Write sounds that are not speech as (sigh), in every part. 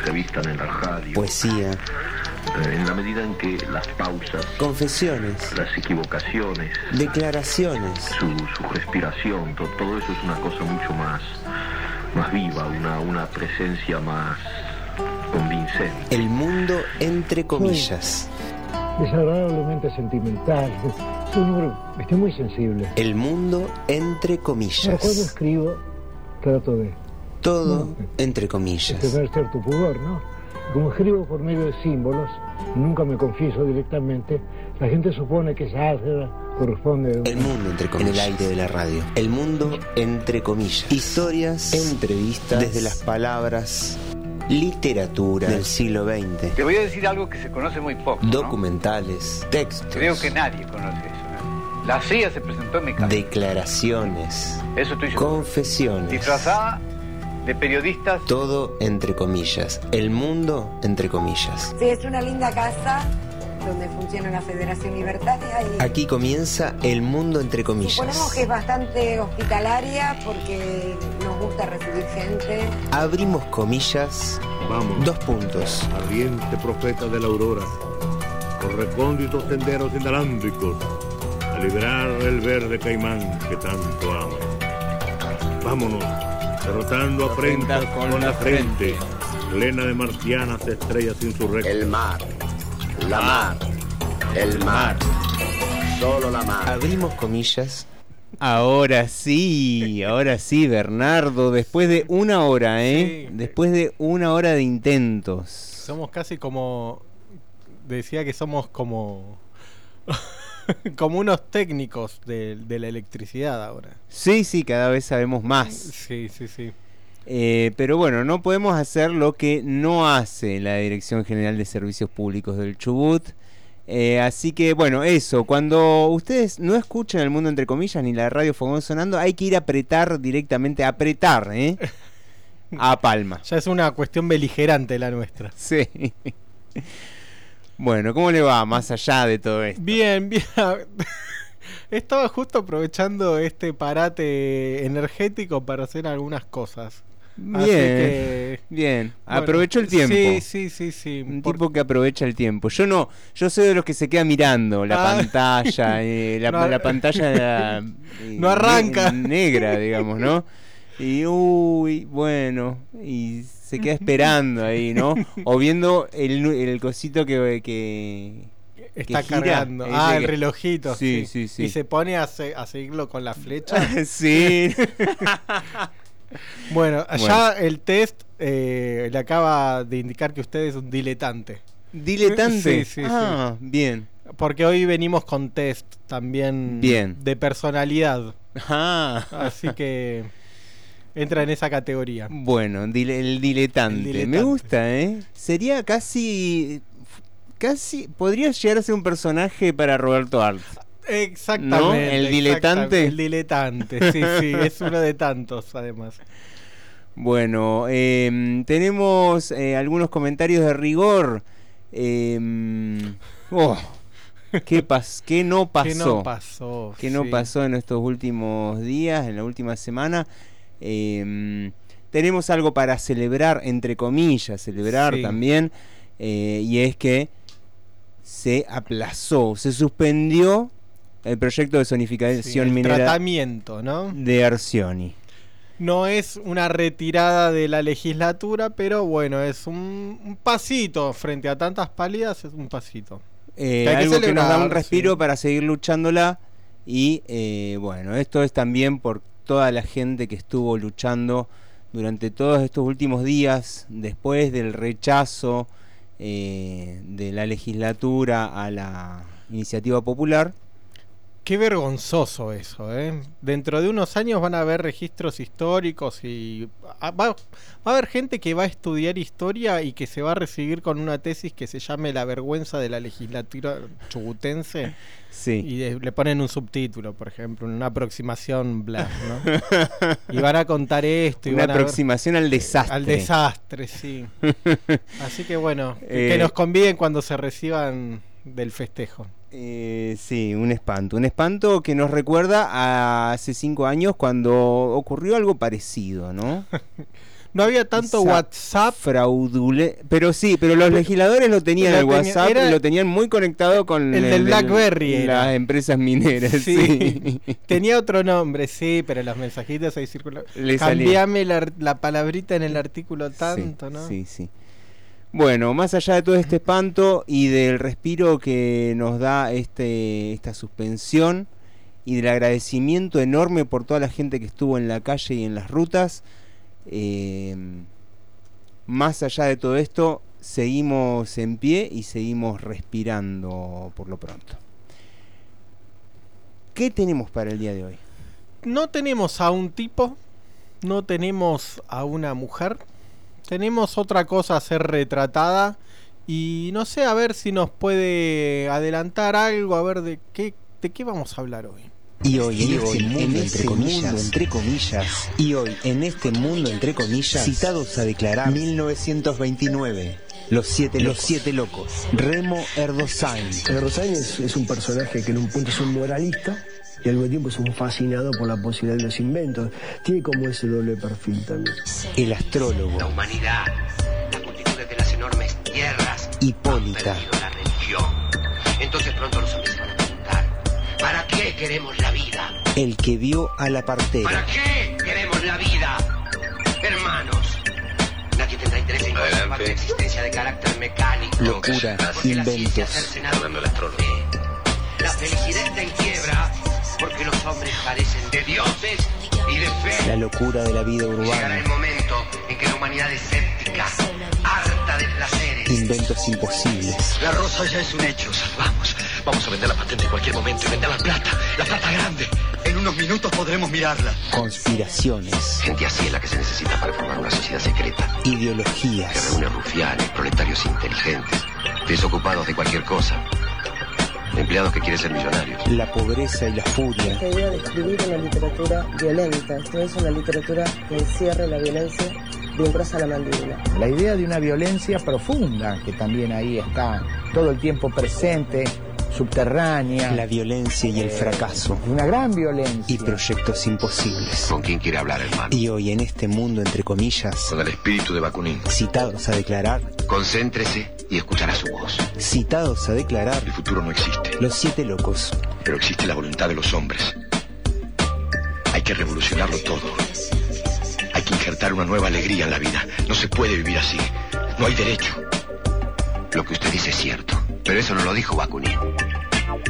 entrevistan en la radio. Poesía. Eh, en la medida en que las pausas, Confesiones. las equivocaciones, Declaraciones. su, su respiración, to- todo eso es una cosa mucho más, más viva, una, una presencia más convincente. El mundo entre comillas. desagradablemente sentimental. Un estoy muy sensible. El mundo entre Pero cuando comillas. escribo, trato de, Todo entre comillas. tener cierto pudor, ¿no? Como escribo por medio de símbolos, nunca me confieso directamente, la gente supone que esa álgebra corresponde a El mundo entre comillas. En el aire de la radio. El mundo entre comillas. Historias, entrevistas, desde las palabras, literatura del siglo XX. Te voy a decir algo que se conoce muy poco. ¿no? Documentales, textos, Creo que nadie conoce eso. ¿no? La CIA se presentó en mi casa. declaraciones, Eso estoy seguro. confesiones. Disfrazada de periodistas. Todo entre comillas. El mundo entre comillas. Sí, es una linda casa donde funciona la Federación Libertaria y Aquí comienza el mundo entre suponemos comillas. que es bastante hospitalaria porque nos gusta recibir gente. Abrimos comillas, Vamos, dos puntos. ardiente profeta de la aurora, por recónditos senderos inalámbricos, a liberar el verde caimán que tanto amo. Vámonos, derrotando a frente con la frente, plena de marcianas estrellas insurrectas. El mar, la mar, el mar, solo la mar. Abrimos comillas. Ahora sí, ahora sí, Bernardo, después de una hora, ¿eh? Sí. Después de una hora de intentos. Somos casi como. Decía que somos como. (laughs) como unos técnicos de, de la electricidad ahora. Sí, sí, cada vez sabemos más. Sí, sí, sí. Eh, pero bueno, no podemos hacer lo que no hace la Dirección General de Servicios Públicos del Chubut. Eh, así que bueno, eso, cuando ustedes no escuchan el mundo entre comillas ni la radio Fogón sonando, hay que ir a apretar directamente, a apretar, ¿eh? (laughs) A palma. Ya es una cuestión beligerante la nuestra. Sí. Bueno, ¿cómo le va más allá de todo esto? Bien, bien. (laughs) Estaba justo aprovechando este parate energético para hacer algunas cosas. Bien, Así que, bien. bueno, Aprovechó el tiempo. Sí, sí, sí, sí. Un Por- tipo que aprovecha el tiempo. Yo no, yo soy de los que se queda mirando la Ah. pantalla, (laughs) eh, la, No, la pantalla la- eh, No arranca. ne- negra, digamos, ¿no? (laughs) Y uy, bueno, y se queda esperando ahí, ¿no? (laughs) O viendo el, el cosito que, que Está gira, cargando. Ah, el relojito. Sí, Sí, sí, sí. Y se pone a, se- a seguirlo con la flecha. (laughs) sí. (laughs) Bueno, allá el test eh, le acaba de indicar que usted es un diletante. Diletante. Sí, sí, ah, bien. Porque hoy venimos con test también Bien. de personalidad. Ah. Así que entra en esa categoría. Bueno, dile- el diletante. El diletante. Me gusta, ¿eh? Sería casi. Casi. Podría llegar a ser un personaje para Roberto Art. Exactamente. ¿No? ¿El diletante? exactamente, El diletante, sí, sí, es uno de tantos además. Bueno, em, tenemos eh, algunos comentarios de rigor. Oh, ¿qué, pas ¿Qué no pasó? (laughs) ¿Qué no pasó? ¿Qué no Sí. pasó en estos últimos días, en la última semana? Em, tenemos algo para celebrar, entre comillas, celebrar Sí. también, eh, y es que se aplazó, se suspendió el proyecto de Sí, zonificación el minera tratamiento, ¿no? de Arcioni. No es una retirada de la legislatura, pero bueno, es un, un pasito frente a tantas pálidas, es un pasito. Eh, Que algo que nos da un respiro sí. para seguir luchándola y eh, bueno, esto es también por toda la gente que estuvo luchando durante todos estos últimos días después del rechazo eh, de la legislatura a la iniciativa popular. Qué vergonzoso eso, ¿eh? Dentro de unos años van a haber registros históricos y va, va a haber gente que va a estudiar historia y que se va a recibir con una tesis que se llame La vergüenza de la legislatura chubutense Sí. y de- le ponen un subtítulo, por ejemplo, una aproximación bla, ¿no? (laughs) y van a contar esto y Una van a ver- aproximación al desastre. al desastre, sí. (laughs) Así que bueno, que, Eh, que nos conviden cuando se reciban del festejo. Eh, sí, un espanto. Un espanto que nos recuerda a hace cinco años cuando ocurrió algo parecido, ¿no? (laughs) no había tanto Esa WhatsApp. Fraudule pero sí, pero los legisladores lo tenían Lo el tenía- WhatsApp, era lo tenían muy conectado con el del BlackBerry era. las empresas mineras. Sí. Sí. (laughs) Tenía otro nombre, sí, pero los mensajitos ahí circulaban. Cambiame la, palabrita en el artículo tanto, sí, ¿no? Sí, sí. Bueno, más allá de todo este espanto y del respiro que nos da este, esta suspensión y del agradecimiento enorme por toda la gente que estuvo en la calle y en las rutas, eh, más allá de todo esto, seguimos en pie y seguimos respirando por lo pronto. ¿Qué tenemos para el día de hoy? No tenemos a un tipo, no tenemos a una mujer, tenemos otra cosa a ser retratada y no sé, a ver si nos puede adelantar algo, a ver de qué, de qué vamos a hablar hoy. Y hoy en Y este mundo, en entre, comillas, mundo, entre comillas, y hoy en este mundo, entre comillas, citados a declarar 1929. Los siete, los siete locos. Remo Erdosain. Erdosain es, es un personaje que en un punto es un moralista y al mismo tiempo es un fascinado por la posibilidad de los inventos. Tiene como ese doble perfil también. El astrólogo. La humanidad, las multitudes de las enormes tierras, Hipólita. han perdido la religión. Entonces pronto los hombres se van a preguntar, ¿para qué queremos la vida? El que vio a la ¿Para partera. qué queremos la vida? Hermanos, nadie tendrá interés en conservar una existencia de carácter mecánico. Locura, la inventos. hombre. La felicidad está en quiebra porque los hombres carecen de dioses y de fe. La locura de la vida Llegará urbana. el momento en que la humanidad escéptica, harta de placeres, Inventos imposibles. la rosa ya es un hecho. Vamos, vamos a vender la patente en cualquier momento y vender la plata, la plata grande. En unos minutos podremos mirarla. Conspiraciones. Gente así es la que se necesita para formar una sociedad secreta. Que Ideologías. reúne rufianes, proletarios inteligentes, desocupados de cualquier cosa. Empleados que quieren ser millonarios. La pobreza y la furia. La idea de escribir una literatura violenta, no es una literatura que encierre la violencia bien grosa la mandíbula. La idea de una violencia profunda, que también ahí está todo el tiempo presente, subterránea. La violencia y el fracaso. Una gran violencia. Y proyectos imposibles. ¿Con quién quiere hablar, hermano? Y hoy en este mundo, entre comillas, Con el espíritu de Bakunin. citados a declarar, Concéntrese y escuchará su voz. citados a declarar, El futuro no existe, los siete locos. pero existe la voluntad de los hombres. Hay que revolucionarlo todo. Hay que injertar una nueva alegría en la vida. No se puede vivir así. No hay derecho. Lo que usted dice es cierto, pero eso no lo dijo Bakunin.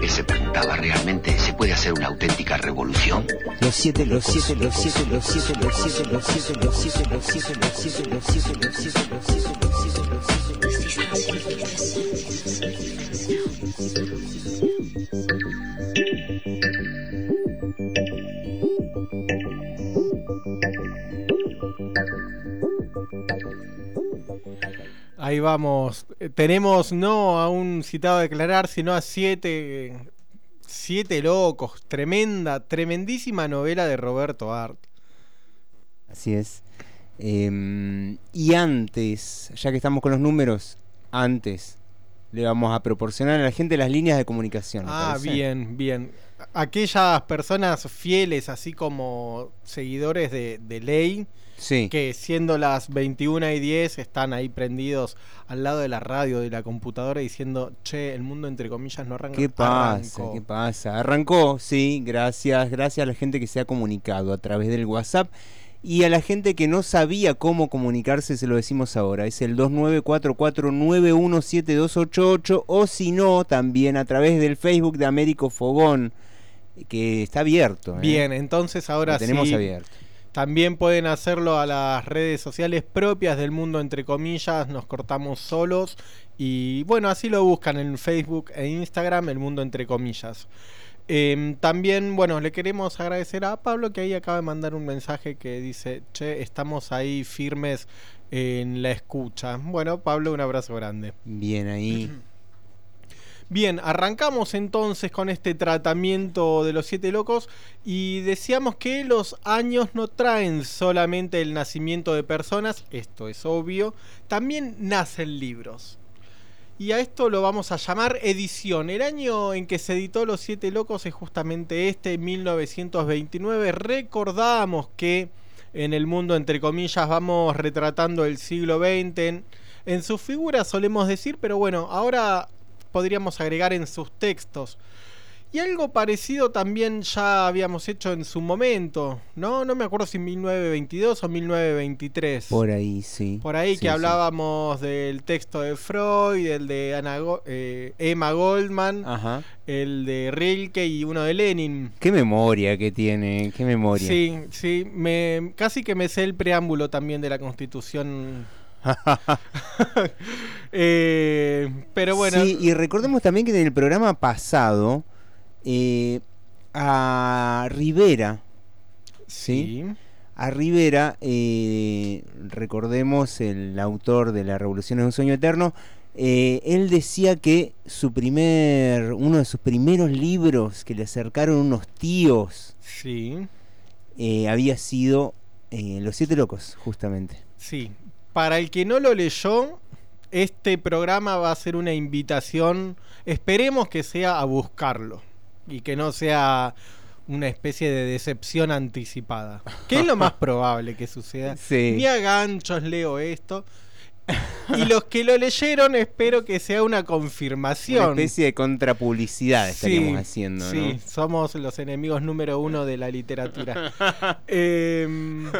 Él se preguntaba, ¿realmente se puede hacer una auténtica revolución? Los siete. Los siete, los siete, los siete, los siete, los siete, los siete, los siete, los siete, los siete, los siete, los siete, los siete, los siete, los Ahí vamos. Eh, Tenemos no a un citado a declarar, sino a siete, siete locos. Tremenda, tremendísima novela de Roberto Art. Así es. Em, y antes, ya que estamos con los números, antes le vamos a proporcionar a la gente las líneas de comunicación. ¿le Ah, bien, bien. Aquellas personas fieles, así como seguidores de, de ley, Sí. que siendo las 21 y 10 están ahí prendidos al lado de la radio, de la computadora, diciendo, che, el mundo entre comillas no arranca. ¿Qué pasa? Arrancó. ¿Qué pasa? Arrancó, sí, gracias, gracias a la gente que se ha comunicado a través del WhatsApp y a la gente que no sabía cómo comunicarse, se lo decimos ahora, es el 2944917288 o si no, también a través del Facebook de Américo Fogón, que está abierto. ¿eh? Bien, entonces ahora Lo tenemos sí. abierto. También pueden hacerlo a las redes sociales propias del mundo, entre comillas, nos cortamos solos. Y bueno, así lo buscan en Facebook e Instagram, el mundo entre comillas. Em, también, bueno, le queremos agradecer a Pablo que ahí acaba de mandar un mensaje que dice, che, estamos ahí firmes en la escucha. Bueno, Pablo, un abrazo grande. Bien ahí. (clears throat) Bien, arrancamos entonces con este tratamiento de los siete locos y decíamos que los años no traen solamente el nacimiento de personas, esto es obvio, también nacen libros. Y a esto lo vamos a llamar edición. El año en que se editó Los Siete Locos es justamente este, 1929. Recordamos que en el mundo, entre comillas, vamos retratando el siglo XX en, en sus figuras, solemos decir, pero bueno, ahora podríamos agregar en sus textos. Y algo parecido también ya habíamos hecho en su momento, ¿no? No me acuerdo si 1922 o 1923. Por ahí, sí. Por ahí Sí, que sí. hablábamos del texto de Freud, el de Ana Go- eh, Emma Goldman, Ajá. el de Rilke y uno de Lenin. Qué memoria que tiene, qué memoria. Sí, sí, me, casi que me sé el preámbulo también de la Constitución. (laughs) Eh, pero bueno, Sí, y recordemos también que en el programa pasado eh, a Rivera, ¿sí? A Rivera, eh, recordemos el autor de La Revolución es un sueño eterno, él decía que su primer, uno de sus primeros libros que le acercaron unos tíos sí, había sido Los Siete Locos, justamente. sí. Para el que no lo leyó, este programa va a ser una invitación, esperemos que sea a buscarlo y que no sea una especie de decepción anticipada. Que es lo más (laughs) probable que suceda. Sí. Ni a ganchos leo esto. Y los que lo leyeron espero que sea una confirmación. Una especie de contrapublicidad estaríamos Sí, haciendo, sí, ¿no? somos los enemigos número uno de la literatura. (laughs) Em,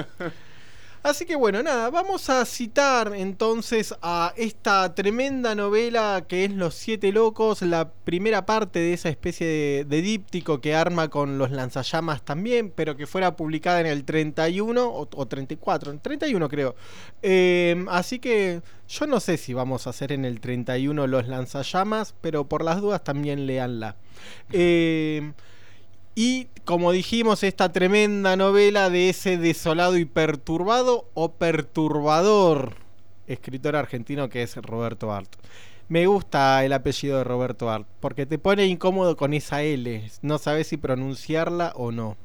así que bueno, nada, vamos a citar entonces a esta tremenda novela que es Los Siete Locos, la primera parte de esa especie de, díptico que arma con los lanzallamas también, pero que fuera publicada en el 31 o, o 34, en 31 creo. Em, así que yo no sé si vamos a hacer en el 31 los lanzallamas, pero por las dudas también leanla. Em, y como dijimos, esta tremenda novela de ese desolado y perturbado o perturbador escritor argentino que es Roberto Art. Me gusta el apellido de Roberto Art porque te pone incómodo con esa L. No sabes si pronunciarla o no.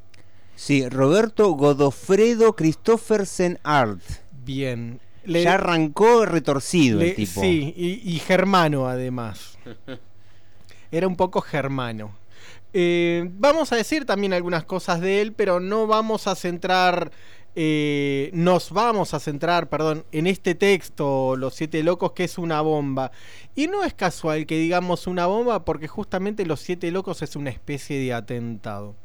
Sí, Roberto Godofredo Christoffersen Art. Bien. ya arrancó retorcido le- el tipo. Sí, y, y germano además. (laughs) Era un poco germano. Eh, vamos a decir también algunas cosas de él, pero no vamos a centrar, eh, nos vamos a centrar, perdón, en este texto, Los Siete Locos, que es una bomba. Y no es casual que digamos una bomba, porque justamente Los Siete Locos es una especie de atentado.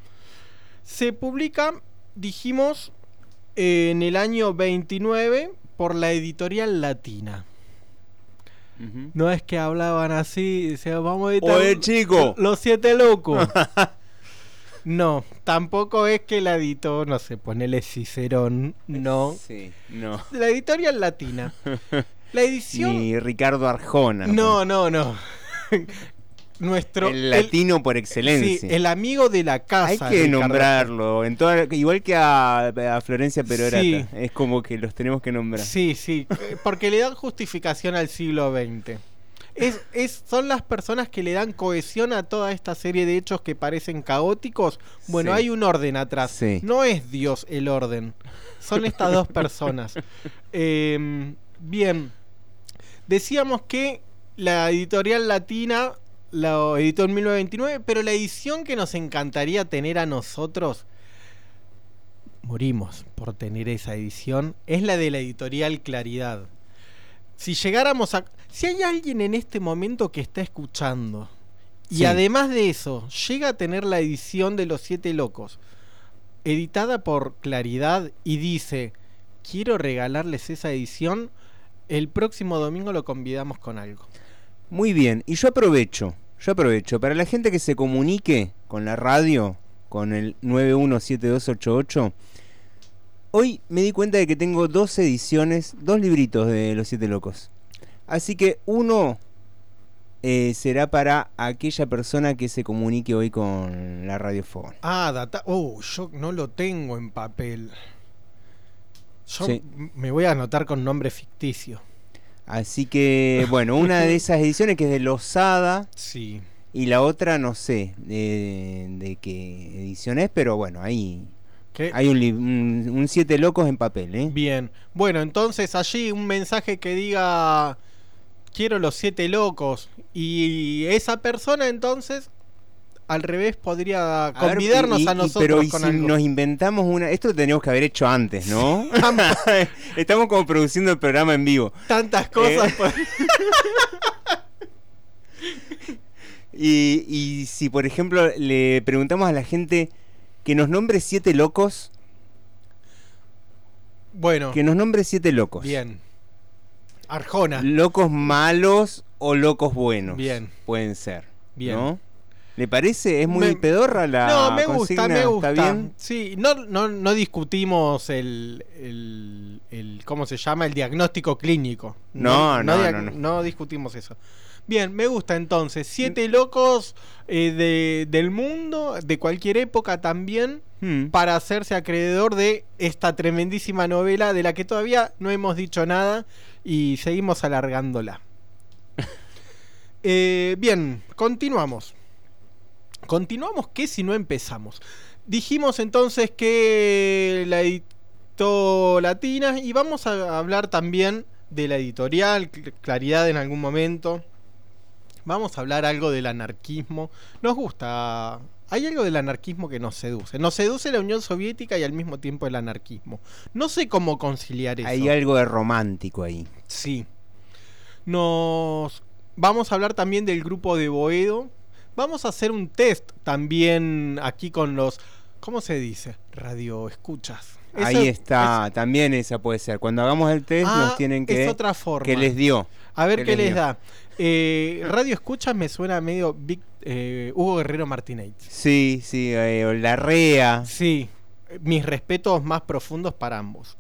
Se publica, dijimos, en el año 29 por la editorial Latina. No es que hablaban así, decían, vamos a editar Oye, chico. Los Siete Locos. (laughs) no, tampoco es que la editó, no sé, ponele Cicerón, no. Sí, no. La editorial Latina. (laughs) La edición... Ni Ricardo Arjona. No, no, no. Nuestro... El latino por excelencia. Sí, el amigo de la casa. Hay que Ricardo. nombrarlo. En toda, igual que a, a Florencia Perorata. Sí. Es como que los tenemos que nombrar. Sí, sí, porque le dan justificación al siglo XX. Es, es, son las personas que le dan cohesión a toda esta serie de hechos que parecen caóticos. Bueno, Sí. hay un orden atrás. Sí. No es Dios el orden. Son estas dos personas. (laughs) Eh, bien. Decíamos que la editorial latina lo editó en 1929, pero la edición que nos encantaría tener a nosotros morimos por tener esa edición, es la de la editorial Claridad. Si llegáramos a... Si hay alguien en este momento que está escuchando y Sí. además de eso llega a tener la edición de Los Siete Locos, editada por Claridad y dice, quiero regalarles esa edición, el próximo domingo lo convidamos con algo. Muy bien, y yo aprovecho, yo aprovecho, para la gente que se comunique con la radio, con el 917288, hoy me di cuenta de que tengo dos ediciones, dos libritos de Los Siete Locos. Así que uno eh, será para aquella persona que se comunique hoy con la radiofón. Ah, data... Oh, yo no lo tengo en papel. Yo Sí. me voy a anotar con nombre ficticio. Así que, bueno, una de (laughs) esas ediciones que es de Losada. Sí. Y la otra no sé de, de qué edición es, pero bueno, ahí ¿Qué? hay un, un Siete Locos en papel, ¿eh? Bien. Bueno, entonces allí un mensaje que diga quiero los siete locos y esa persona entonces al revés podría A ver, convidarnos y- y- a y- nosotros pero y si algo. nos inventamos una. Esto lo teníamos que haber hecho antes, ¿no? (laughs) Estamos como produciendo el programa en vivo. Tantas cosas. Eh. (laughs) Y, y si, por ejemplo, le preguntamos a la gente que nos nombre siete locos. Bueno. Que nos nombre siete locos. Bien. Arjona. Locos malos o locos buenos. Bien. Pueden ser. Bien. ¿No? ¿Le parece? ¿Es muy Me- pedorra la no, me consigna? gusta, me gusta. ¿Está bien? Sí, no, no, no discutimos el, el, el- ¿cómo se llama? El diagnóstico clínico. No, no, dia- no, no. discutimos eso. Bien, me gusta entonces. Siete locos eh, de- del mundo, de cualquier época también, Hmm. para hacerse acreedor de esta tremendísima novela de la que todavía no hemos dicho nada y seguimos alargándola. (laughs) Eh, bien, continuamos. Continuamos que si no empezamos. Dijimos entonces que la editó Latina y vamos a hablar también de la editorial, Cl- Claridad en algún momento. Vamos a hablar algo del anarquismo. Nos gusta. Hay algo del anarquismo que nos seduce. Nos seduce la Unión Soviética y al mismo tiempo el anarquismo. No sé cómo conciliar eso. Hay algo de romántico ahí. Sí. Nos vamos a hablar también del grupo de Boedo. Vamos a hacer un test también aquí con los ¿cómo se dice? Radio escuchas. Ahí está, también esa puede ser. Cuando hagamos el test Ah, nos tienen que... es otra forma. Que les dio. A ver qué les, da. Eh, Radio escuchas me suena medio eh, Hugo Guerrero Martínez. Sí, sí, eh, o la REA. Sí, mis respetos más profundos para ambos.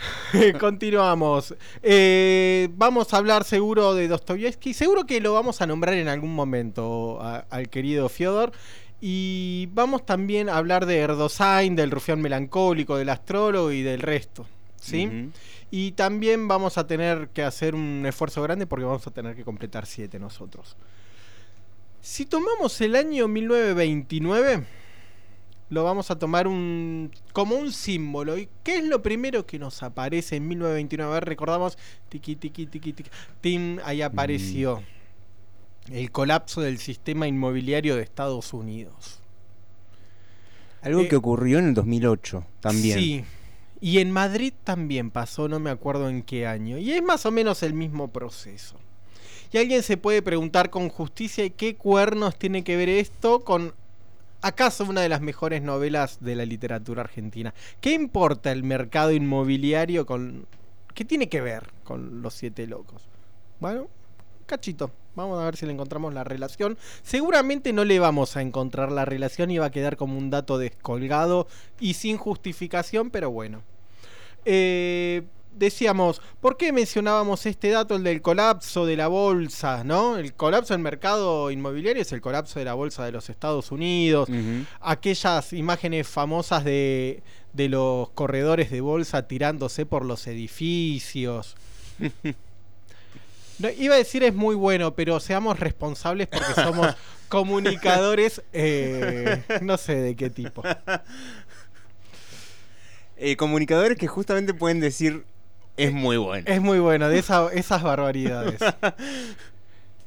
(laughs) Continuamos. Eh, vamos a hablar seguro de Dostoyevsky. Seguro que lo vamos a nombrar en algún momento a- al querido Fyodor. Y vamos también a hablar de Erdosain, del rufián melancólico, del astrólogo y del resto. ¿Sí? Y también vamos a tener que hacer un esfuerzo grande porque vamos a tener que completar siete nosotros. Si tomamos el año 1929, lo vamos a tomar un, como un símbolo. ¿Y qué es lo primero que nos aparece en 1929? A ver, recordamos, tiqui, tiqui, tiqui, tiqui. Tim, ahí apareció el colapso del sistema inmobiliario de Estados Unidos. Algo Eh, que ocurrió en el 2008 también. Sí. Y en Madrid también pasó, no me acuerdo en qué año. Y es más o menos el mismo proceso. Y alguien se puede preguntar con justicia qué cuernos tiene que ver esto con acaso una de las mejores novelas de la literatura argentina. ¿Qué importa el mercado inmobiliario con... ¿Qué tiene que ver con los siete locos? Bueno, cachito. Vamos a ver si le encontramos la relación. Seguramente no le vamos a encontrar la relación y va a quedar como un dato descolgado y sin justificación, pero bueno. Eh, decíamos, ¿por qué mencionábamos este dato, el del colapso de la bolsa, ¿no? El colapso del mercado inmobiliario es el colapso de la bolsa de los Estados Unidos. Aquellas imágenes famosas de, de los corredores de bolsa tirándose por los edificios. (laughs) No, iba a decir es muy bueno, pero seamos responsables porque somos (laughs) comunicadores, eh, no sé de qué tipo. Eh, comunicadores que justamente pueden decir es muy bueno. Es muy bueno, de esa- esas barbaridades. (laughs)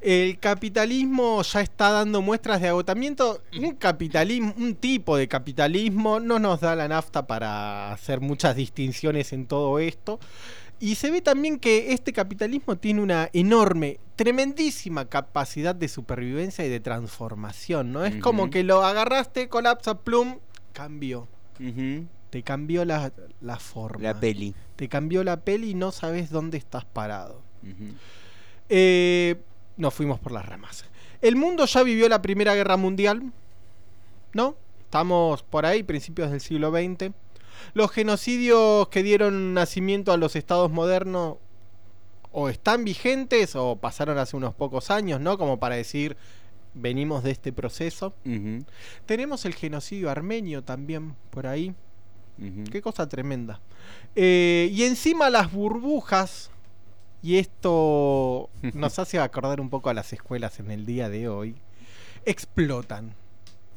El capitalismo ya está dando muestras de agotamiento. Un capitalismo, un tipo de capitalismo no nos da la nafta para hacer muchas distinciones en todo esto. Y se ve también que este capitalismo tiene una enorme, tremendísima capacidad de supervivencia y de transformación, ¿no? Es como que lo agarraste, colapsa, plum, cambió. Ujú. Te cambió la, la forma. La peli. Te cambió la peli y no sabes dónde estás parado. Eh, nos fuimos por las ramas. El mundo ya vivió la Primera Guerra Mundial, ¿no? Estamos por ahí, principios del siglo XX. Los genocidios que dieron nacimiento a los estados modernos o están vigentes o pasaron hace unos pocos años, ¿no? Como para decir, venimos de este proceso. Tenemos el genocidio armenio también por ahí. Qué cosa tremenda. Eh, y encima las burbujas, y esto (laughs) nos hace acordar un poco a las escuelas en el día de hoy, explotan.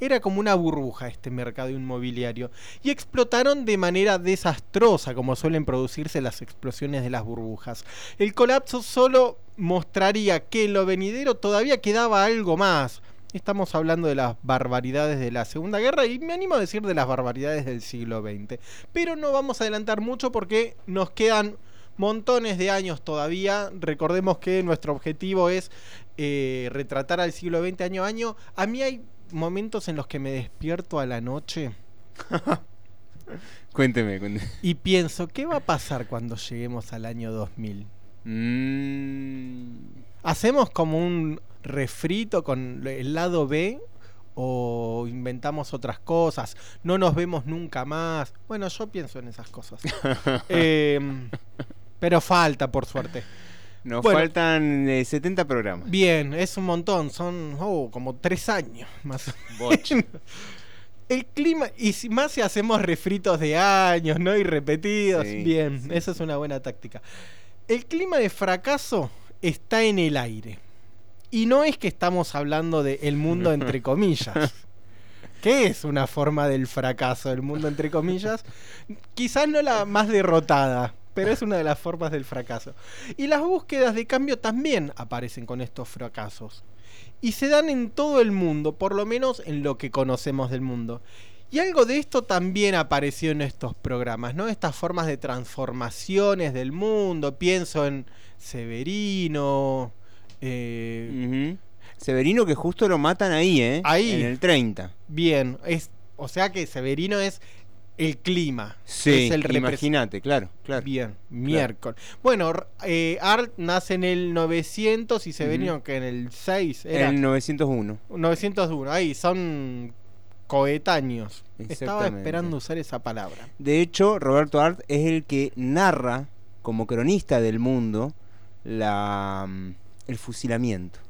Era como una burbuja este mercado inmobiliario. Y explotaron de manera desastrosa, como suelen producirse las explosiones de las burbujas. El colapso solo mostraría que en lo venidero todavía quedaba algo más. Estamos hablando de las barbaridades de la Segunda Guerra y me animo a decir de las barbaridades del siglo XX. Pero no vamos a adelantar mucho porque nos quedan montones de años todavía. Recordemos que nuestro objetivo es eh, retratar al siglo XX año a año. A mí hay momentos en los que me despierto a la noche. (laughs) cuénteme, cuénteme. Y pienso, ¿qué va a pasar cuando lleguemos al año 2000? Mm. ¿Hacemos como un refrito con el lado B o inventamos otras cosas? ¿No nos vemos nunca más? Bueno, yo pienso en esas cosas. (laughs) Em, pero falta, por suerte. Nos faltan 70 programas. Bien, es un montón. Son oh, como tres años más (laughs) El clima, y si más si hacemos refritos de años, ¿no? Y repetidos. bien, esa es una buena táctica. El clima de fracaso está en el aire. Y no es que estamos hablando de el mundo (laughs) entre comillas. ¿Qué es una forma del fracaso? El mundo entre comillas. Quizás no la más derrotada, pero es una de las formas del fracaso. Y las búsquedas de cambio también aparecen con estos fracasos. Y se dan en todo el mundo, por lo menos en lo que conocemos del mundo. Y algo de esto también apareció en estos programas, ¿no? Estas formas de transformaciones del mundo. Pienso en Severino. Eh, Severino que justo lo matan ahí, ¿eh? Ahí. En el 30. Bien, es, o sea que Severino es el clima. Sí, es el imagínate, claro, claro. Bien, miércoles. Bueno, eh, Art nace en el 900 y Severino que en el 6 era. En el 901. 901, ahí, son coetáneos. Estaba esperando usar esa palabra. De hecho, Roberto Art es el que narra, como cronista del mundo, la, mm, el fusilamiento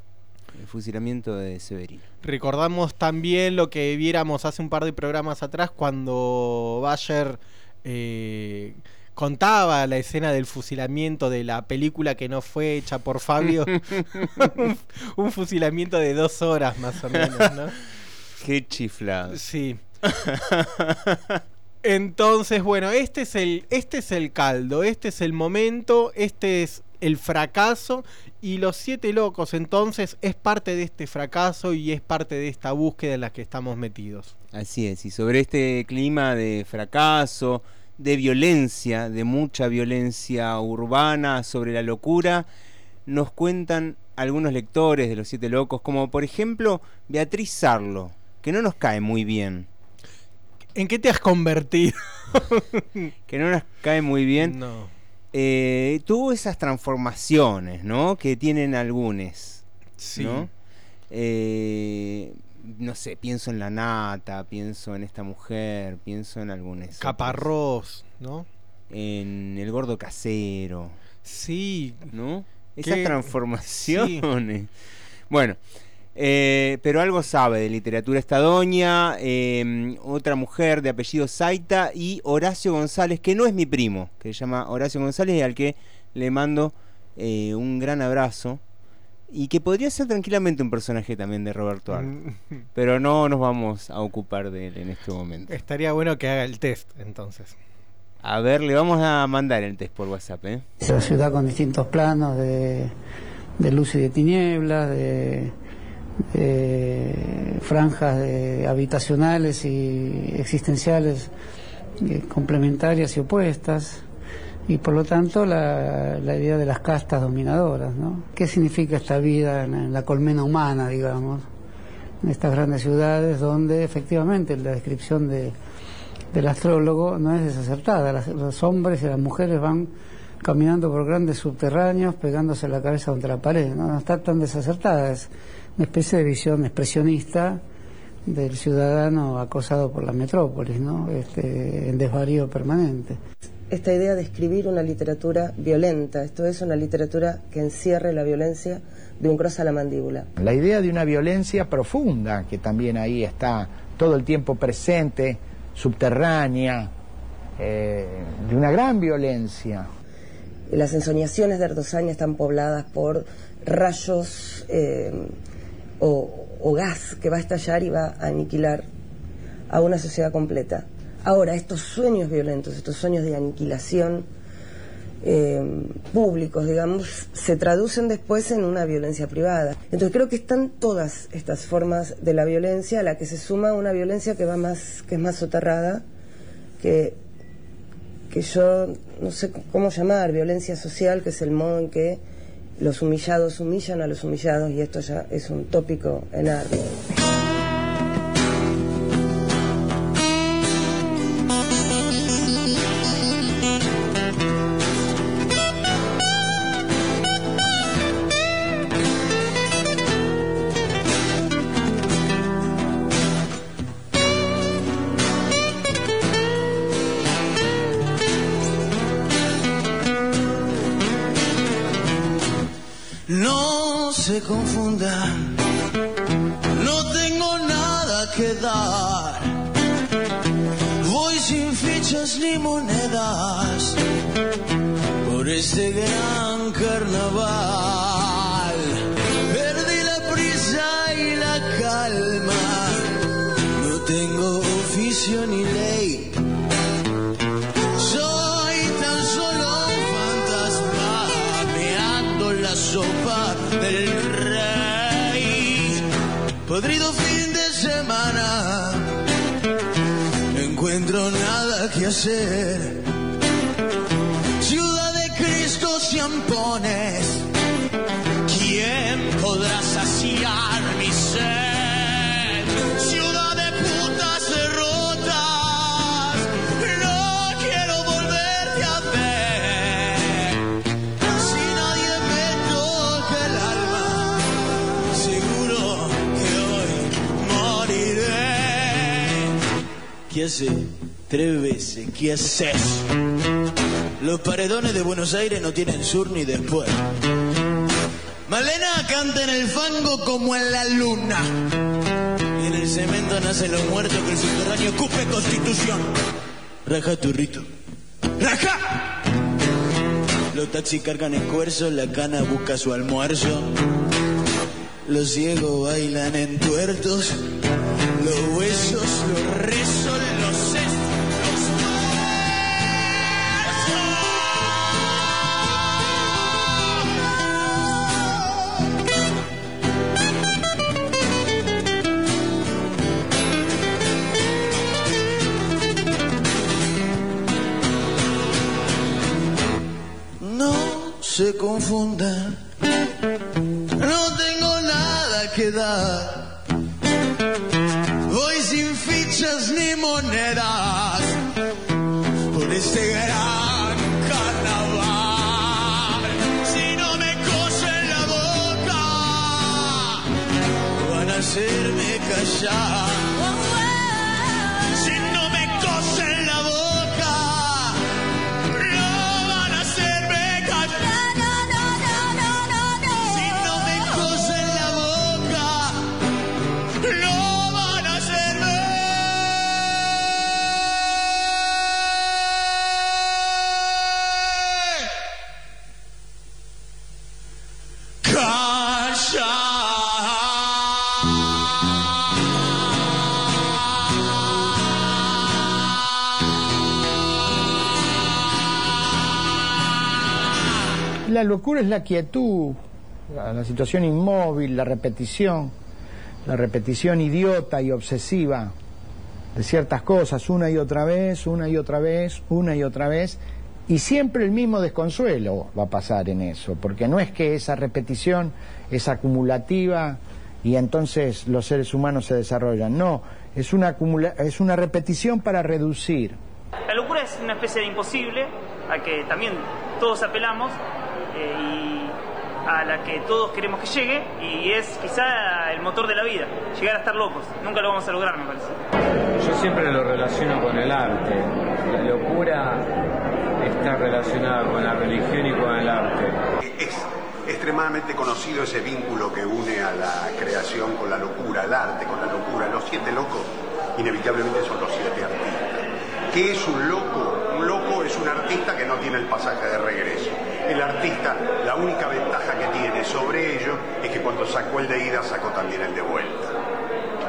el fusilamiento de Severino. Recordamos también lo que viéramos hace un par de programas atrás cuando Bayer eh, contaba la escena del fusilamiento de la película que no fue hecha por Fabio. (laughs) (laughs) un, fusilamiento de dos horas más o menos, ¿no? (laughs) Qué chiflado. Sí. Entonces, bueno, este es el, este es el caldo, este es el momento, este es el fracaso y los siete locos entonces es parte de este fracaso y es parte de esta búsqueda en la que estamos metidos. Así es, y sobre este clima de fracaso, de violencia, de mucha violencia urbana, sobre la locura, nos cuentan algunos lectores de los siete locos, como por ejemplo Beatriz Sarlo, que no nos cae muy bien. ¿En qué te has convertido? (laughs) que no nos cae muy bien. No eh, tuvo esas transformaciones, ¿no? Que tienen algunos. Sí. ¿no? Eh, no sé, pienso en la nata, pienso en esta mujer, pienso en algunos. Caparrós, ¿no? En el gordo casero. Sí. ¿No? Esas transformaciones. Bueno, eh, pero algo sabe de literatura esta doña, em, otra mujer de apellido Zaita y Horacio González, que no es mi primo, que se llama Horacio González y al que le mando eh, un gran abrazo. Y que podría ser tranquilamente un personaje también de Roberto Art. (laughs) pero no nos vamos a ocupar de él en este momento. Estaría bueno que haga el test entonces. A ver, le vamos a mandar el test por WhatsApp. ¿eh? Es una ciudad con distintos planos de, de luz y de tinieblas, de eh, franjas habitacionales y existenciales eh, complementarias y opuestas y por lo tanto la, idea de las castas dominadoras. ¿no? ¿Qué significa esta vida en, la colmena humana, digamos, en estas grandes ciudades donde efectivamente la descripción de, del astrólogo no es desacertada? los hombres y las mujeres van caminando por grandes subterráneos pegándose la cabeza contra la pared, no, no está tan desacertada una especie de visión expresionista del ciudadano acosado por la metrópolis, ¿no? Este, en desvarío permanente. Esta idea de escribir una literatura violenta, esto es una literatura que encierre la violencia de un cross a la mandíbula. La idea de una violencia profunda, que también ahí está todo el tiempo presente, subterránea, eh, de una gran violencia. Las ensoñaciones de Ardosaña están pobladas por rayos eh, o, gas que va a estallar y va a aniquilar a una sociedad completa. Ahora, estos sueños violentos, estos sueños de aniquilación, eh, públicos, digamos, se traducen después en una violencia privada. Entonces creo que están todas estas formas de la violencia a la que se suma una violencia que va más, que es más soterrada, que, que yo no sé cómo llamar, violencia social, que es el modo en que los humillados humillan a los humillados y esto ya es un tópico enorme. Ciudad de Cristo si ampones, ¿quién podrá saciar mi sed? Ciudad de putas derrotas, no quiero volverte a ver. Si nadie me toca el alma, seguro que hoy moriré. ¿Qué hace? Tres veces, ¿qué haces? Los paredones de Buenos Aires no tienen sur ni después. Malena canta en el fango como en la luna. Y en el cemento nacen los muertos que el subterráneo ocupe constitución. Raja tu rito. ¡Raja! Los taxis cargan esfuerzos, la cana busca su almuerzo. Los ciegos bailan en tuertos. Los huesos, los rezos, se confundan, no tengo nada que dar. Voy sin fichas ni monedas por este gran carnaval. Si no me cosen la boca, van a hacerme callar. La locura es la quietud, la, situación inmóvil, la repetición, la repetición idiota y obsesiva de ciertas cosas una y otra vez, una y otra vez, una y otra vez, y siempre el mismo desconsuelo va a pasar en eso, porque no es que esa repetición es acumulativa y entonces los seres humanos se desarrollan, no, es una, acumula- es una repetición para reducir. La locura es una especie de imposible a que también todos apelamos eh, y a la que todos queremos que llegue y es quizá el motor de la vida, llegar a estar locos. Nunca lo vamos a lograr, me parece. Yo siempre lo relaciono con el arte. La locura está relacionada con la religión y con el arte. Es extremadamente conocido ese vínculo que une a la creación con la locura, el arte con la locura. Los siete locos inevitablemente son los siete artistas. ¿Qué es un loco? Un loco es un artista que no tiene el pasaje de regreso. El artista, la única ventaja que tiene sobre ello es que cuando sacó el de ida sacó también el de vuelta.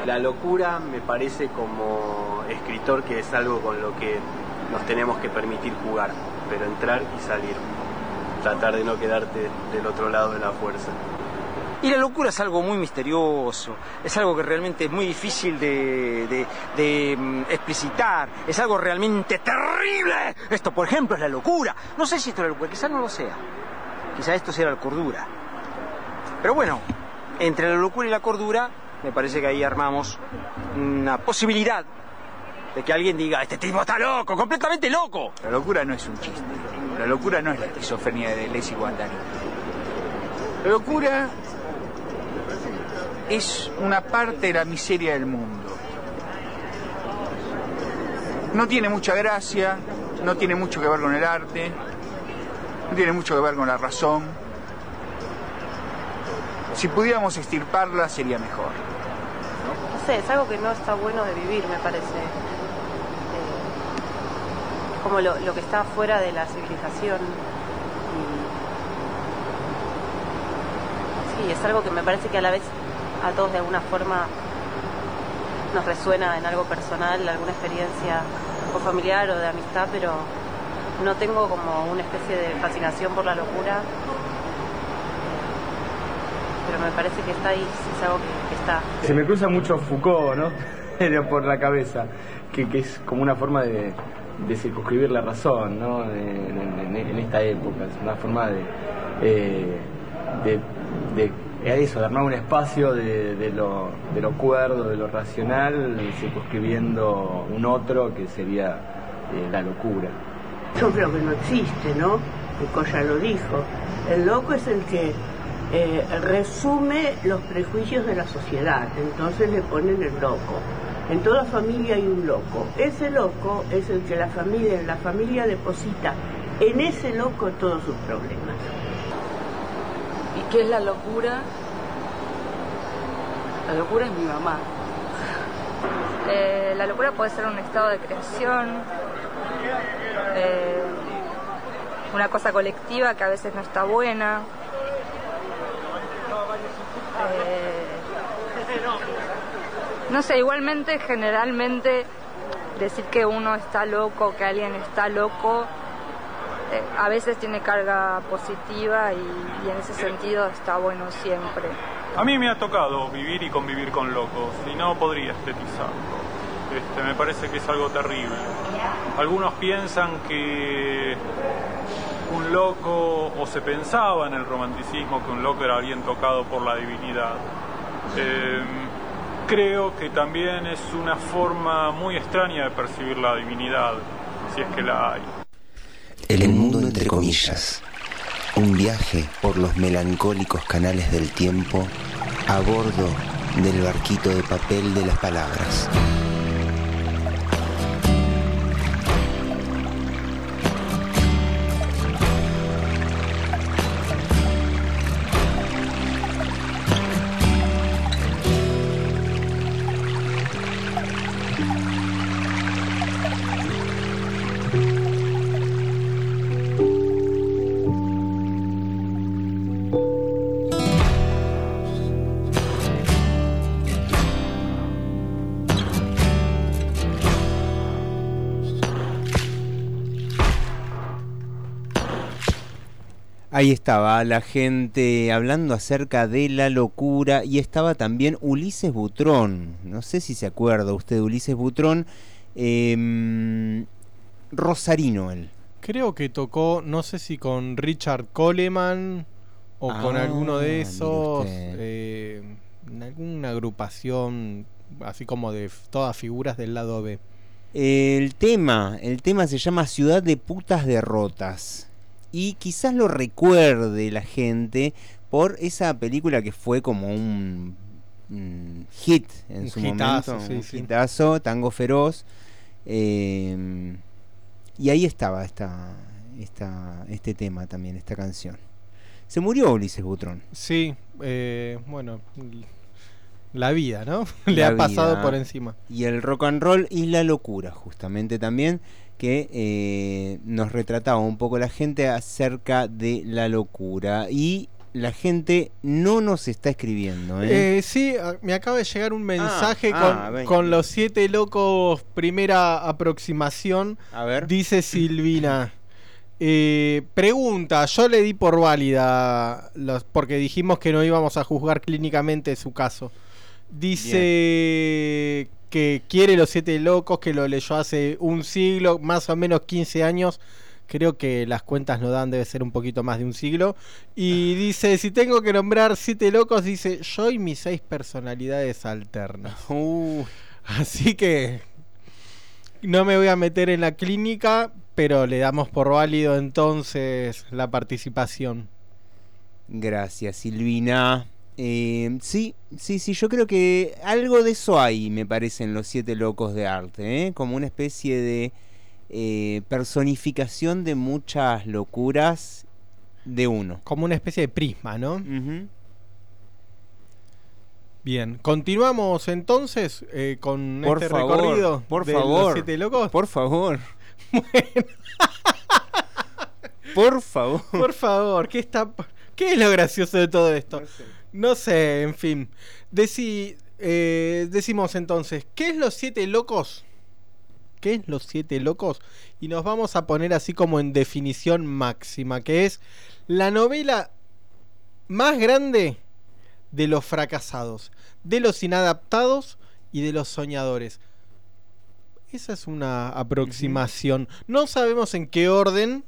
La locura me parece como escritor que es algo con lo que nos tenemos que permitir jugar, pero entrar y salir. tratar de no quedarte del otro lado de la fuerza. Y la locura es algo muy misterioso, es algo que realmente es muy difícil de, mm, explicitar, es algo realmente terrible. Esto, por ejemplo, es la locura. No sé si esto es la locura, quizás no lo sea. Quizás esto sea la cordura. Pero bueno, entre la locura y la cordura, me parece que ahí armamos una posibilidad de que alguien diga, este tipo está loco, completamente loco. La locura no es un chiste. La locura no es la esquizofrenia de Lacey Guattari. La locura es una parte de la miseria del mundo. No tiene mucha gracia, no tiene mucho que ver con el arte, no tiene mucho que ver con la razón. Si pudiéramos extirparla sería mejor. No sé, es algo que no está bueno de vivir, me parece. Eh, como lo, lo que está fuera de la civilización. Sí, es algo que me parece que a la vez a todos de alguna forma nos resuena en algo personal, alguna experiencia o familiar o de amistad, pero no tengo como una especie de fascinación por la locura. Pero me parece que está ahí, es algo que, está. Se me cruza mucho Foucault, ¿no? (laughs) Por la cabeza, que, que es como una forma de, de circunscribir la razón, ¿no? En, en- en esta época, es una forma de, eh, de- eh, eso, de armar un espacio de, de lo, de lo cuerdo, de lo racional, circunscribiendo un otro que sería eh, la locura. Yo creo que no existe, ¿no? Foucault ya lo dijo. El loco es el que eh, resume los prejuicios de la sociedad, entonces le ponen el loco. En toda familia hay un loco. Ese loco es el que la familia, la familia deposita en ese loco todos sus problemas. ¿Y qué es la locura? La locura es mi mamá. Eh, la locura puede ser un estado de creación, eh, una cosa colectiva que a veces no está buena. Eh, no sé, igualmente, generalmente, decir que uno está loco, que alguien está loco, a veces tiene carga positiva y, y en ese sentido está bueno siempre. A mí me ha tocado vivir y convivir con locos y no podría estetizarlo. Este, me parece que es algo terrible. Algunos piensan que un loco, o se pensaba en el romanticismo que un loco era alguien tocado por la divinidad. Eh, creo que también es una forma muy extraña de percibir la divinidad, si es que la hay. El mundo entre comillas. Un viaje por los melancólicos canales del tiempo a bordo del barquito de papel de las palabras. Ahí estaba la gente hablando acerca de la locura y estaba también Ulises Butrón. No sé si se acuerda usted de Ulises Butrón. em, Rosarino él. Creo que tocó, no sé si con Richard Coleman o con Ah, alguno de esos, eh, en alguna agrupación así como de todas figuras del lado B. El tema, el tema se llama Ciudad de Putas Derrotas. Y quizás lo recuerde la gente por esa película que fue como un, un hit en Un su hitazo, momento. sí, un sí. hitazo, Tango Feroz. eh, y ahí estaba esta, esta, este tema también, esta canción. Se murió Ulises Butrón. Sí, eh, bueno, la vida, ¿no? (laughs) Le La ha pasado vida por encima. Y el rock and roll y la locura, justamente también, que eh, nos retrataba un poco la gente acerca de la locura. Y la gente no nos está escribiendo. ¿eh? Eh, sí, a- me acaba de llegar un mensaje ah, con, los siete locos, primera aproximación. A ver. Dice Silvina. Eh, pregunta, yo le di por válida los, porque dijimos que no íbamos a juzgar clínicamente su caso. Dice que quiere los siete locos, que lo leyó hace un siglo, más o menos 15 años. Creo que las cuentas no dan, debe ser un poquito más de un siglo. Y dice, si tengo que nombrar siete locos, dice yo y mis seis personalidades alternas. (laughs) Así que no me voy a meter en la clínica, pero le damos por válido entonces la participación. Gracias, Silvina. Eh, sí, sí, sí, yo creo que algo de eso hay, me parece, en los siete locos de arte, ¿eh? como una especie de eh, personificación de muchas locuras de uno. Como una especie de prisma, ¿no? Bien, continuamos entonces eh, con Por este favor, recorrido por de los favor, siete locos. Por favor. (laughs) Por favor. Por favor, ¿qué está qué es lo gracioso de todo esto? No sé, en fin. Deci- eh, decimos entonces, ¿qué es los siete locos? ¿Qué es los siete locos? Y nos vamos a poner así como en definición máxima, que es la novela más grande de los fracasados, de los inadaptados y de los soñadores. Esa es una aproximación. No sabemos en qué orden,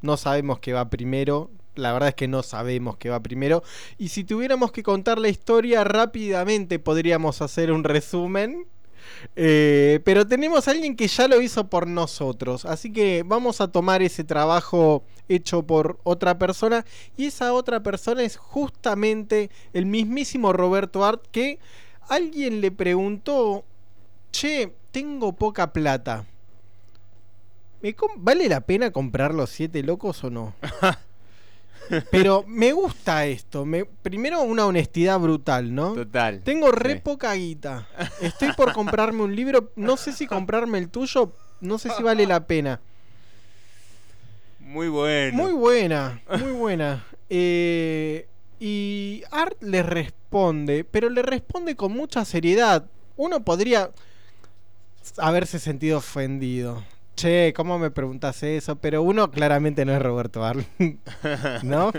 no sabemos qué va primero. La verdad es que no sabemos qué va primero. Y si tuviéramos que contar la historia rápidamente, podríamos hacer un resumen. Eh, pero tenemos a alguien que ya lo hizo por nosotros. Así que vamos a tomar ese trabajo hecho por otra persona. Y esa otra persona es justamente el mismísimo Roberto Art que alguien le preguntó, che, tengo poca plata. ¿Me com- ¿Vale la pena comprar los siete locos o no? (laughs) Pero me gusta esto. Me, primero, una honestidad brutal, ¿no? Total. Tengo re Sí. poca guita. Estoy por comprarme un libro. No sé si comprarme el tuyo. No sé si vale la pena. Muy bueno. Muy buena, muy buena. Eh, y Art le responde, pero le responde con mucha seriedad. Uno podría haberse sentido ofendido. Che, ¿cómo me preguntas eso? Pero uno claramente no es Roberto Art, (laughs) ¿no?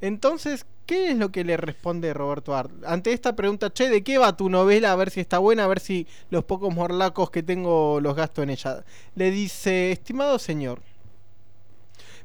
Entonces, ¿qué es lo que le responde Roberto Art? Ante esta pregunta, che, ¿de qué va tu novela? A ver si está buena, a ver si los pocos morlacos que tengo los gasto en ella. Le dice, estimado señor,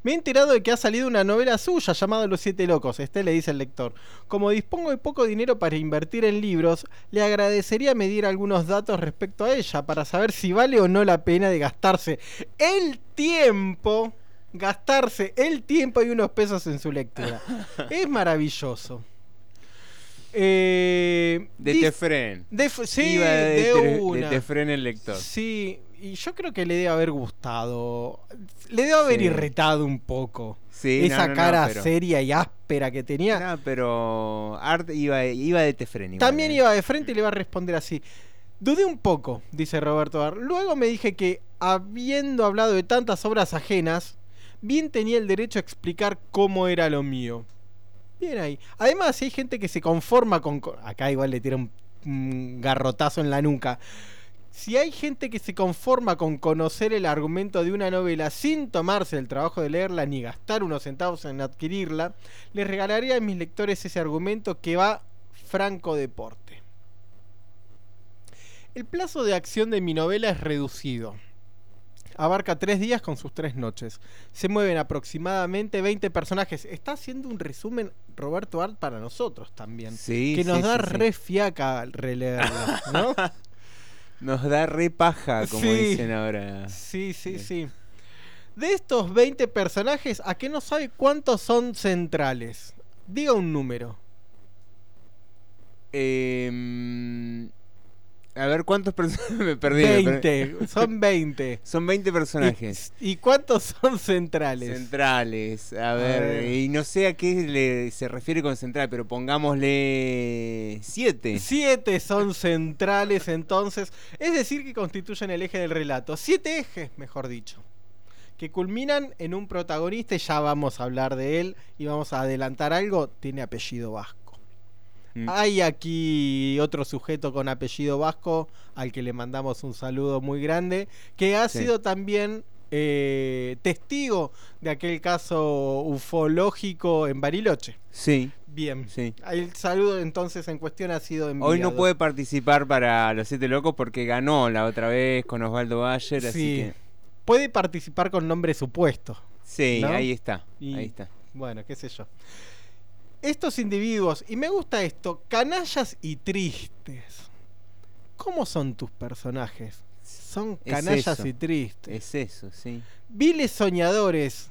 me he enterado de que ha salido una novela suya llamada Los Siete Locos. Este le dice el lector. Como dispongo de poco dinero para invertir en libros, le agradecería medir algunos datos respecto a ella para saber si vale o no la pena de gastarse el tiempo, gastarse el tiempo y unos pesos en su lectura. (laughs) Es maravilloso. Eh, De Tefren. sí, Iba de, de Te- una. de Tefren el lector. Sí, y yo creo que le debe haber gustado. Le debe haber Sí. irritado un poco. Sí, Esa no, no, no, cara pero- seria y áspera que tenía. Pero Art iba, iba de Tefren. También eh. iba de frente y le iba a responder así. Dudé un poco, dice Roberto Ar. Luego me dije que, habiendo hablado de tantas obras ajenas, bien tenía el derecho a explicar cómo era lo mío. Bien ahí. Además, hay gente que se conforma con... co- Acá igual le tira un, un garrotazo en la nuca. Si hay gente que se conforma con conocer el argumento de una novela sin tomarse el trabajo de leerla ni gastar unos centavos en adquirirla, les regalaría a mis lectores ese argumento que va franco deporte. El plazo de acción de mi novela es reducido. Abarca tres días con sus tres noches. Se mueven aproximadamente 20 personajes. Está haciendo un resumen Roberto Art para nosotros también. Sí, que nos sí, da sí, re fiaca al releerlo, ¿no? (laughs) Nos da re paja, como dicen ahora. Sí, sí, sí. De estos 20 personajes, ¿a qué no sabe cuántos son centrales? Diga un número. Em, a ver, ¿cuántos personajes (laughs) me perdí? me 20, perdí. son 20. Son 20 personajes. ¿Y, y cuántos son centrales? Centrales. A ver, ver. y no sé a qué le- se refiere con central, pero pongámosle 7. Siete son centrales entonces, es decir, que constituyen el eje del relato. Siete ejes, mejor dicho, que culminan en un protagonista y ya vamos a hablar de él y vamos a adelantar algo, tiene apellido vasco. Mm. Hay aquí otro sujeto con apellido vasco al que le mandamos un saludo muy grande, que ha Sí. sido también eh, testigo de aquel caso ufológico en Bariloche. Sí. Bien. Sí. El saludo entonces en cuestión ha sido enviado. Hoy no puede participar para los Siete Locos porque ganó la otra vez con Osvaldo Bayer, así Sí. que... Puede participar con nombre supuesto. Sí, ¿no? ahí está, Y, ahí está. Bueno, qué sé yo. Estos individuos, y me gusta esto, canallas y tristes. ¿Cómo son tus personajes? Son canallas y tristes. Es eso, sí. Viles soñadores,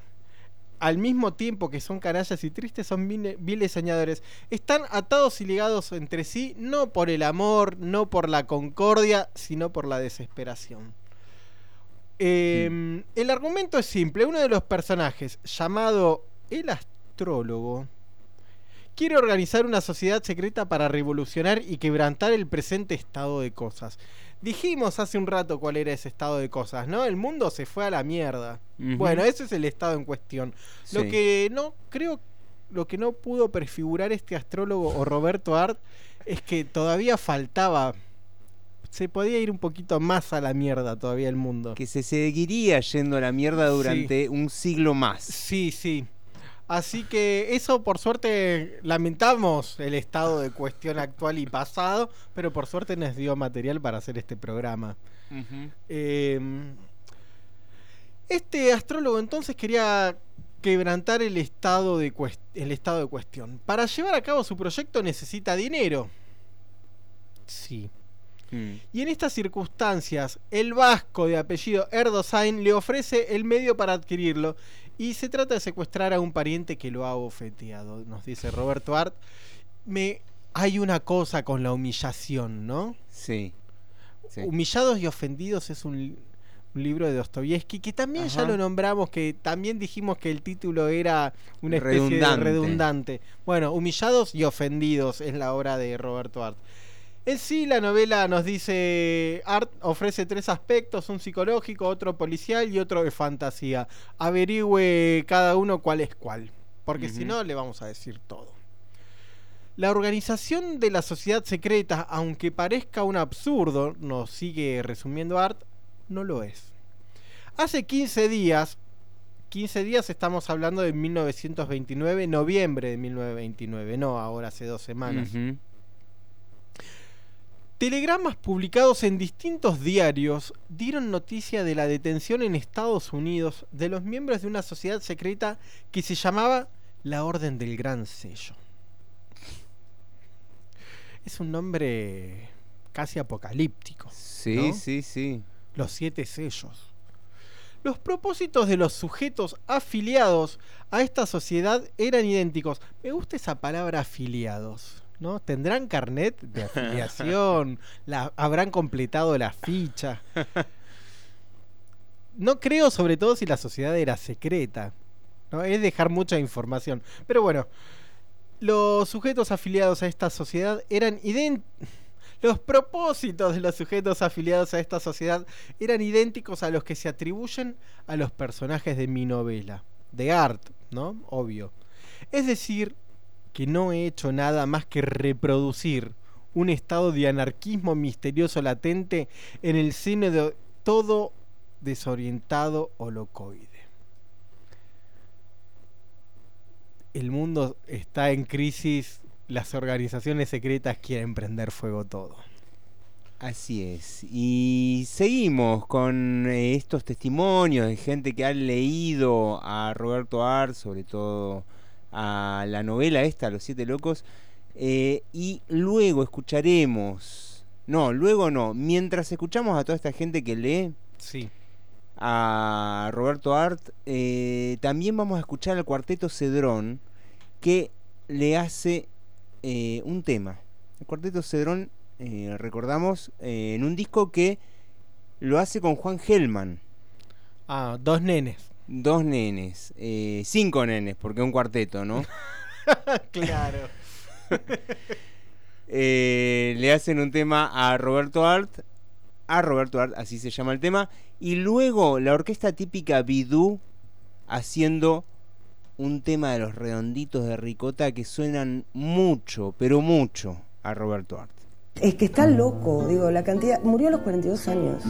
al mismo tiempo que son canallas y tristes, son vile- viles soñadores. Están atados y ligados entre sí, no por el amor, no por la concordia, sino por la desesperación. Eh, El argumento es simple. Uno de los personajes, llamado el astrólogo, quiere organizar una sociedad secreta para revolucionar y quebrantar el presente estado de cosas. Dijimos hace un rato cuál era ese estado de cosas, ¿no? El mundo se fue a la mierda. Bueno, ese es el estado en cuestión. Lo que no creo, lo que no pudo prefigurar este astrólogo o Roberto Art es que todavía faltaba. Se podía ir un poquito más a la mierda todavía el mundo. Que se seguiría yendo a la mierda durante un siglo más. Sí, sí. Así que eso por suerte lamentamos el estado de cuestión actual y pasado, pero por suerte nos dio material para hacer este programa. Eh, este astrólogo entonces quería quebrantar el estado, de el estado de cuestión. Para llevar a cabo su proyecto necesita dinero. Sí. Mm. Y en estas circunstancias, el vasco de apellido Erdosain le ofrece el medio para adquirirlo y se trata de secuestrar a un pariente que lo ha ofeteado, nos dice Roberto Art. Me hay una cosa con la humillación, ¿no? Sí. sí. Humillados y ofendidos es un, un libro de Dostoyevsky que también ya lo nombramos, que también dijimos que el título era una especie de Redundante. redundante. Bueno, Humillados y ofendidos es la obra de Roberto Art. En sí, la novela nos dice, Art ofrece tres aspectos, un psicológico, otro policial y otro de fantasía. Averigüe cada uno cuál es cuál, porque si no le vamos a decir todo. La organización de la sociedad secreta, aunque parezca un absurdo, nos sigue resumiendo Art, no lo es. Hace 15 días, 15 días estamos hablando de 1929, noviembre de 1929, no ahora hace dos semanas. Telegramas publicados en distintos diarios dieron noticia de la detención en Estados Unidos de los miembros de una sociedad secreta que se llamaba la Orden del Gran Sello. Es un nombre casi apocalíptico. Sí, ¿no? sí, sí. Los siete sellos. Los propósitos de los sujetos afiliados a esta sociedad eran idénticos. Me gusta esa palabra afiliados. ¿No? ¿Tendrán carnet de afiliación? (laughs) La, ¿Habrán completado la ficha? No creo, sobre todo si la sociedad era secreta. ¿no? Es dejar mucha información. Pero bueno, los sujetos afiliados a esta sociedad eran idénticos. Los propósitos de los sujetos afiliados a esta sociedad eran idénticos a los que se atribuyen a los personajes de mi novela, de Art, ¿no? Obvio. Es decir, que no he hecho nada más que reproducir un estado de anarquismo misterioso latente en el seno de todo desorientado holocoide. El mundo está en crisis, las organizaciones secretas quieren prender fuego todo. Así es. Y seguimos con eh, estos testimonios de gente que ha leído a Roberto Art, sobre todo a la novela esta, Los Siete Locos. eh, y luego escucharemos. No, luego no. Mientras escuchamos a toda esta gente que lee Sí. a Roberto Art, eh, también vamos a escuchar al cuarteto Cedrón que le hace eh, un tema. El cuarteto Cedrón, recordamos, en un disco que lo hace con Juan Gelman. Ah, dos nenes. Dos nenes, eh, cinco nenes, porque es un cuarteto, ¿no? (laughs) claro. (laughs) Eh, le hacen un tema a Roberto Art, a Roberto Art, así se llama el tema, y luego la orquesta típica Bidú haciendo un tema de los redonditos de ricota que suenan mucho, pero mucho a Roberto Art. Es que está loco, digo, la cantidad. Murió a los 42 años.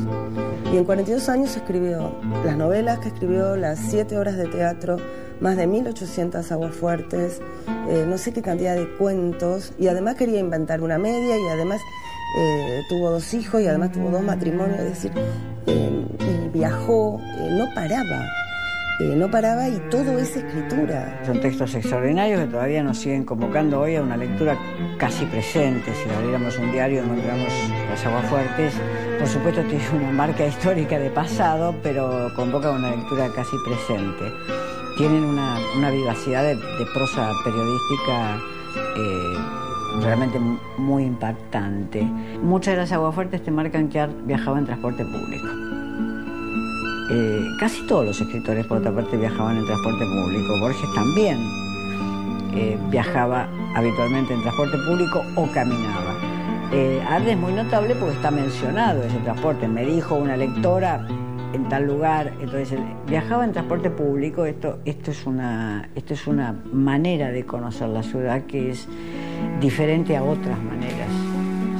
Y en 42 años escribió las novelas que escribió, las 7 horas de teatro, más de 1800 aguas fuertes, eh, no sé qué cantidad de cuentos. Y además quería inventar una media y además eh, tuvo dos hijos y además tuvo dos matrimonios. Es decir, eh, y viajó, no paraba. No paraba y todo es escritura. Son textos extraordinarios que todavía nos siguen convocando hoy a una lectura casi presente. Si abriéramos un diario encontramos las aguas fuertes. Por supuesto tiene una marca histórica de pasado, pero convoca una lectura casi presente. Tienen una, vivacidad de, prosa periodística eh, realmente muy impactante. Muchas de las aguas fuertes te marcan que viajaba en transporte público. Eh, casi todos los escritores, por otra parte, viajaban en transporte público. Borges también eh, viajaba habitualmente en transporte público o caminaba. Eh, Arde es muy notable porque está mencionado ese transporte. Me dijo una lectora en tal lugar, entonces viajaba en transporte público, esto, esto, es una, esto es una manera de conocer la ciudad que es diferente a otras maneras,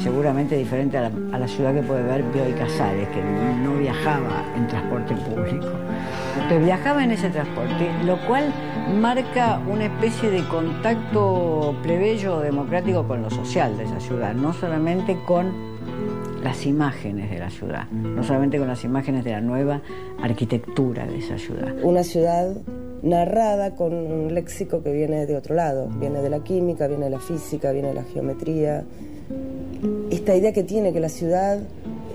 seguramente diferente a la, ciudad que puede ver Bioy Casares, que no viajaba en transporte público. Entonces viajaba en ese transporte, lo cual marca una especie de contacto plebeyo democrático con lo social de esa ciudad, no solamente con las imágenes de la ciudad, no solamente con las imágenes de la nueva arquitectura de esa ciudad. Una ciudad narrada con un léxico que viene de otro lado, viene de la química, viene de la física, viene de la geometría. Esta idea que tiene que la ciudad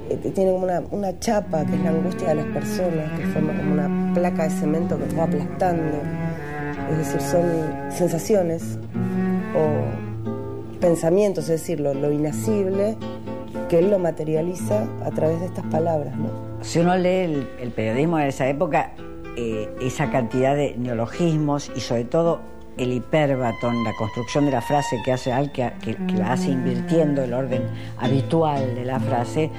eh, tiene como una, una, chapa, que es la angustia de las personas, que forma como una placa de cemento que va aplastando es decir, son sensaciones o pensamientos, es decir, lo, lo que él lo materializa a través de estas palabras. Si uno lee el, periodismo de esa época, eh, esa cantidad de neologismos y sobre todo el hiperbatón, la construcción de la frase que hace al que, que, la hace invirtiendo el orden habitual de la frase,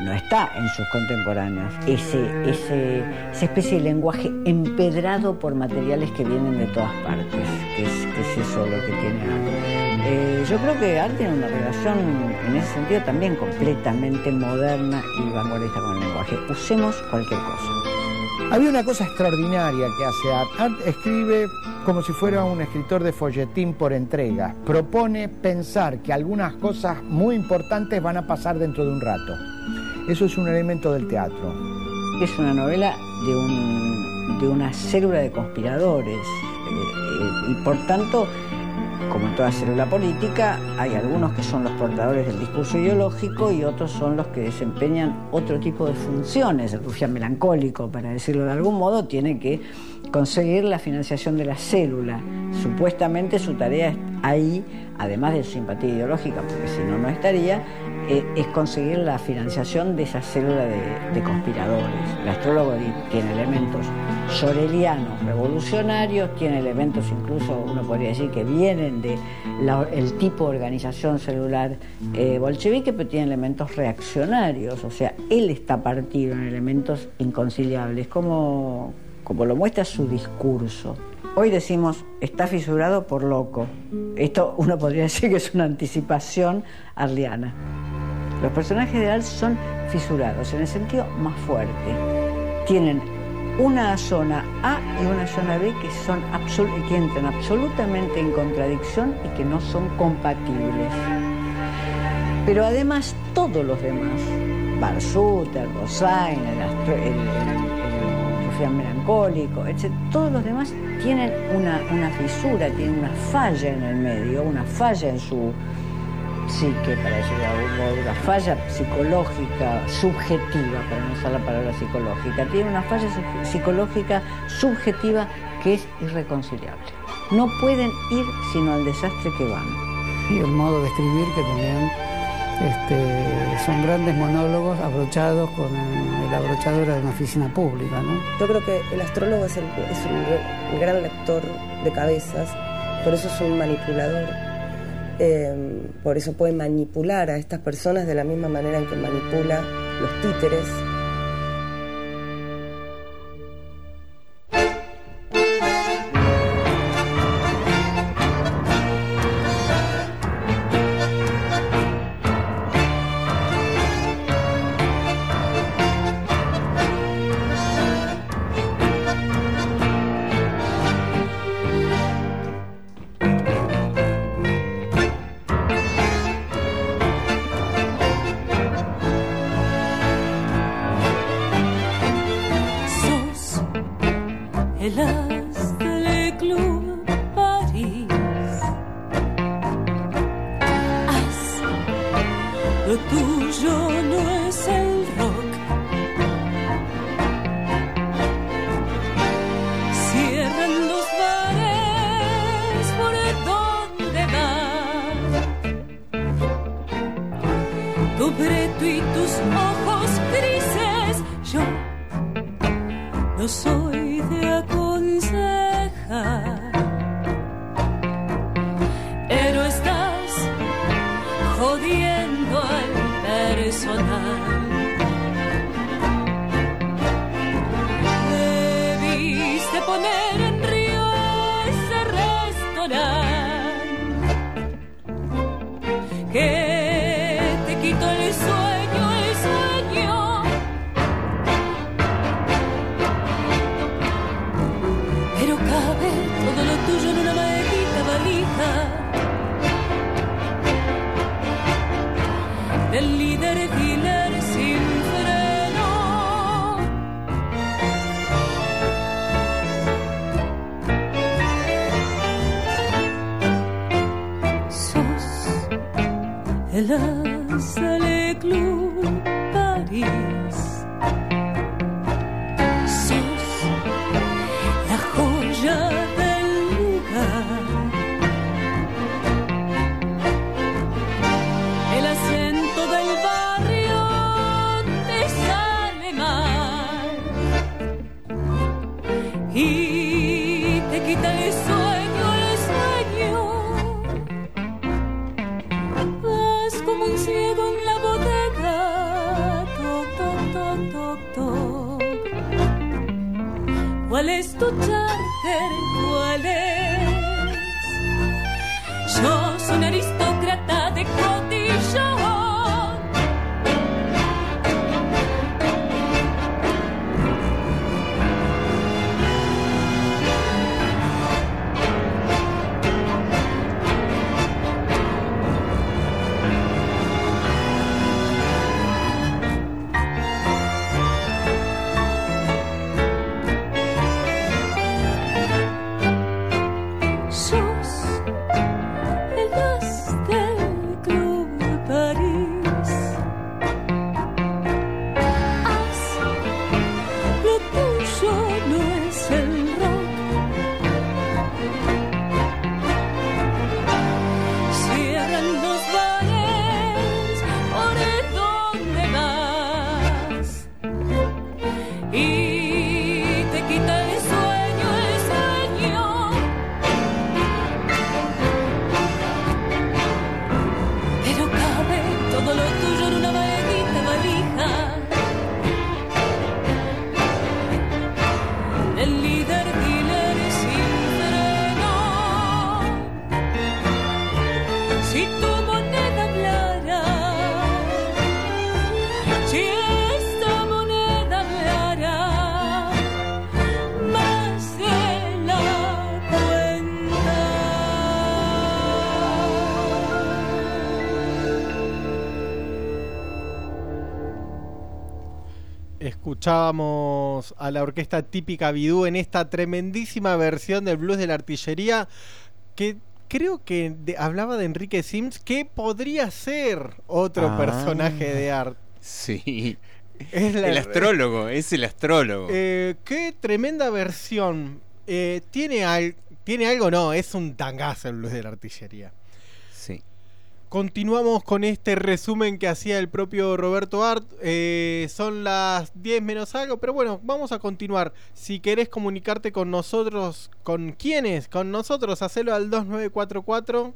no está en sus contemporáneos. Ese, ese, esa especie de lenguaje empedrado por materiales que vienen de todas partes, que es, eso lo que tiene arte. Eh, yo creo que arte tiene una relación en ese sentido también completamente moderna y vanguardista con el lenguaje. Usemos cualquier cosa. Había una cosa extraordinaria que hace Art. Art escribe como si fuera un escritor de folletín por entrega. Propone pensar que algunas cosas muy importantes van a pasar dentro de un rato. Eso es un elemento del teatro. Es una novela de, una célula de conspiradores eh, eh, y por tanto, como en toda célula política, hay algunos que son los portadores del discurso ideológico y otros son los que desempeñan otro tipo de funciones. El rufián melancólico, para decirlo de algún modo, tiene que conseguir la financiación de la célula. Supuestamente su tarea ahí, además de su simpatía ideológica, porque si no, no estaría, eh, es conseguir la financiación de esa célula de, conspiradores. El astrólogo tiene elementos sorelianos revolucionarios, tiene elementos incluso, uno podría decir, que vienen del el tipo de organización celular eh, bolchevique, pero tiene elementos reaccionarios, o sea, él está partido en elementos inconciliables, como, como lo muestra su discurso. Hoy decimos, está fisurado por loco. Esto uno podría decir que es una anticipación arliana. Los personajes de Al son fisurados en el sentido más fuerte. Tienen una zona A y una zona B que, son que entran absolutamente en contradicción y que no son compatibles. Pero además todos los demás, Barsuter, Rosain, el, el, el, melancólico, etc., todos los demás tienen una, una fisura, tienen una falla en el medio, una falla en su, psique, para decirlo de algún modo, una falla psicológica subjetiva, para no usar la palabra psicológica, tiene una falla psicológica subjetiva que es irreconciliable. No pueden ir sino al desastre que van. Y el modo de escribir que tenían este, son grandes monólogos abrochados con la abrochadura de una oficina pública. ¿no? Yo creo que el astrólogo es, es un gran lector de cabezas, por eso es un manipulador Em, por eso puede manipular a estas personas de la misma manera en que manipula los títeres Escuchábamos a la orquesta típica Bidú en esta tremendísima versión del blues de la artillería que creo que de- hablaba de Enrique Sims que podría ser otro Ah. personaje de art. Sí. Es la- el astrólogo, es el astrólogo. Eh, qué tremenda versión. Eh, tiene, al- tiene algo, no, es un tangazo el blues de la artillería. Continuamos con este resumen que hacía el propio Roberto Art. Eh, son las 10 menos algo, pero bueno, vamos a continuar. Si querés comunicarte con nosotros, ¿con quiénes? Con nosotros, hacelo al 2944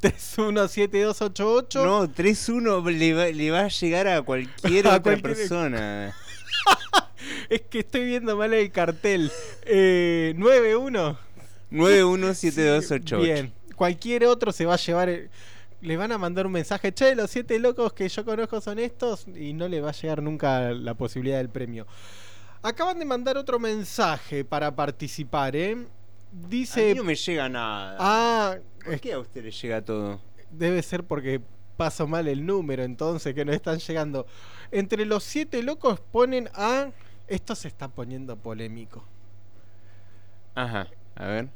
317288. (laughs) No, 3-1 le va, le va a llegar a cualquier (laughs) A otra cualquier- persona. (laughs) Es que estoy viendo mal el cartel. Eh, 91. 917288. Bien. Cualquier otro se va a llevar. el- Le van a mandar un mensaje, che, los siete locos que yo conozco son estos, y no le va a llegar nunca la posibilidad del premio. Acaban de mandar otro mensaje para participar, ¿eh? Dice. A mí no me llega nada. Ah, ¿Por qué a usted le llega todo? Debe ser porque paso mal el número, entonces, que no están llegando. Entre los siete locos ponen a. Esto se está poniendo polémico. Ajá, a ver.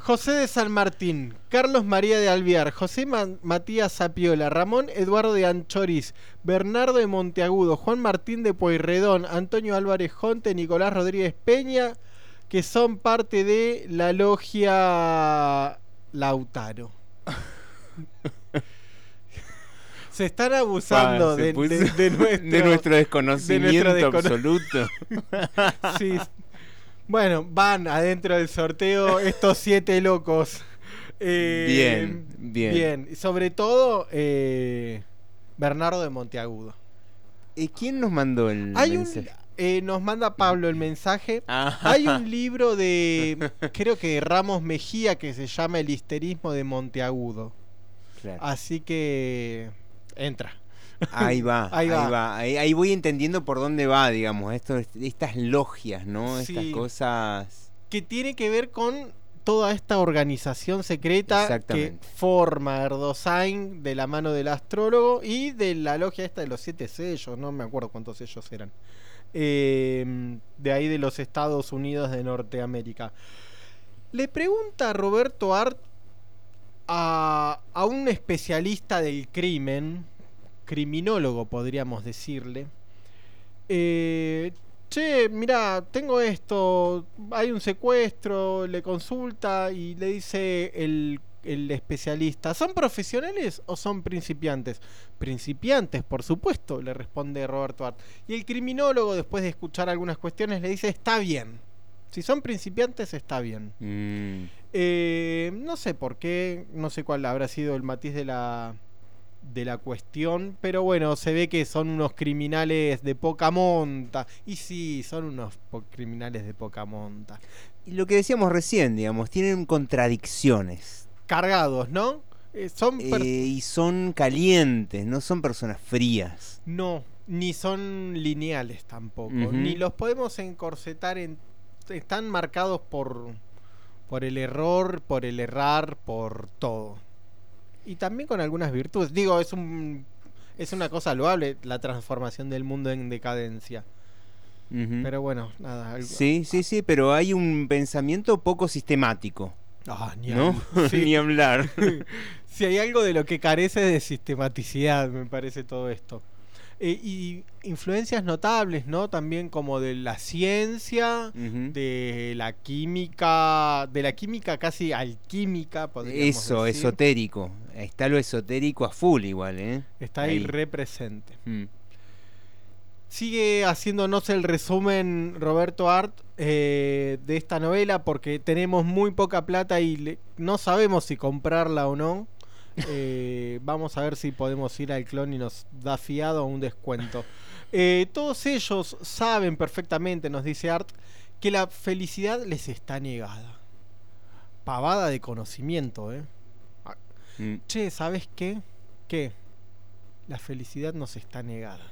José de San Martín, Carlos María de Alviar, José Ma- Matías Zapiola, Ramón Eduardo de Anchoriz, Bernardo de Monteagudo, Juan Martín de Pueyrredón, Antonio Álvarez Jonte, Nicolás Rodríguez Peña, que son parte de la logia Lautaro. (laughs) Se están abusando se de, puso- de- de nuestro, (laughs) de nuestro desconocimiento de nuestro absoluto. (laughs) Sí. Bueno, van adentro del sorteo estos (laughs) siete locos. Eh, Bien, bien. Bien, sobre todo eh, Bernardo de Monteagudo. ¿Y quién nos mandó el Hay un, mensaje? eh, nos manda Pablo el mensaje. (laughs) Ah. Hay un libro de, creo que de Ramos Mejía, que se llama El histerismo de Monteagudo. Claro. Así que entra. Ahí va, Ahí ahí va. Ahí, ahí voy entendiendo por dónde va, digamos, esto, estas logias, ¿no? Sí. Estas cosas. que tiene que ver con toda esta organización secreta que forma Erdosain de la mano del astrólogo y de la logia esta de los siete sellos, no me acuerdo cuántos sellos eran. Eh, de ahí de los Estados Unidos de Norteamérica. Le pregunta Roberto Art a, a un especialista del crimen, criminólogo podríamos decirle, eh, che, mira, tengo esto, hay un secuestro, le consulta y le dice el, el especialista, ¿son profesionales o son principiantes? Principiantes, por supuesto, le responde Roberto Art. Y el criminólogo, después de escuchar algunas cuestiones, le dice, está bien. Si son principiantes, está bien. Mm, Eh, no sé por qué, no sé cuál habrá sido el matiz de la de la cuestión, pero bueno, se ve que son unos criminales de poca monta. Y sí, son unos criminales de poca monta. Y lo que decíamos recién, digamos, tienen contradicciones. Cargados, ¿no? Eh, son Eh, y son calientes, no son personas frías. no, ni son lineales tampoco, ni los podemos encorsetar en están marcados por por el error, por el errar, por todo. Y también con algunas virtudes. Digo, es un es una cosa loable la transformación del mundo en decadencia. Pero bueno, nada. algo- Sí, sí, sí, pero hay un pensamiento poco sistemático. Ah, ni ¿No? (laughs) sí. Ni hablar. (laughs) si hay algo de lo que carece de sistematicidad, me parece todo esto. Eh, y influencias notables, ¿no? También como de la ciencia, de la química, de la química casi alquímica, podríamos Eso, decir. esotérico. Está lo esotérico a full igual, ¿eh? Está ahí represente. Mm. Sigue haciéndonos el resumen Roberto Art eh, de esta novela porque tenemos muy poca plata y le- no sabemos si comprarla o no. Eh, vamos a ver si podemos ir al clon y nos da fiado un descuento. Eh, todos ellos saben perfectamente, nos dice Art, que la felicidad les está negada. Pavada de conocimiento, ¿eh? Ah, Mm. Che, ¿sabes qué? ¿Qué? La felicidad nos está negada.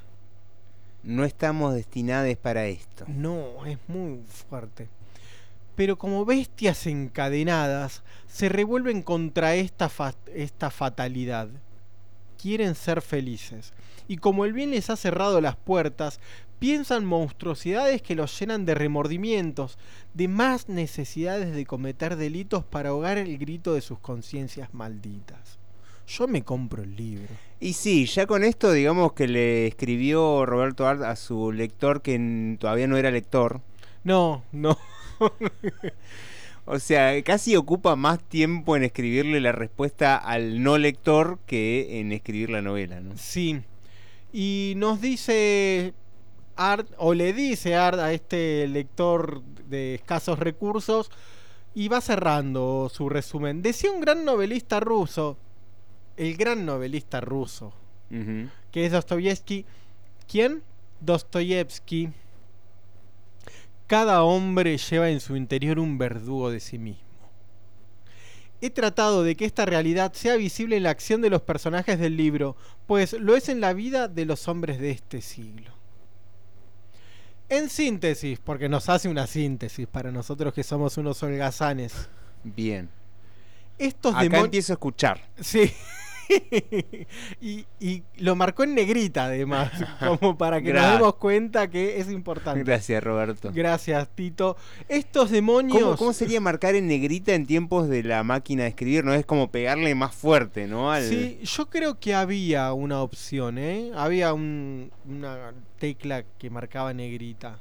No estamos destinados para esto. No, es muy fuerte. Pero como bestias encadenadas, se revuelven contra esta, fa- esta fatalidad. Quieren ser felices. Y como el bien les ha cerrado las puertas, piensan monstruosidades que los llenan de remordimientos, de más necesidades de cometer delitos para ahogar el grito de sus conciencias malditas. Yo me compro el libro. Y sí, ya con esto, digamos que le escribió Roberto Art a su lector que todavía no era lector. No, no. (laughs) O sea, casi ocupa más tiempo en escribirle la respuesta al no lector que en escribir la novela, ¿no? Sí. Y nos dice Art, o le dice Art a este lector de escasos recursos, y va cerrando su resumen. Decía un gran novelista ruso, el gran novelista ruso, que es Dostoyevsky. ¿Quién? Dostoyevsky. Cada hombre lleva en su interior un verdugo de sí mismo. He tratado de que esta realidad sea visible en la acción de los personajes del libro, pues lo es en la vida de los hombres de este siglo. En síntesis, porque nos hace una síntesis para nosotros que somos unos holgazanes. Bien. Estos Acá empiezo a escuchar. Sí. (laughs) y, y lo marcó en negrita además, (laughs) como para que nos demos cuenta que es importante. Gracias, Roberto. Gracias, Tito. Estos demonios... ¿Cómo, cómo sería marcar en negrita en tiempos de la máquina de escribir? No es como pegarle más fuerte, ¿no? Al- Sí, yo creo que había una opción, ¿eh? Había un- una tecla que marcaba negrita.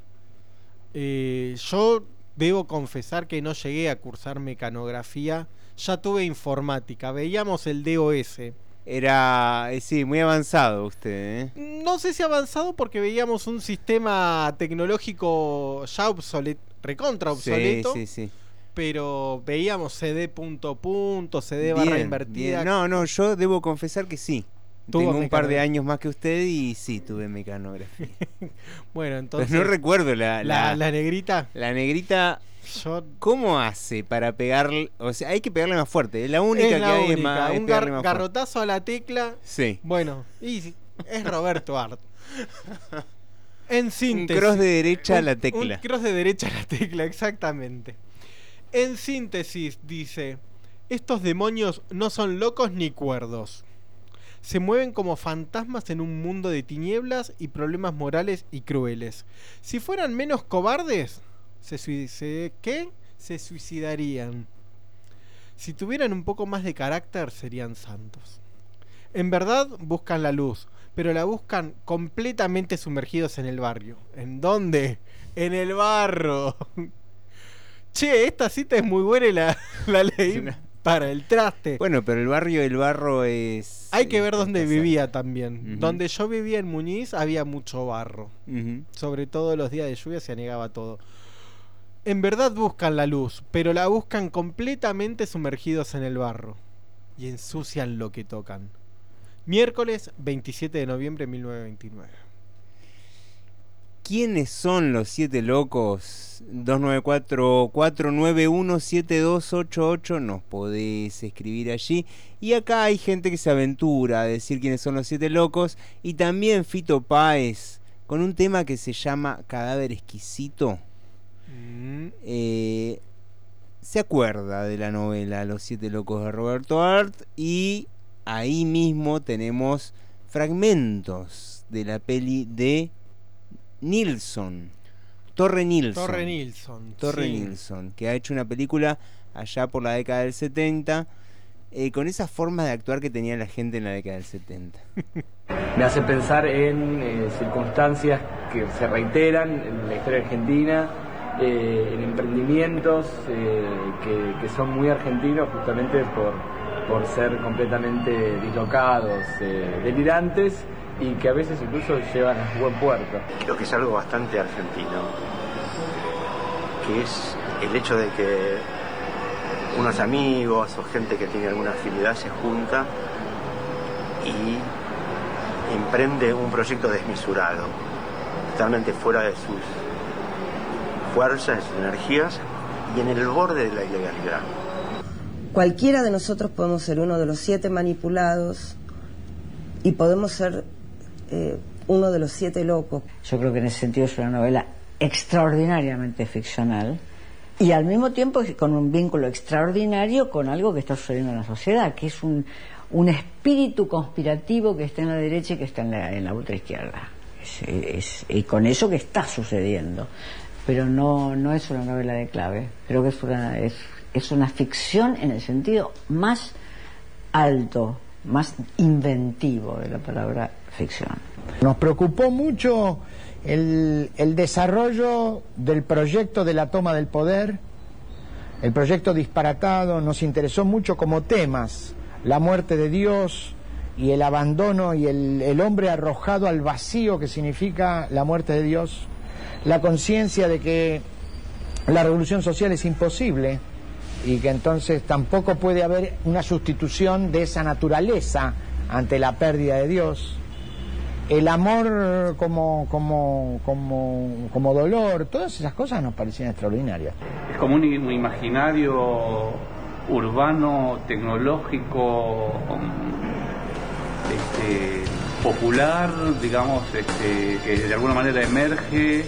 Eh, yo debo confesar que no llegué a cursar mecanografía, ya tuve informática, veíamos el DOS. Era, eh, sí, muy avanzado usted, ¿eh? No sé si avanzado porque veíamos un sistema tecnológico ya obsoleto, recontra obsoleto. Sí, sí, sí. Pero veíamos CD punto punto, CD barra invertida. bien. No, no, yo debo confesar que sí. Tengo un par de años más que usted y sí, tuve mecanografía. (laughs) Bueno, entonces. Pero no recuerdo la, la, la, la negrita. la negrita. Yo ¿Cómo hace para pegarle? O sea, hay que pegarle más fuerte. Es la única es que la hay es única. más, es un gar- más fuerte. garrotazo a la tecla. Sí. Bueno, y es Roberto Art. (laughs) En síntesis. cross de derecha a la un- tecla. Un cross de derecha a la tecla, exactamente. En síntesis, dice: Estos demonios no son locos ni cuerdos. Se mueven como fantasmas en un mundo de tinieblas y problemas morales y crueles. Si fueran menos cobardes, se, ¿qué? se suicidarían. Si tuvieran un poco más de carácter, serían santos. En verdad buscan la luz, pero la buscan completamente sumergidos en el barrio. ¿En dónde? En el barro. (laughs) Che, esta cita es muy buena y la, (laughs) la leí para el traste. Bueno, pero el barrio del barro es. Hay que ver dónde casa. vivía también. Donde yo vivía en Muñiz había mucho barro. Sobre todo los días de lluvia se anegaba todo. En verdad buscan la luz, pero la buscan completamente sumergidos en el barro. Y ensucian lo que tocan. Miércoles 27 de noviembre de 1929. ¿Quiénes son los siete locos? 294-491-7288 nos podés escribir allí. Y acá hay gente que se aventura a decir quiénes son los siete locos. Y también Fito Páez con un tema que se llama Cadáver Exquisito. Eh, se acuerda de la novela Los siete locos de Roberto Art y ahí mismo tenemos fragmentos de la peli de Nilsson. Torre Nilsson. Torre Nilsson. Torre sí. Nilsson, que ha hecho una película allá por la década del 70, eh, con esa forma de actuar que tenía la gente en la década del 70. (laughs) Me hace pensar en eh, circunstancias que se reiteran en la historia argentina, eh, en emprendimientos eh, que, son muy argentinos justamente por, por ser completamente dislocados, eh, delirantes y que a veces incluso llevan a buen puerto. Creo que es algo bastante argentino, que es el hecho de que unos amigos o gente que tiene alguna afinidad se junta y emprende un proyecto desmesurado, totalmente fuera de sus fuerzas, de sus energías y en el borde de la ilegalidad. Cualquiera de nosotros podemos ser uno de los siete manipulados y podemos ser eh, uno de los siete locos. Yo creo que en ese sentido es una novela extraordinariamente ficcional y al mismo tiempo con un vínculo extraordinario con algo que está sucediendo en la sociedad, que es un, un espíritu conspirativo que está en la derecha y que está en la, en la ultraizquierda. Es- es- y con eso que está sucediendo. Pero no, no es una novela de clave, creo que es una, es, es una ficción en el sentido más alto, más inventivo de la palabra ficción. Nos preocupó mucho el, el desarrollo del proyecto de la toma del poder, el proyecto disparatado, nos interesó mucho como temas la muerte de Dios y el abandono y el, el hombre arrojado al vacío que significa la muerte de Dios, la conciencia de que la revolución social es imposible y que entonces tampoco puede haber una sustitución de esa naturaleza ante la pérdida de Dios el amor como, como, como, como dolor, todas esas cosas nos parecían extraordinarias. Es como un, imaginario urbano, tecnológico, um, este, popular, digamos, este, que de alguna manera emerge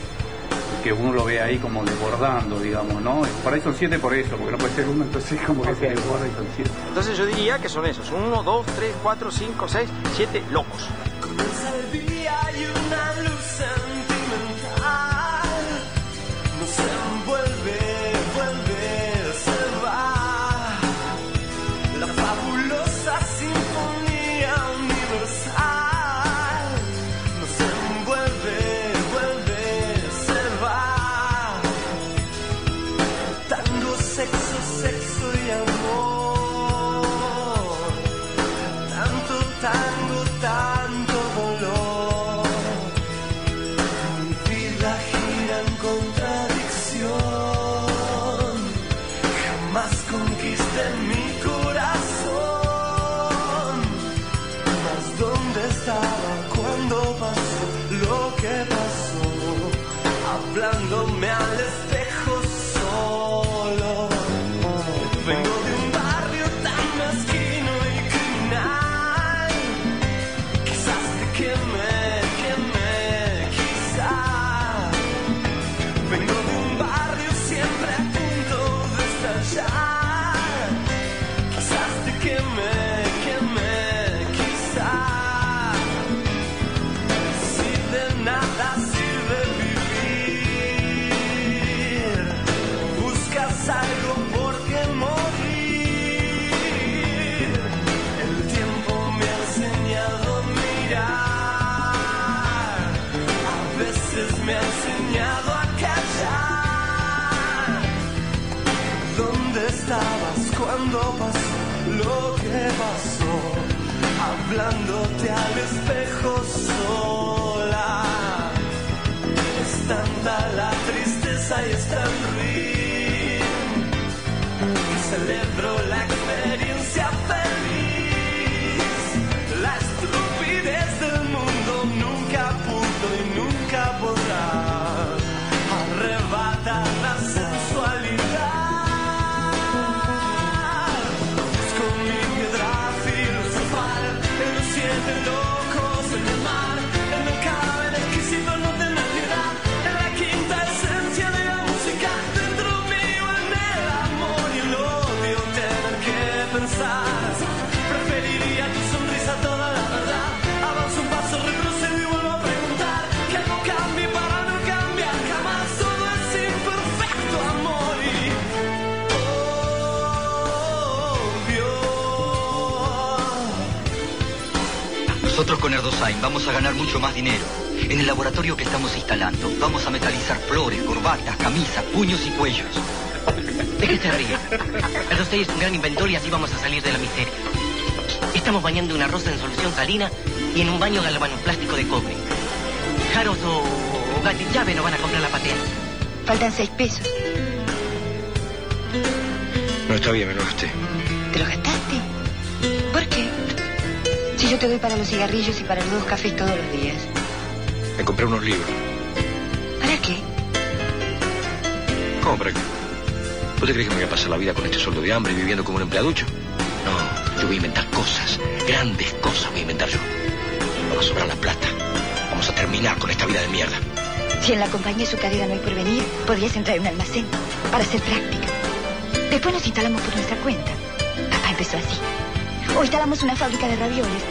que uno lo ve ahí como desbordando, digamos, ¿no? Por ahí son siete por eso, porque no puede ser uno, entonces como que se desborda y son siete. Entonces yo diría que son esos, uno, dos, tres, cuatro, cinco, seis, siete locos. Envuelve, Hablándote al espejo sola. Es tanta la tristeza y es tan ruin Nosotros con Erdosain vamos a ganar mucho más dinero. En el laboratorio que estamos instalando, vamos a metalizar flores, corbatas, camisas, puños y cuellos. ¿De qué se ríe? Erdosain es un gran inventor y así vamos a salir de la miseria. Estamos bañando una rosa en solución salina y en un baño galvanoplástico de cobre. Jaros o, o Gatillave no van a comprar la patente. Faltan seis pesos. No está bien, me lo gasté. ¿Te lo gastaste? Yo te doy para los cigarrillos y para los dos cafés todos los días. Me compré unos libros. ¿Para qué? ¿Cómo para qué? ¿Vos te crees que me voy a pasar la vida con este sueldo de hambre y viviendo como un empleaducho? No, yo voy a inventar cosas, grandes cosas voy a inventar yo. No va a sobrar la plata. Vamos a terminar con esta vida de mierda. Si en la compañía azucarera no hay porvenir, podrías entrar en un almacén para hacer práctica. Después nos instalamos por nuestra cuenta. Papá empezó así. O instalamos una fábrica de ravioles.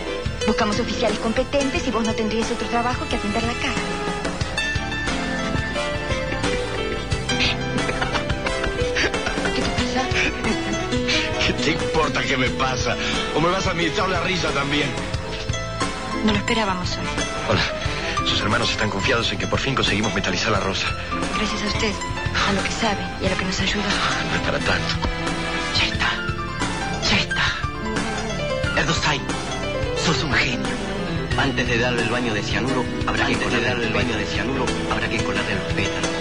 Buscamos oficiales competentes y vos no tendrías otro trabajo que atender la casa. ¿Qué te importa qué me pasa? ¿O me vas a administrar la risa también? No lo esperábamos hoy. Hola. Sus hermanos están confiados en que por fin conseguimos metalizar la rosa. Gracias a usted, a lo que sabe y a lo que nos ayuda. No es para tanto. Erdostein, sos un genio. Antes de darle el baño de cianuro, habrá que colarle darle el baño de cianuro, habrá que colarle los pétalos.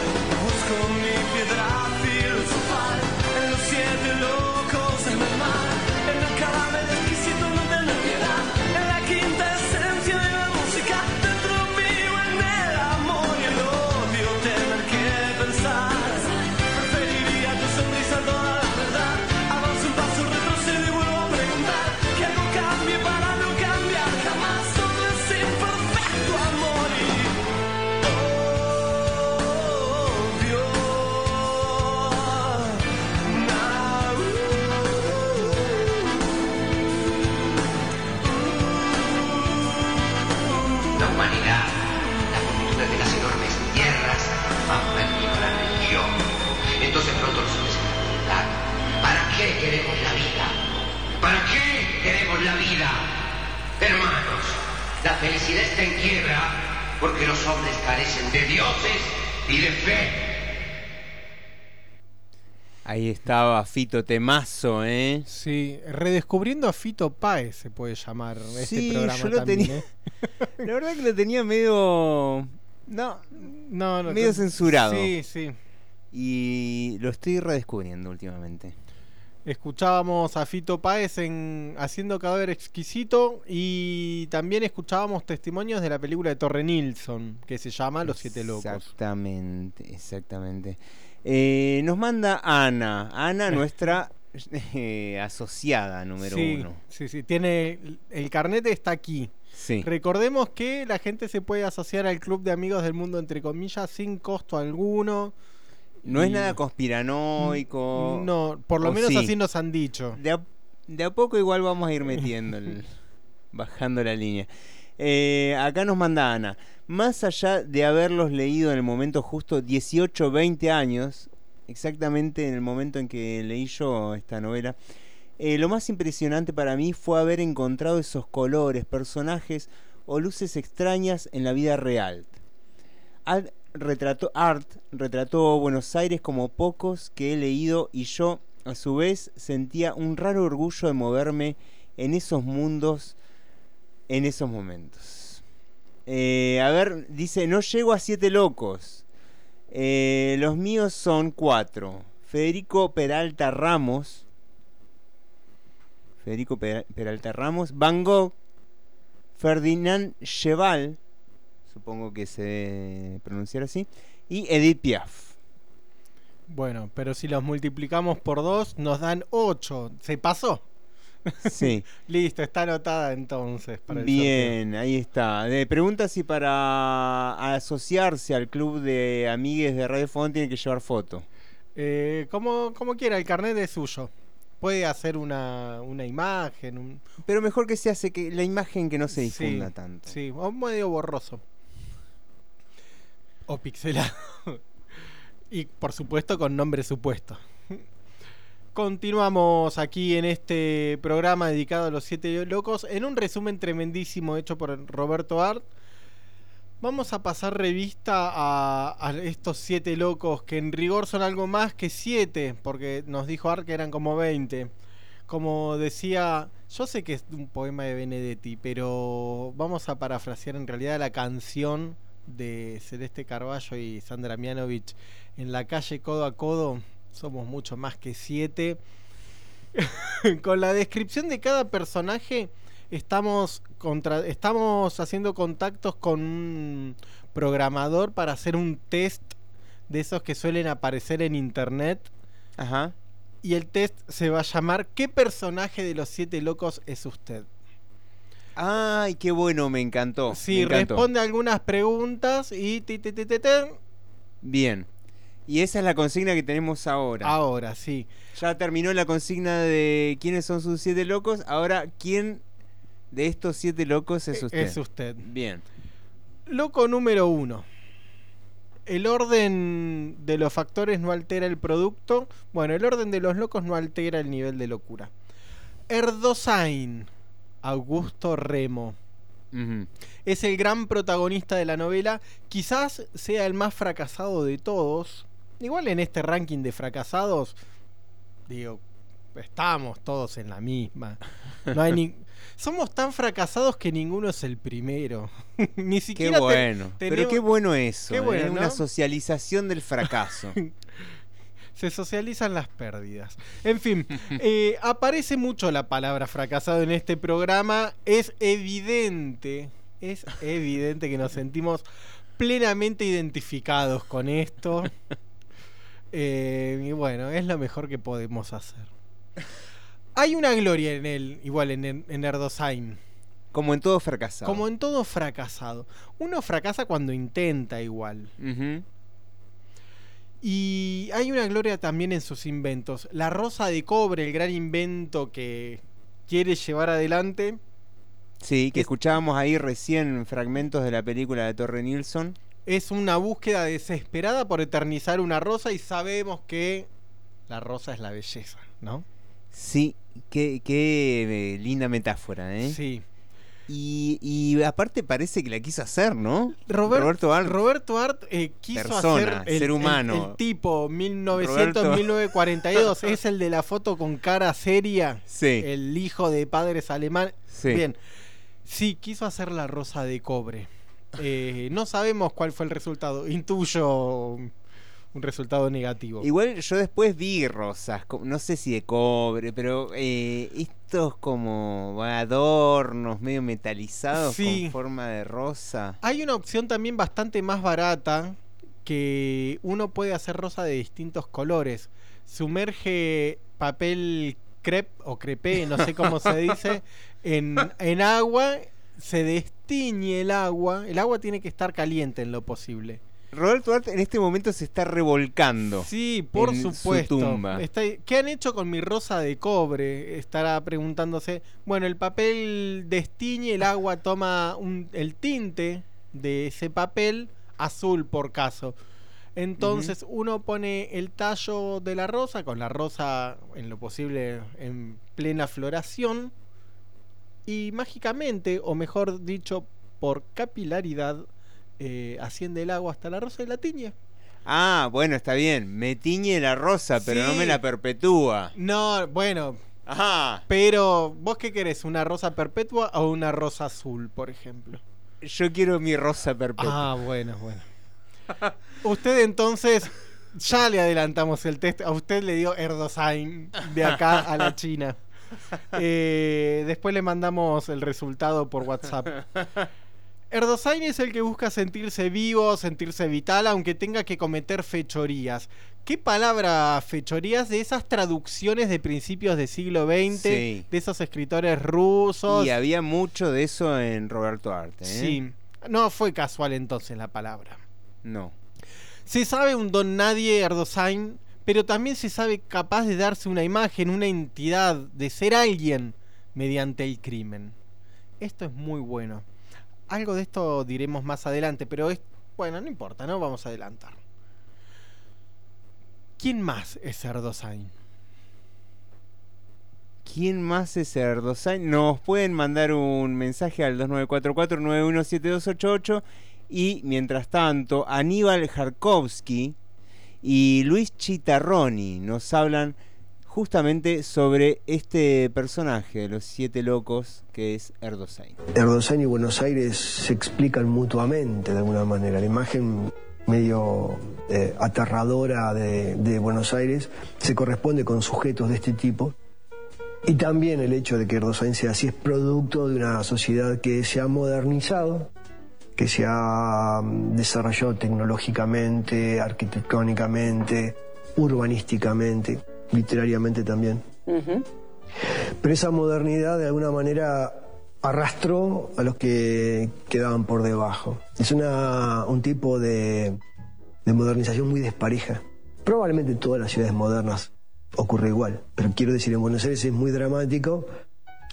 Carecen de dioses y de fe. Ahí estaba Fito Temazo, ¿eh? Sí, redescubriendo a Fito Páez se puede llamar este Sí, programa yo lo también, tenía- ¿eh? (laughs) La verdad que lo tenía medio. No, no, no, medio censurado. Sí, sí. Y lo estoy redescubriendo últimamente. Escuchábamos a Fito Páez en Haciendo Cadáver Exquisito y también escuchábamos testimonios de la película de Torre Nilsson que se llama Los Siete Locos. Exactamente, exactamente. Eh, nos manda Ana, Ana, nuestra (laughs) eh, asociada número sí, uno. Sí, sí, tiene el carnet está aquí. Sí. Recordemos que la gente se puede asociar al club de amigos del mundo entre comillas sin costo alguno. No es nada conspiranoico. No, por lo ¿O menos sí? así nos han dicho. De a, de a poco igual vamos a ir metiendo, el- (laughs) bajando la línea. Eh, acá nos manda Ana. Más allá de haberlos leído en el momento justo 18, 20 años, exactamente en el momento en que leí yo esta novela, eh, lo más impresionante para mí fue haber encontrado esos colores, personajes o luces extrañas en la vida real. Retrató, Art retrató Buenos Aires como pocos que he leído y yo, a su vez, sentía un raro orgullo de moverme en esos mundos en esos momentos. Eh, a ver, dice, no llego a siete locos. Eh, los míos son cuatro. Federico Peralta Ramos. Federico Pera- Peralta Ramos. Van Gogh. Ferdinand Cheval. Supongo que se debe pronunciar así. Y Edith Piaf. Bueno, pero si los multiplicamos por dos nos dan 8. Se pasó. Sí. (laughs) Listo, está anotada entonces. Para el Bien, ahí está. De pregunta si para asociarse al club de amigues de Radio Fogón tiene que llevar foto. Eh, como, como quiera, el carnet es suyo. Puede hacer una, una imagen, un... Pero mejor que se hace que la imagen que no se Sí, difunda tanto. Sí, o medio borroso. O pixelado. (laughs) y por supuesto con nombre supuesto. (laughs) Continuamos aquí en este programa dedicado a los siete locos en un resumen tremendísimo hecho por Roberto Art. Vamos a pasar revista a, a estos siete locos que en rigor son algo más que siete, porque nos dijo Art que eran como 20. Como decía, yo sé que es un poema de Benedetti, pero vamos a parafrasear en realidad la canción de Celeste Carballo y Sandra Mianovich en la calle codo a codo. Somos mucho más que siete. (laughs) Con la descripción de cada personaje estamos contra, estamos haciendo contactos con un programador para hacer un test de esos que suelen aparecer en internet. Ajá. Y el test se va a llamar ¿Qué personaje de los siete locos es usted? Ay, qué bueno, me encantó. Sí, me encantó. responde algunas preguntas y ti, ti, ti, ti, ti. Bien. Y esa es la consigna que tenemos ahora. Ahora, sí. Ya terminó la consigna de quiénes son sus siete locos. Ahora, ¿quién de estos siete locos es usted? Es usted. Bien. Loco número uno. El orden de los factores no altera el producto. Bueno, el orden de los locos no altera el nivel de locura. Erdosain, Augusto Remo. Es el gran protagonista de la novela. Quizás sea el más fracasado de todos. Igual en este ranking de fracasados, digo, estamos todos en la misma. No hay ni- (laughs) Somos tan fracasados que ninguno es el primero. (laughs) ni Qué siquiera te- bueno. Pero tenemos- qué bueno eso. Qué bueno, ¿eh? Una socialización del fracaso. (laughs) Se socializan las pérdidas. En fin, (laughs) eh, aparece mucho la palabra fracasado en este programa. Es evidente, es evidente que nos sentimos plenamente identificados con esto. (laughs) Eh, y bueno, es lo mejor que podemos hacer. Hay una gloria en él, igual en, en Erdosain. Como en todo fracasado. Como en todo fracasado. Uno fracasa cuando intenta igual. Y hay una gloria también en sus inventos. La rosa de cobre, el gran invento que quiere llevar adelante. Sí, que escuchábamos ahí recién fragmentos de la película de Torre Nilsson. Es una búsqueda desesperada por eternizar una rosa y sabemos que la rosa es la belleza, ¿no? Sí, qué, qué eh, linda metáfora, ¿eh? Sí. Y, y aparte parece que la quiso hacer, ¿no? Robert- Roberto Art. Roberto Art eh, quiso Persona, hacer el, ser humano. el tipo Roberto- 1900-1942 (laughs) es el de la foto con cara seria, Sí. el hijo de padres alemanes. Sí. Bien, sí, quiso hacer la rosa de cobre. Eh, no sabemos cuál fue el resultado. Intuyo un resultado negativo. Igual yo después vi rosas, no sé si de cobre, pero eh, estos como adornos medio metalizados Sí. con forma de rosa. Hay una opción también bastante más barata que uno puede hacer rosa de distintos colores. Sumerge papel crepe o crepé, no sé cómo se dice, (laughs) en, en agua, se destiñe el agua. El agua tiene que estar caliente en lo posible. Roberto Art en este momento se está revolcando. Sí, por en supuesto. Su tumba. Está- ¿Qué han hecho con mi rosa de cobre? Estará preguntándose. Bueno, el papel destiñe, el agua toma un- el tinte de ese papel azul por caso. Entonces uno pone el tallo de la rosa, con la rosa en lo posible en plena floración, y mágicamente, o mejor dicho, por capilaridad, eh, asciende el agua hasta la rosa y la tiñe. Ah, bueno, está bien. Me tiñe la rosa, pero no me la perpetúa. No, bueno. Ajá. Pero, ¿vos qué querés? ¿Una rosa perpetua o una rosa azul, por ejemplo? Yo quiero mi rosa perpetua. Ah, bueno, bueno. Usted entonces, ya le adelantamos el test. A usted le dio Erdosain de acá a la China. (laughs) Eh, después le mandamos el resultado por WhatsApp. Erdosain es el que busca sentirse vivo, sentirse vital, aunque tenga que cometer fechorías. ¿Qué palabra fechorías de esas traducciones de principios del siglo XX, Sí. de esos escritores rusos? Y había mucho de eso en Roberto Art. ¿eh? Sí. No fue casual entonces la palabra. No. Se sabe un don nadie Erdosain, pero también se sabe capaz de darse una imagen, una entidad, de ser alguien mediante el crimen. Esto es muy bueno. Algo de esto diremos más adelante, pero es bueno, no importa, no vamos a adelantar. ¿Quién más es Erdosain? ¿Quién más es Erdosain? Nos pueden mandar un mensaje al 2944-917288 y mientras tanto Aníbal Jarkovsky y Luis Chitarroni nos hablan justamente sobre este personaje de los siete locos que es Erdosain. Erdosain y Buenos Aires se explican mutuamente de alguna manera. La imagen medio eh, aterradora de, de Buenos Aires se corresponde con sujetos de este tipo. Y también el hecho de que Erdosain sea así es producto de una sociedad que se ha modernizado, que se ha mm, desarrollado tecnológicamente, arquitectónicamente, urbanísticamente, literariamente también. Pero esa modernidad de alguna manera arrastró a los que quedaban por debajo. Es una, un tipo de, de modernización muy despareja. Probablemente en todas las ciudades modernas ocurre igual, pero quiero decir, en Buenos Aires es muy dramático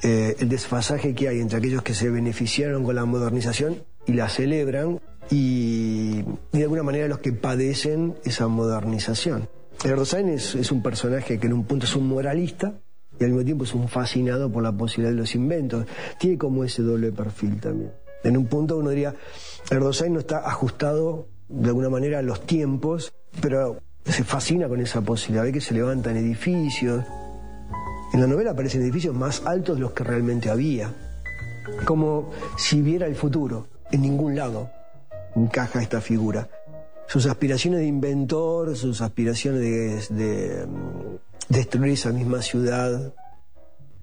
eh, el desfasaje que hay entre aquellos que se beneficiaron con la modernización y la celebran y, y de alguna manera los que padecen esa modernización. Erdosain es, es un personaje que en un punto es un moralista y al mismo tiempo es un fascinado por la posibilidad de los inventos. Tiene como ese doble perfil también. En un punto uno diría, Erdosain no está ajustado de alguna manera a los tiempos, pero se fascina con esa posibilidad. Ve que se levantan edificios. En la novela aparecen edificios más altos de los que realmente había. Como si viera el futuro. En ningún lado encaja esta figura. Sus aspiraciones de inventor, sus aspiraciones de, de, mm, destruir esa misma ciudad,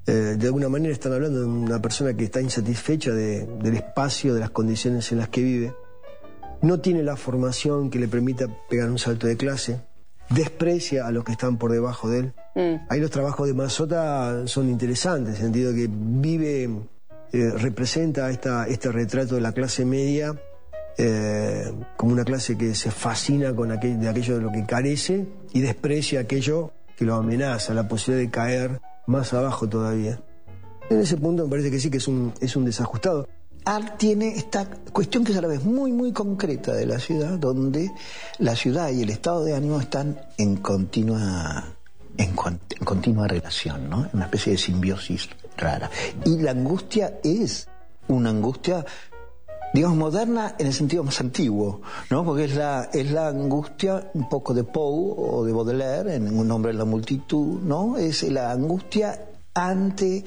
eh, de alguna manera están hablando de una persona que está insatisfecha de- del espacio, de las condiciones en las que vive. No tiene la formación que le permita pegar un salto de clase. Desprecia a los que están por debajo de él. Ahí los trabajos de Mazota son interesantes, en el sentido que vive, eh, representa esta, este retrato de la clase media eh, como una clase que se fascina con aquel- de aquello de lo que carece y desprecia aquello que lo amenaza, la posibilidad de caer más abajo todavía. En ese punto me parece que sí que es un, es un desajustado. Art tiene esta cuestión que es a la vez muy, muy concreta de la ciudad, donde la ciudad y el estado de ánimo están en continua, en, con- en continua relación, ¿no? Una especie de simbiosis rara. Y la angustia es una angustia, digamos, moderna en el sentido más antiguo, ¿no? Porque es la, es la angustia un poco de Poe o de Baudelaire, en Un hombre en la multitud, ¿no? Es la angustia ante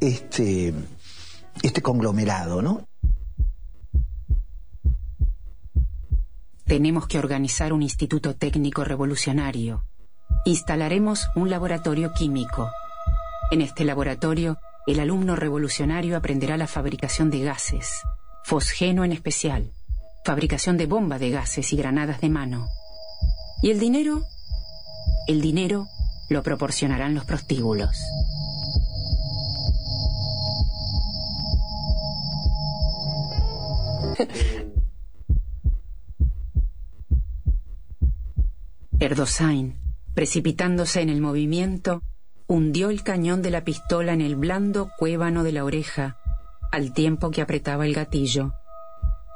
este, este conglomerado, ¿no? Tenemos que organizar un instituto técnico revolucionario. Instalaremos un laboratorio químico. En este laboratorio, el alumno revolucionario aprenderá la fabricación de gases, fosgeno en especial, fabricación de bomba de gases y granadas de mano. ¿Y el dinero? El dinero lo proporcionarán los prostíbulos. (laughs) Erdosain, precipitándose en el movimiento, hundió el cañón de la pistola en el blando cuébano de la oreja, al tiempo que apretaba el gatillo.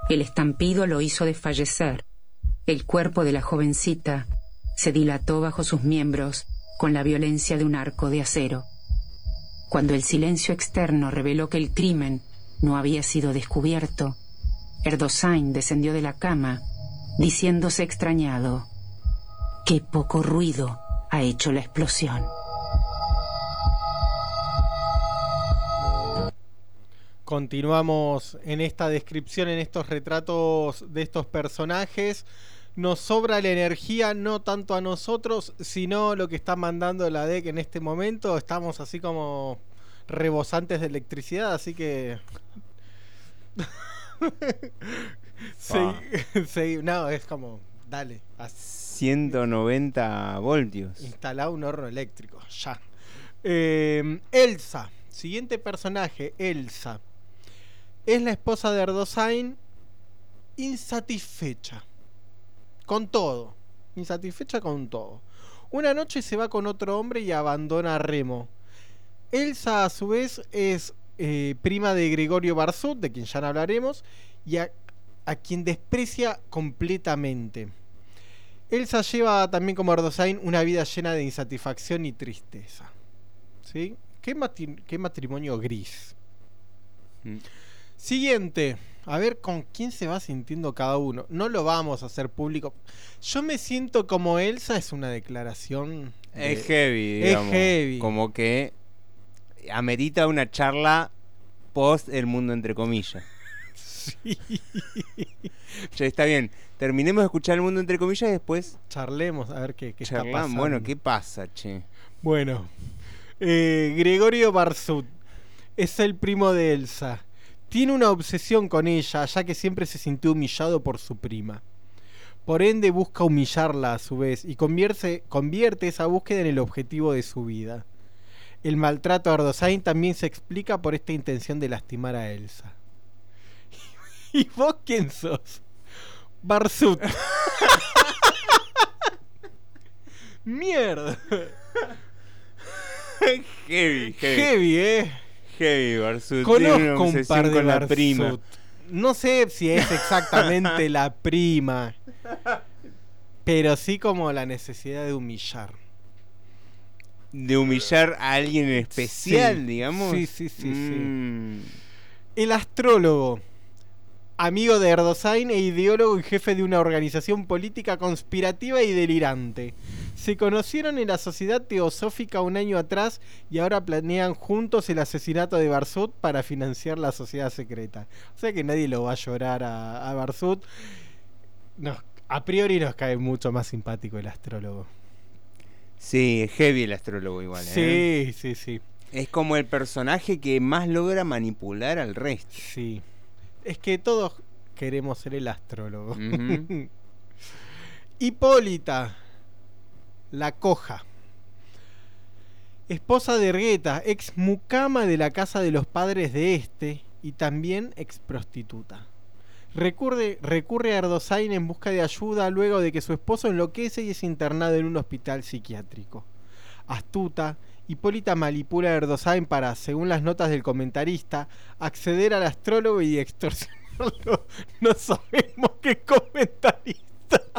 El estampido lo hizo desfallecer. El cuerpo de la jovencita se dilató bajo sus miembros con la violencia de un arco de acero. Cuando el silencio externo reveló que el crimen no había sido descubierto, Erdosain descendió de la cama, diciéndose extrañado, qué poco ruido ha hecho la explosión. Continuamos en esta descripción, en estos retratos de estos personajes. Nos sobra la energía, no tanto a nosotros, sino lo que está mandando la DEC en este momento. Estamos así como rebosantes de electricidad, así que. (laughs) Sí, sí, (laughs) no, es como, dale. 190 voltios. Instalado un horno eléctrico, ya. Eh, Elsa, siguiente personaje, Elsa. Es la esposa de Erdosain insatisfecha. Con todo. Insatisfecha con todo. Una noche se va con otro hombre y abandona a Remo. Elsa, a su vez, es eh, prima de Gregorio Barzut, de quien ya no hablaremos, y a, quien desprecia completamente. Elsa lleva también como Erdosain una vida llena de insatisfacción y tristeza. ¿Sí? ¿Qué, matrimonio gris? Siguiente. A ver con quién se va sintiendo cada uno. No lo vamos a hacer público. Yo me siento como Elsa, es una declaración. de- Es heavy, Es heavy. Como que amerita una charla post el mundo entre comillas. Che, (laughs) está bien. Terminemos de escuchar el mundo entre comillas y después charlemos a ver qué, qué está pasando. Bueno, ¿qué pasa, che? Bueno, eh, Gregorio Barzut es el primo de Elsa. Tiene una obsesión con ella, ya que siempre se sintió humillado por su prima. Por ende busca humillarla a su vez y convierte, convierte esa búsqueda en el objetivo de su vida. El maltrato a Erdosain también se explica por esta intención de lastimar a Elsa. (laughs) ¿Y vos quién sos? Barzut. (laughs) Mierda. Heavy, heavy. Heavy, eh. Heavy, Conozco un par de con la Barzut. prima. No sé si es exactamente la prima, pero sí como la necesidad de humillar. De humillar a alguien en especial, Sí. digamos. Sí, sí, sí, sí. Mm. El astrólogo, amigo de Erdosain e ideólogo y jefe de una organización política conspirativa y delirante. Se conocieron en la sociedad teosófica un año atrás y ahora planean juntos el asesinato de Barzut para financiar la sociedad secreta. O sea que nadie lo va a llorar a, a Barzut. Nos- a priori nos cae mucho más simpático el astrólogo. Sí, es heavy el astrólogo igual. ¿eh? Sí, sí, sí. Es como el personaje que más logra manipular al resto. Sí. Es que todos queremos ser el astrólogo. (laughs) Hipólita, la coja. Esposa de Ergueta, ex mucama de la casa de los padres de este y también ex prostituta. Recurre, recurre a Erdosain en busca de ayuda luego de que su esposo enloquece y es internado en un hospital psiquiátrico. Astuta, Hipólita manipula a Erdosain para, según las notas del comentarista, acceder al astrólogo y extorsionarlo. (laughs) No sabemos qué comentarista. (laughs)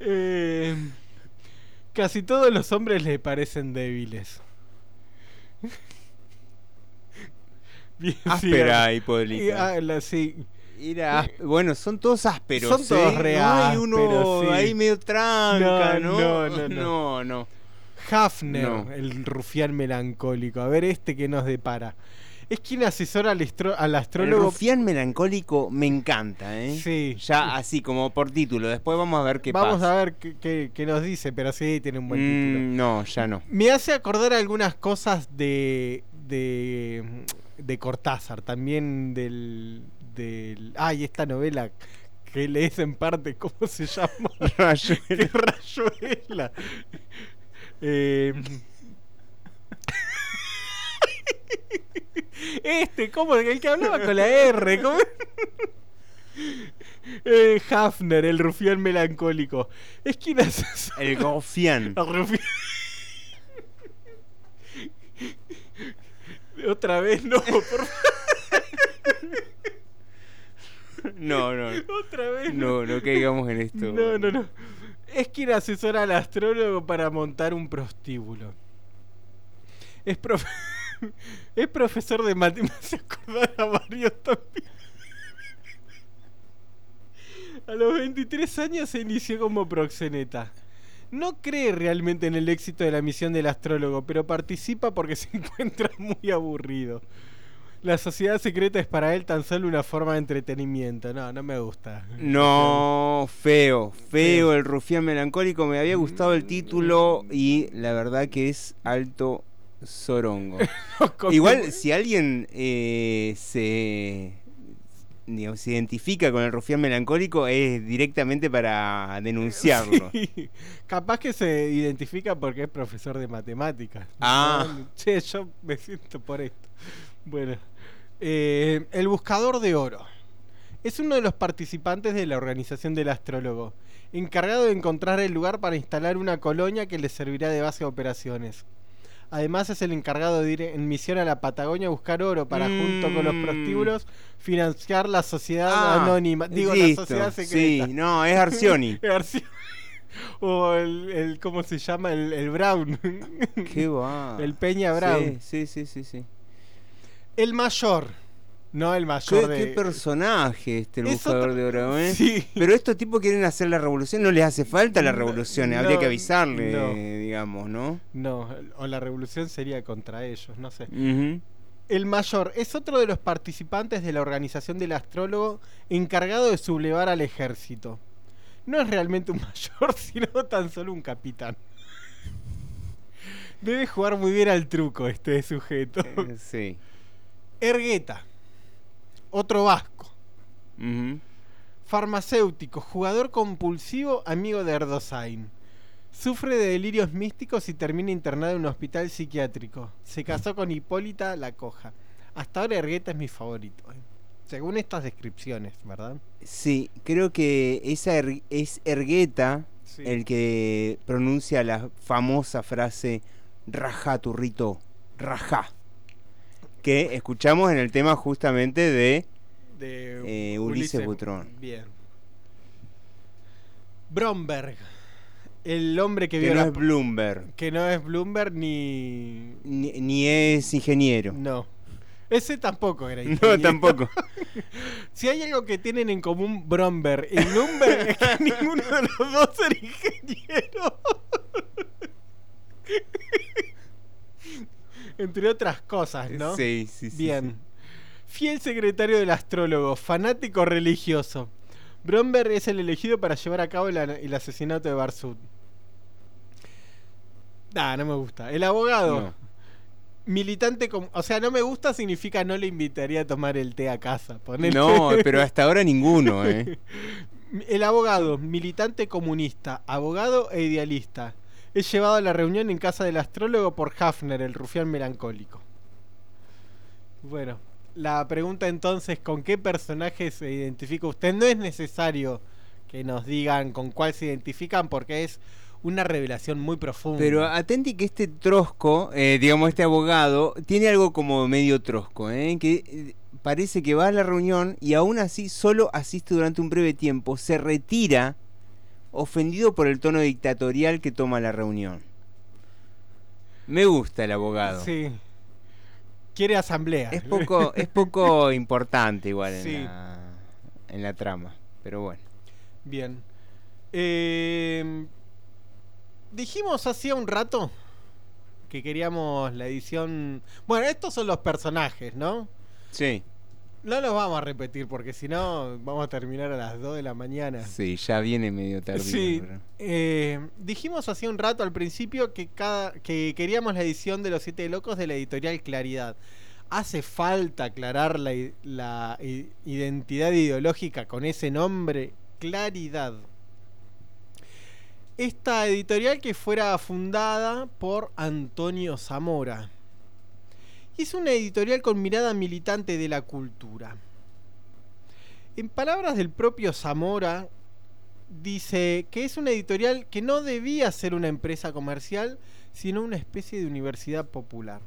Eh, casi todos los hombres le parecen débiles. Bien, Áspera, sí, Hipólita. y, ah, la- sí. Era bueno, son todos ásperos. Son todos ¿eh? re No hay uno sí. ahí medio tranca, No, ¿no? no, no, no. no. Hafner, No. el rufián melancólico. A ver este que nos depara. Es quien asesora al, al El astrólogo. rufián melancólico me encanta, ¿eh? Sí. Ya así como por título. Después vamos a ver qué Vamos pasa. a ver qué, qué- qué nos dice, pero sí, tiene un buen Mm, título. no, ya no. Me hace acordar algunas cosas de. de. de Cortázar, también del. Del. Ay, esta novela que lees en parte, ¿cómo se llama? (laughs) Rayuela. (laughs) Eh, Este, ¿cómo? El que hablaba con la R. ¿cómo? Eh, Hafner, el rufián melancólico. Es quien asesora- El rufián. El rufián. Otra vez no, por favor. No, no. (laughs) Otra vez No, no caigamos en esto. No, no, no. Es quien asesora al astrólogo para montar un prostíbulo. Es, profe- (laughs) es profesor de matemáticas. (laughs) acordar a varios también. A los 23 años se inició como proxeneta. No cree realmente en el éxito de la misión del astrólogo, pero participa porque se encuentra muy aburrido. La sociedad secreta es para él tan solo una forma de entretenimiento. No, no me gusta. No, feo, feo el rufián melancólico. Me había gustado el título y la verdad que es alto sorongo. (laughs) Igual, si alguien eh, se, digamos, se identifica con el rufián melancólico, es directamente para denunciarlo. (laughs) Sí. Capaz que se identifica porque es profesor de matemáticas. Ah. Che, yo me siento por esto. Bueno, eh, el buscador de oro. Es uno de los participantes de la organización del astrólogo, encargado de encontrar el lugar para instalar una colonia que le servirá de base a operaciones. Además es el encargado de ir en misión a la Patagonia a buscar oro para, junto con los Mm. prostíbulos, financiar la sociedad Ah, anónima. Digo, listo, la sociedad secreta. sí, no, es Arcioni. (laughs) Es Arcioni. O el, el- ¿cómo se llama? El, el Brown. Qué (laughs) va. El Peña Brown. Sí, sí, sí, sí. sí. El mayor. No el mayor ¿Qué, de... qué personaje este el Es buscador otro- de oro, ¿eh? Sí. Pero estos tipos quieren hacer la revolución, no les hace falta la revolución, habría no, que avisarle, no. digamos, ¿no? No, o la revolución sería contra ellos, no sé. El mayor es otro de los participantes de la organización del astrólogo encargado de sublevar al ejército. No es realmente un (laughs) mayor, sino tan solo un capitán. Debe jugar muy bien al truco este sujeto. Eh, sí. Ergueta, otro vasco. Farmacéutico, jugador compulsivo, amigo de Erdosain. Sufre de delirios místicos y termina internado en un hospital psiquiátrico. Se casó con Hipólita la Coja. Hasta ahora Ergueta es mi favorito. ¿eh? Según estas descripciones, ¿verdad? Sí, creo que esa er- es Ergueta Sí. el que pronuncia la famosa frase Rajá turrito, rajá. Que escuchamos en el tema justamente de De eh, Ulises Butrón. Bien. Bromberg. El hombre que, Que vio no la- es Bloomberg, que no es Bloomberg ni... ni, ni es ingeniero. No. Ese tampoco era (laughs) No, ingeniero. tampoco. (laughs) Si hay algo que tienen en común Bromberg y Bloomberg es que (laughs) ninguno de los dos era ingeniero. Entre otras cosas, ¿no? Sí, sí, sí, Bien. sí. Fiel secretario del astrólogo, fanático religioso. Bromberg es el elegido para llevar a cabo el, el asesinato de Barsud. Ah, no me gusta. El abogado. No. Militante, com- o sea, no me gusta significa no le invitaría a tomar el té a casa. No, pero hasta ahora ninguno, ¿eh? (laughs) El abogado, militante comunista, abogado e idealista. Es llevado a la reunión en casa del astrólogo por Hafner, el rufián melancólico. Bueno, la pregunta entonces, ¿con qué personaje se identifica usted? No es necesario que nos digan con cuál se identifican porque es una revelación muy profunda. Pero atenti que este trosco, eh, digamos este abogado, tiene algo como medio trosco, ¿eh? que eh, parece que va a la reunión y aún así solo asiste durante un breve tiempo, se retira ofendido por el tono dictatorial que toma la reunión. Me gusta el abogado. Sí. quiere asamblea. Es poco, es poco (laughs) importante igual en, la, en la trama, pero bueno. Bien. Eh, dijimos hacía un rato que queríamos la edición. Bueno, estos son los personajes, ¿no? Sí. No los vamos a repetir porque si no vamos a terminar a las 2 de la mañana. Sí, ya viene medio tardío. Sí, eh, dijimos hace un rato al principio que, cada, que queríamos la edición de Los Siete Locos de la editorial Claridad. ¿Hace falta aclarar la, la identidad ideológica con ese nombre? Claridad. Esta editorial que fuera fundada por Antonio Zamora. Y es una editorial con mirada militante de la cultura. En palabras del propio Zamora, dice que es una editorial que no debía ser una empresa comercial, sino una especie de universidad popular.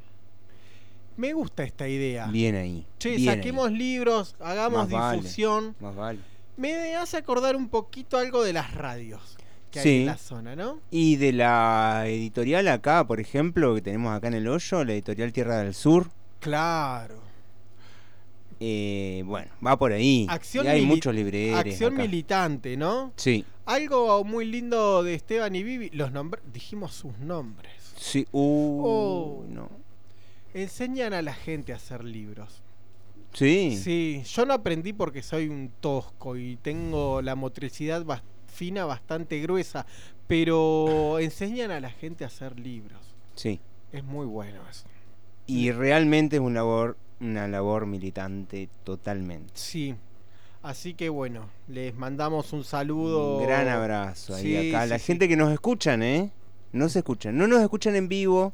Me gusta esta idea. Bien ahí. Che, bien saquemos libros, hagamos Más vale, difusión. Más vale. Me hace acordar un poquito algo de las radios que hay Sí. en la zona, ¿no? Y de la editorial acá, por ejemplo, que tenemos acá en el hoyo, la editorial Tierra del Sur. Claro. Eh, bueno, va por ahí. Acción y hay muchos libreros. Acción acá. militante, ¿no? Sí, Algo muy lindo de Esteban y Vivi, los nombres, dijimos sus nombres. sí. Uh, Oh. no. Enseñan a la gente a hacer libros. Sí. Sí, yo no aprendí porque soy un tosco y tengo la motricidad bas- fina bastante gruesa, pero enseñan a la gente a hacer libros. Sí. Es muy bueno eso. Y realmente es una labor, una labor militante totalmente. Sí. Así que bueno, les mandamos un saludo. Un gran abrazo ahí Sí, acá. sí, la sí. gente que nos escuchan, ¿eh? No se escuchan. No nos escuchan en vivo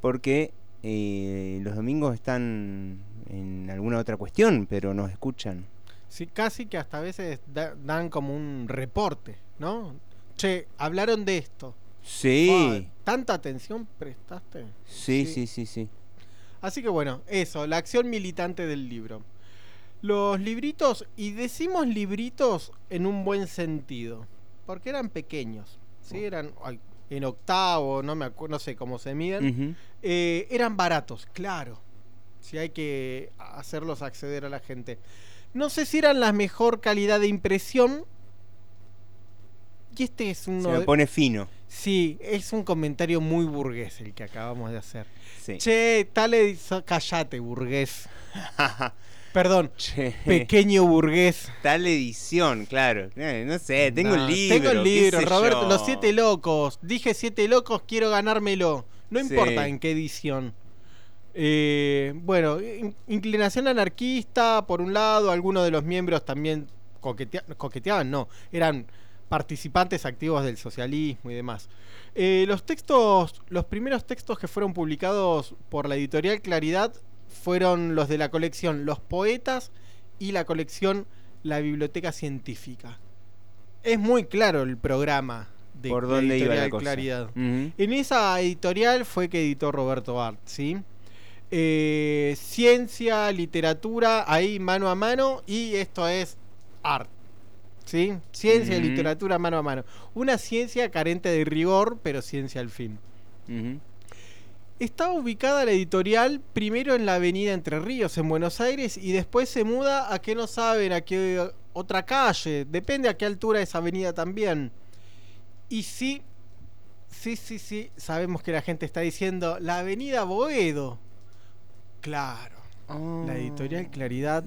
porque eh, los domingos están en alguna otra cuestión, pero nos escuchan. Sí, casi que hasta a veces da- dan como un reporte, ¿no? Che, hablaron de esto. Sí. Ay, ¿Tanta atención prestaste? Sí, sí, sí, sí. Así que bueno, eso, la acción militante del libro. Los libritos, y decimos libritos en un buen sentido, porque eran pequeños, ¿sí? Eran ay, en octavo, no me acuerdo, no sé cómo se miden. Eh, eran baratos, claro. Si hay que hacerlos acceder a la gente. No sé si eran la mejor calidad de impresión. Y este es uno. Se me de- pone fino. Sí, es un comentario muy burgués el que acabamos de hacer. Sí. Che, tal edición. Callate, burgués. (laughs) Perdón, Che. pequeño burgués. Tal edición, claro. Eh, no sé, tengo No, el libro. Tengo el libro, Roberto. yo. Los siete locos. Dije siete locos, quiero ganármelo. No Sí. importa en qué edición. Eh, bueno, in- inclinación anarquista, por un lado, algunos de los miembros también coquetea- coqueteaban, no, eran participantes activos del socialismo y demás. Eh, los textos, los primeros textos que fueron publicados por la editorial Claridad fueron los de la colección Los Poetas y la colección La Biblioteca Científica. Es muy claro el programa de ¿Por la dónde iba la editorial cosa? Claridad. En esa editorial fue que editó Roberto Art, ¿sí? Eh, ciencia, literatura, ahí mano a mano, y esto es art, ¿sí? Ciencia y literatura mano a mano. Una ciencia carente de rigor, pero ciencia al fin. Ujú. Estaba ubicada la editorial primero en la avenida Entre Ríos, en Buenos Aires, y después se muda a que no saben, a qué otra calle, depende a qué altura es avenida también. Y sí, sí, sí, sí, sabemos que la gente está diciendo la avenida Boedo. Claro, la editorial Claridad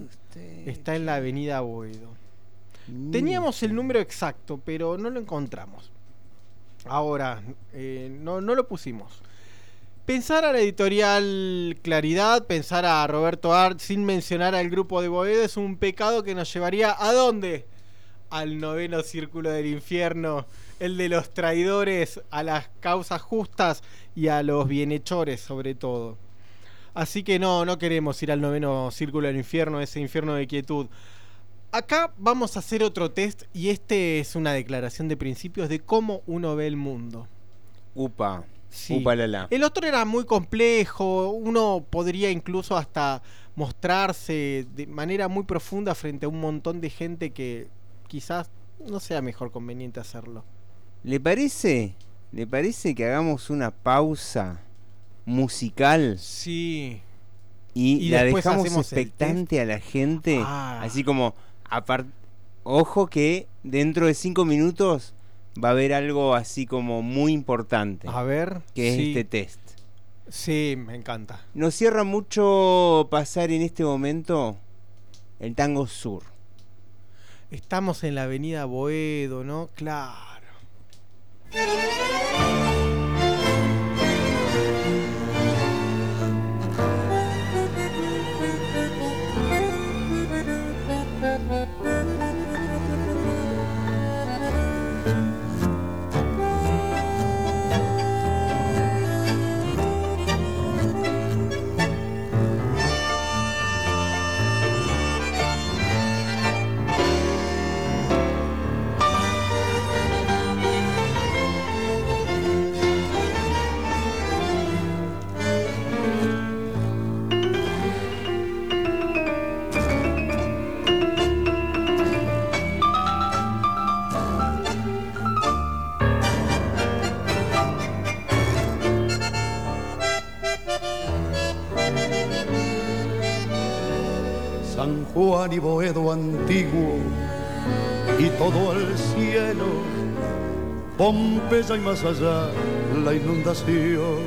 está en la avenida Boedo. Teníamos el número exacto, pero no lo encontramos. Ahora, eh, no, no lo pusimos. Pensar a la editorial Claridad, pensar a Roberto Art sin mencionar al grupo de Boedo es un pecado que nos llevaría a dónde? Al noveno círculo del infierno, el de los traidores a las causas justas y a los bienhechores sobre todo. Así que no, no queremos ir al noveno círculo del infierno, ese infierno de quietud. Acá vamos a hacer otro test y este es una declaración de principios de cómo uno ve el mundo. Upa. Sí. Upa la la. El otro era muy complejo, uno podría incluso hasta mostrarse de manera muy profunda frente a un montón de gente que quizás no sea mejor conveniente hacerlo. ¿Le parece? ¿Le parece que hagamos una pausa musical? Sí. y, Y la dejamos expectante a la gente, Ah. así como, ojo que dentro de cinco minutos va a haber algo así como muy importante. A ver, Que es sí. este test. Sí, me encanta. Nos cierra mucho pasar en este momento el tango sur. Estamos en la avenida Boedo, ¿no? Claro. Juan y Boedo antiguo y todo el cielo, Pompeya y más allá la inundación,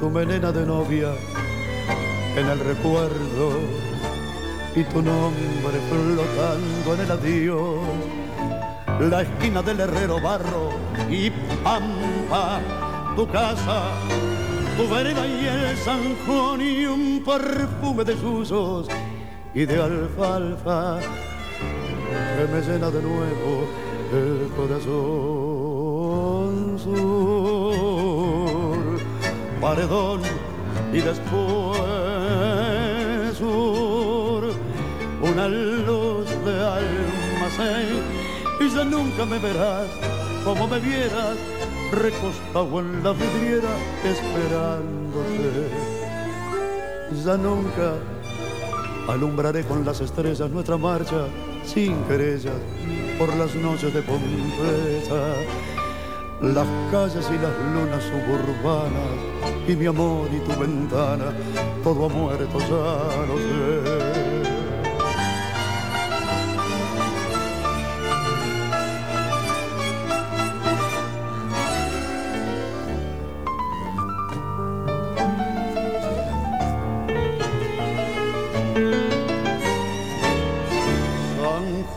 tu melena de novia en el recuerdo y tu nombre flotando en el adiós, la esquina del herrero barro y pampa, tu casa, tu vereda y el San y un perfume de susos y de alfalfa que me llena de nuevo el corazón sur, paredón y después sur, una luz de almacén y ya nunca me verás como me vieras recostado en la vidriera esperándote. Ya nunca alumbraré con las estrellas nuestra marcha sin querellas por las noches de Pompeya. Las calles y las lunas suburbanas y mi amor y tu ventana, todo ha muerto, ya lo sé.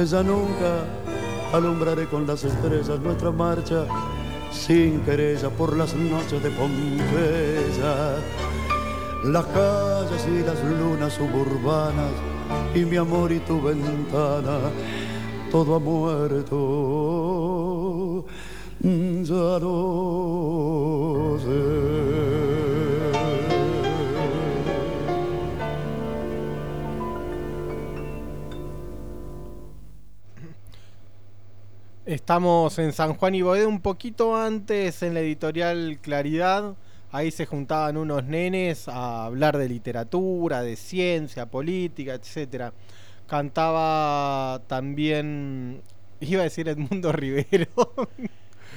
Nunca alumbraré con las estrellas nuestra marcha, sin querella por las noches de Pompeya. Las calles y las lunas suburbanas, y mi amor y tu ventana, todo ha muerto. Ya no sé. Estamos en San Juan y Boedo un poquito antes en la editorial Claridad. Ahí se juntaban unos nenes a hablar de literatura, de ciencia, política, etcétera. Cantaba también, iba a decir Edmundo (laughs) Rivero.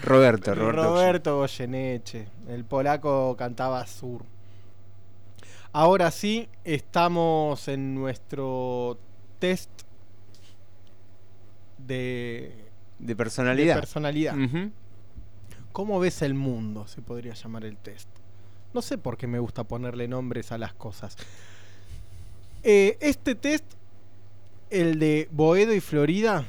Roberto, Roberto. Roberto Goyeneche. El polaco cantaba Sur. Ahora sí, estamos en nuestro test de De personalidad. de personalidad. ¿Cómo ves el mundo? Se podría llamar el test. No sé por qué me gusta ponerle nombres a las cosas. Eh, este test, el de Boedo y Florida,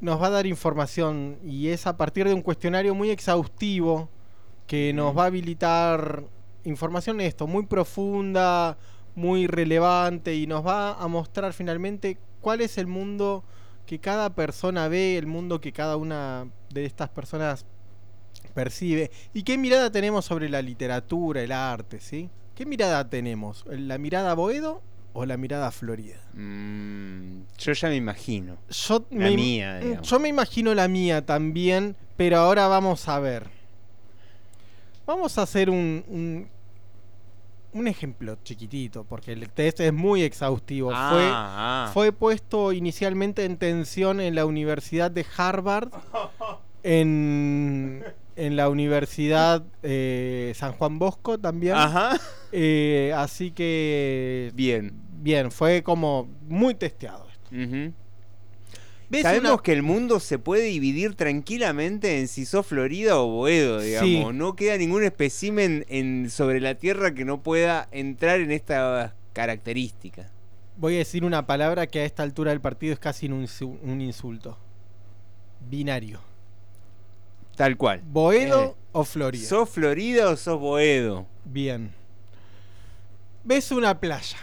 nos va a dar información y es a partir de un cuestionario muy exhaustivo que nos va a habilitar información esto, muy profunda, muy relevante y nos va a mostrar finalmente cuál es el mundo que cada persona ve, el mundo que cada una de estas personas percibe y qué mirada tenemos sobre la literatura, el arte, ¿sí? ¿Qué mirada tenemos? ¿La mirada Boedo o la mirada Florida? Mm, yo ya me imagino. Yo La me, mía, digamos. Yo me imagino la mía también, pero ahora vamos a ver. Vamos a hacer un, un, un ejemplo chiquitito, porque el test es muy exhaustivo. Ah, fue, ah. fue puesto inicialmente en tensión en la Universidad de Harvard, (laughs) en, en la Universidad eh, San Juan Bosco también. Ajá. Eh, así que... Bien. Bien, fue como muy testeado. ¿Ves Sabemos una- que el mundo se puede dividir tranquilamente en si sos Florida o Boedo, digamos. Sí. No queda ningún espécimen en, sobre la Tierra que no pueda entrar en esta característica. Voy a decir una palabra que a esta altura del partido es casi un insulto. Binario. Tal cual. ¿Boedo Eh, o Florida? ¿Sos Florida o sos Boedo? Bien. Ves una playa,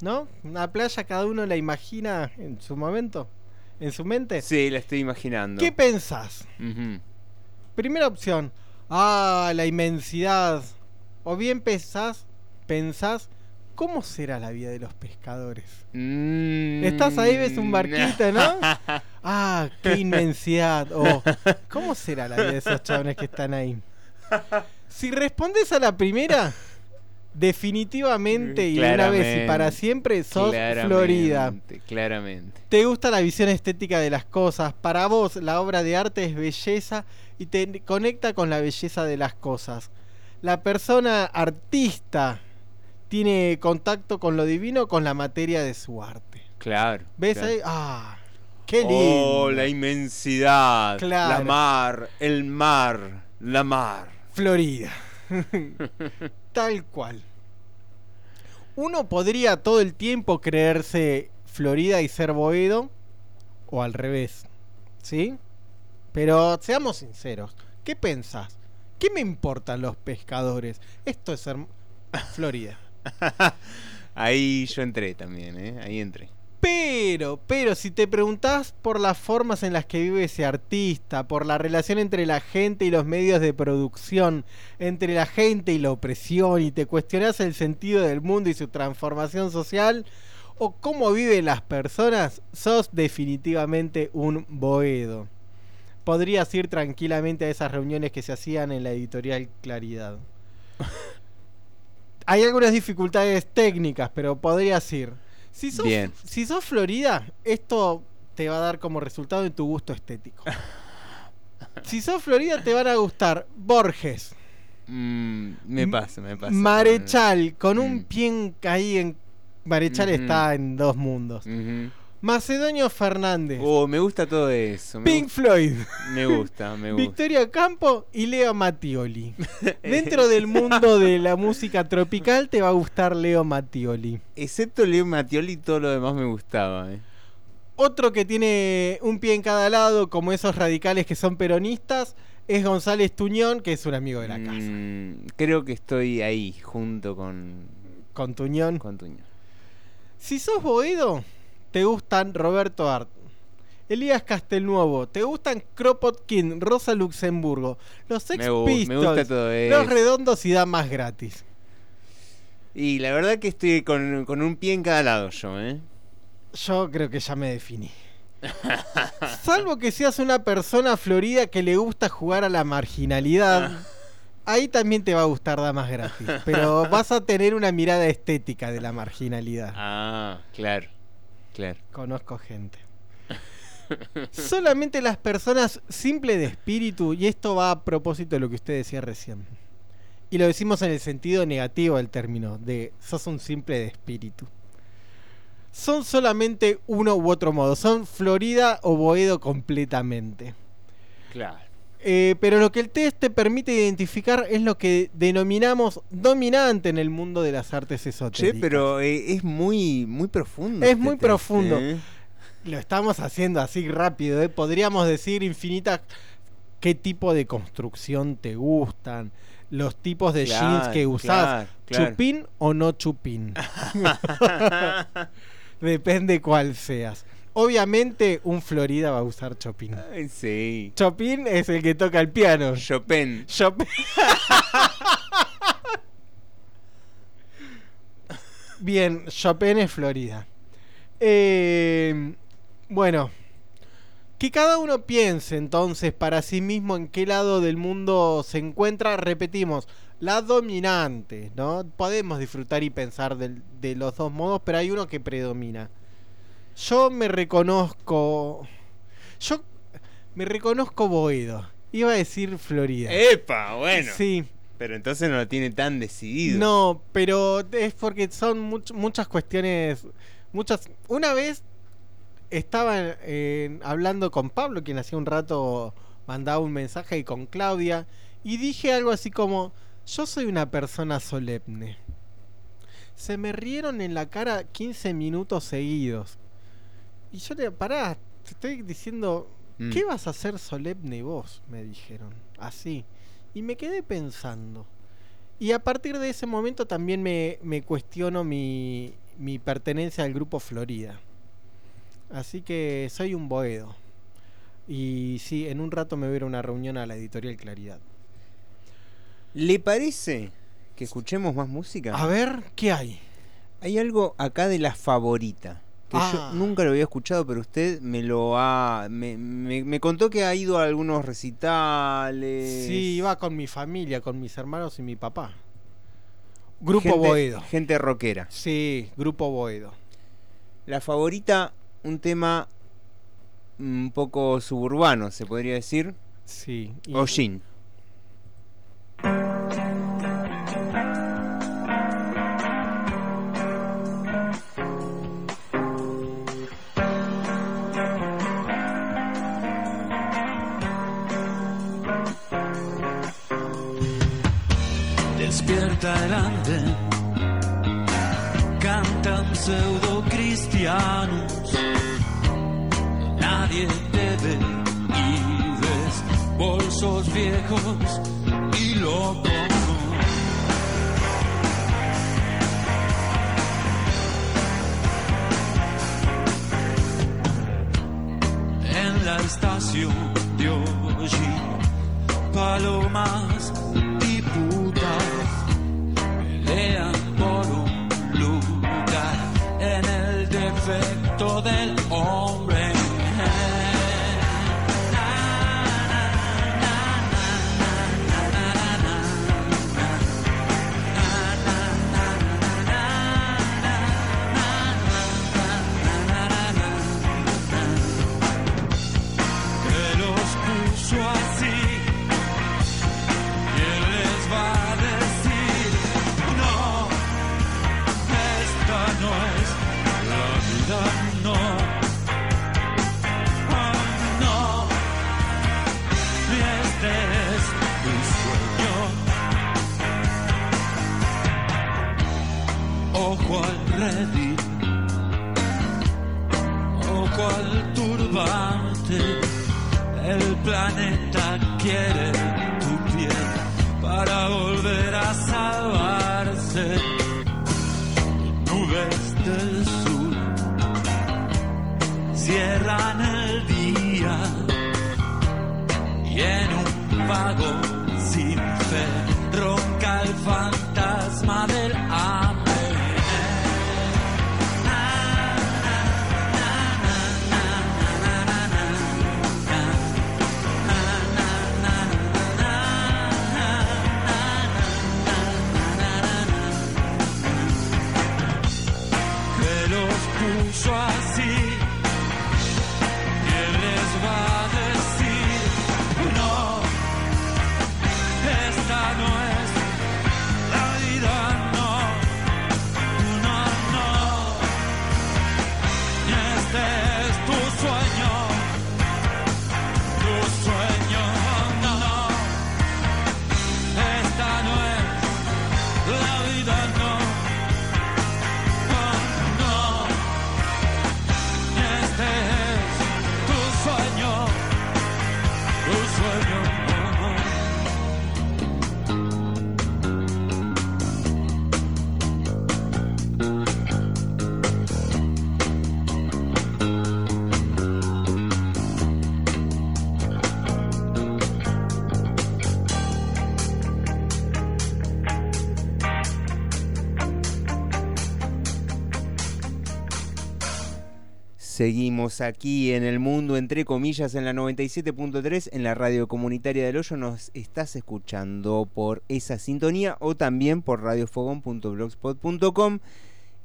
¿no? Una playa cada uno la imagina en su momento, en su mente. Sí, la estoy imaginando. ¿Qué pensás? Primera opción, ah, la inmensidad. O bien pensás, pensás, ¿cómo será la vida de los pescadores? Mm. Estás ahí, ves un barquito, ¿no? (laughs) Ah, qué inmensidad. O, ¿cómo será la vida de esos chavales que están ahí? Si respondes a la primera, definitivamente y de una vez y para Claramente, siempre sos claramente, Florida. Claramente. Te gusta la visión estética de las cosas. Para vos la obra de arte es belleza y te conecta con la belleza de las cosas. La persona artista tiene contacto con lo divino, con la materia de su arte. Claro. ¿Ves claro. ahí? Ah, qué lindo. Oh, la inmensidad. Claro. La mar, el mar, la mar. Florida. (laughs) Tal cual. Uno podría todo el tiempo creerse Florida y ser Boedo, o al revés, ¿sí? Pero seamos sinceros, ¿qué pensás? ¿Qué me importan los pescadores? Esto es Florida. (laughs) Ahí yo entré también, ¿eh? Ahí entré. Pero, pero si te preguntás por las formas en las que vive ese artista, por la relación entre la gente y los medios de producción, entre la gente y la opresión, y te cuestionás el sentido del mundo y su transformación social, o cómo viven las personas, sos definitivamente un boedo. Podrías ir tranquilamente a esas reuniones que se hacían en la editorial Claridad. (laughs) Hay algunas dificultades técnicas, pero podrías ir. Si sos, Bien. si sos Florida, esto te va a dar como resultado en tu gusto estético. (laughs) si sos Florida, te van a gustar Borges, Mm, me pasa, me pasa. Marechal, con un Mm. pie en- ahí en. Marechal está en dos mundos. Macedonio Fernández, Oh, me gusta todo eso. Me, Pink Floyd, me gusta, me (laughs) gusta. Victoria Campo y Leo Mattioli. (laughs) Dentro del mundo de la música tropical te va a gustar Leo Mattioli. Excepto Leo Mattioli, todo lo demás me gustaba. ¿eh? Otro que tiene un pie en cada lado, como esos radicales que son peronistas, es González Tuñón, que es un amigo de la casa. Mm, creo que estoy ahí, junto con, Con Tuñón. con Tuñón. Si sos Boedo, te gustan Roberto Art. Elías Castelnuovo, te gustan Kropotkin, Rosa Luxemburgo, los Sex Me me gusta todo los redondos y damas gratis. Y la verdad que estoy con, con un pie en cada lado yo, ¿eh? Yo creo que ya me definí. (laughs) Salvo que seas una persona florida que le gusta jugar a la marginalidad. Ahí también te va a gustar damas gratis. Pero (laughs) vas a tener una mirada estética de la marginalidad. Ah, claro, claro. Conozco gente. (laughs) Solamente las personas simples de espíritu, y esto va a propósito de lo que usted decía recién. Y lo decimos en el sentido negativo del término, de sos un simple de espíritu. Son solamente uno u otro modo, son Florida o Boedo completamente. Claro. Eh, pero lo que el test te permite identificar es lo que denominamos dominante en el mundo de las artes esotéricas. Che, pero eh, es muy, muy profundo. Es este muy test, profundo. ¿eh? Lo estamos haciendo así rápido, ¿eh? Podríamos decir infinitas qué tipo de construcción te gustan, los tipos de Claro, jeans que usás, claro, claro. chupín o no chupín. (laughs) (laughs) Depende cuál seas. Obviamente un Florida va a usar chopín. Ay, sí. Chopin es el que toca el piano. Chopin. Chopin. (laughs) Bien, Chopin es Florida. Eh, bueno, que cada uno piense entonces para sí mismo en qué lado del mundo se encuentra. Repetimos, la dominante, ¿no? Podemos disfrutar y pensar de los dos modos, pero hay uno que predomina. Yo me reconozco. Yo me reconozco Boedo. Iba a decir Florida. ¡Epa! Bueno. Sí. Pero entonces no lo tiene tan decidido. No, pero es porque son much- muchas cuestiones. Muchas. Una vez estaba eh, hablando con Pablo, quien hacía un rato mandaba un mensaje, y con Claudia, y dije algo así como: Yo soy una persona solemne. Se me rieron en la cara 15 minutos seguidos. Y yo le pará, te estoy diciendo, Mm. ¿qué vas a hacer solemne vos? Me dijeron, así. Y me quedé pensando. Y a partir de ese momento también me, me cuestiono mi, mi pertenencia al grupo Florida. Así que soy un boedo. Y sí, en un rato me voy a ir a una reunión a la editorial Claridad. ¿Le parece que escuchemos más música? A ver, ¿qué hay? Hay algo acá de la favorita. Que Ah. yo nunca lo había escuchado, pero usted me lo ha. Me, me- me contó que ha ido a algunos recitales. Sí, iba con mi familia, con mis hermanos y mi papá. Grupo Gente- Boedo. Gente rockera. Sí, Grupo Boedo. La favorita, un tema un poco suburbano, se podría decir. Sí. y-. viejos y locos. En la estación de hoy, palomas y putas pelean por un lugar en el defecto del Ojo al Reddit, ojo al turbante. El planeta quiere Seguimos aquí en el mundo, entre comillas, en la 97.3, en la radio comunitaria del Hoyo. Nos estás escuchando por esa sintonía o también por radiofogón.blogspot.com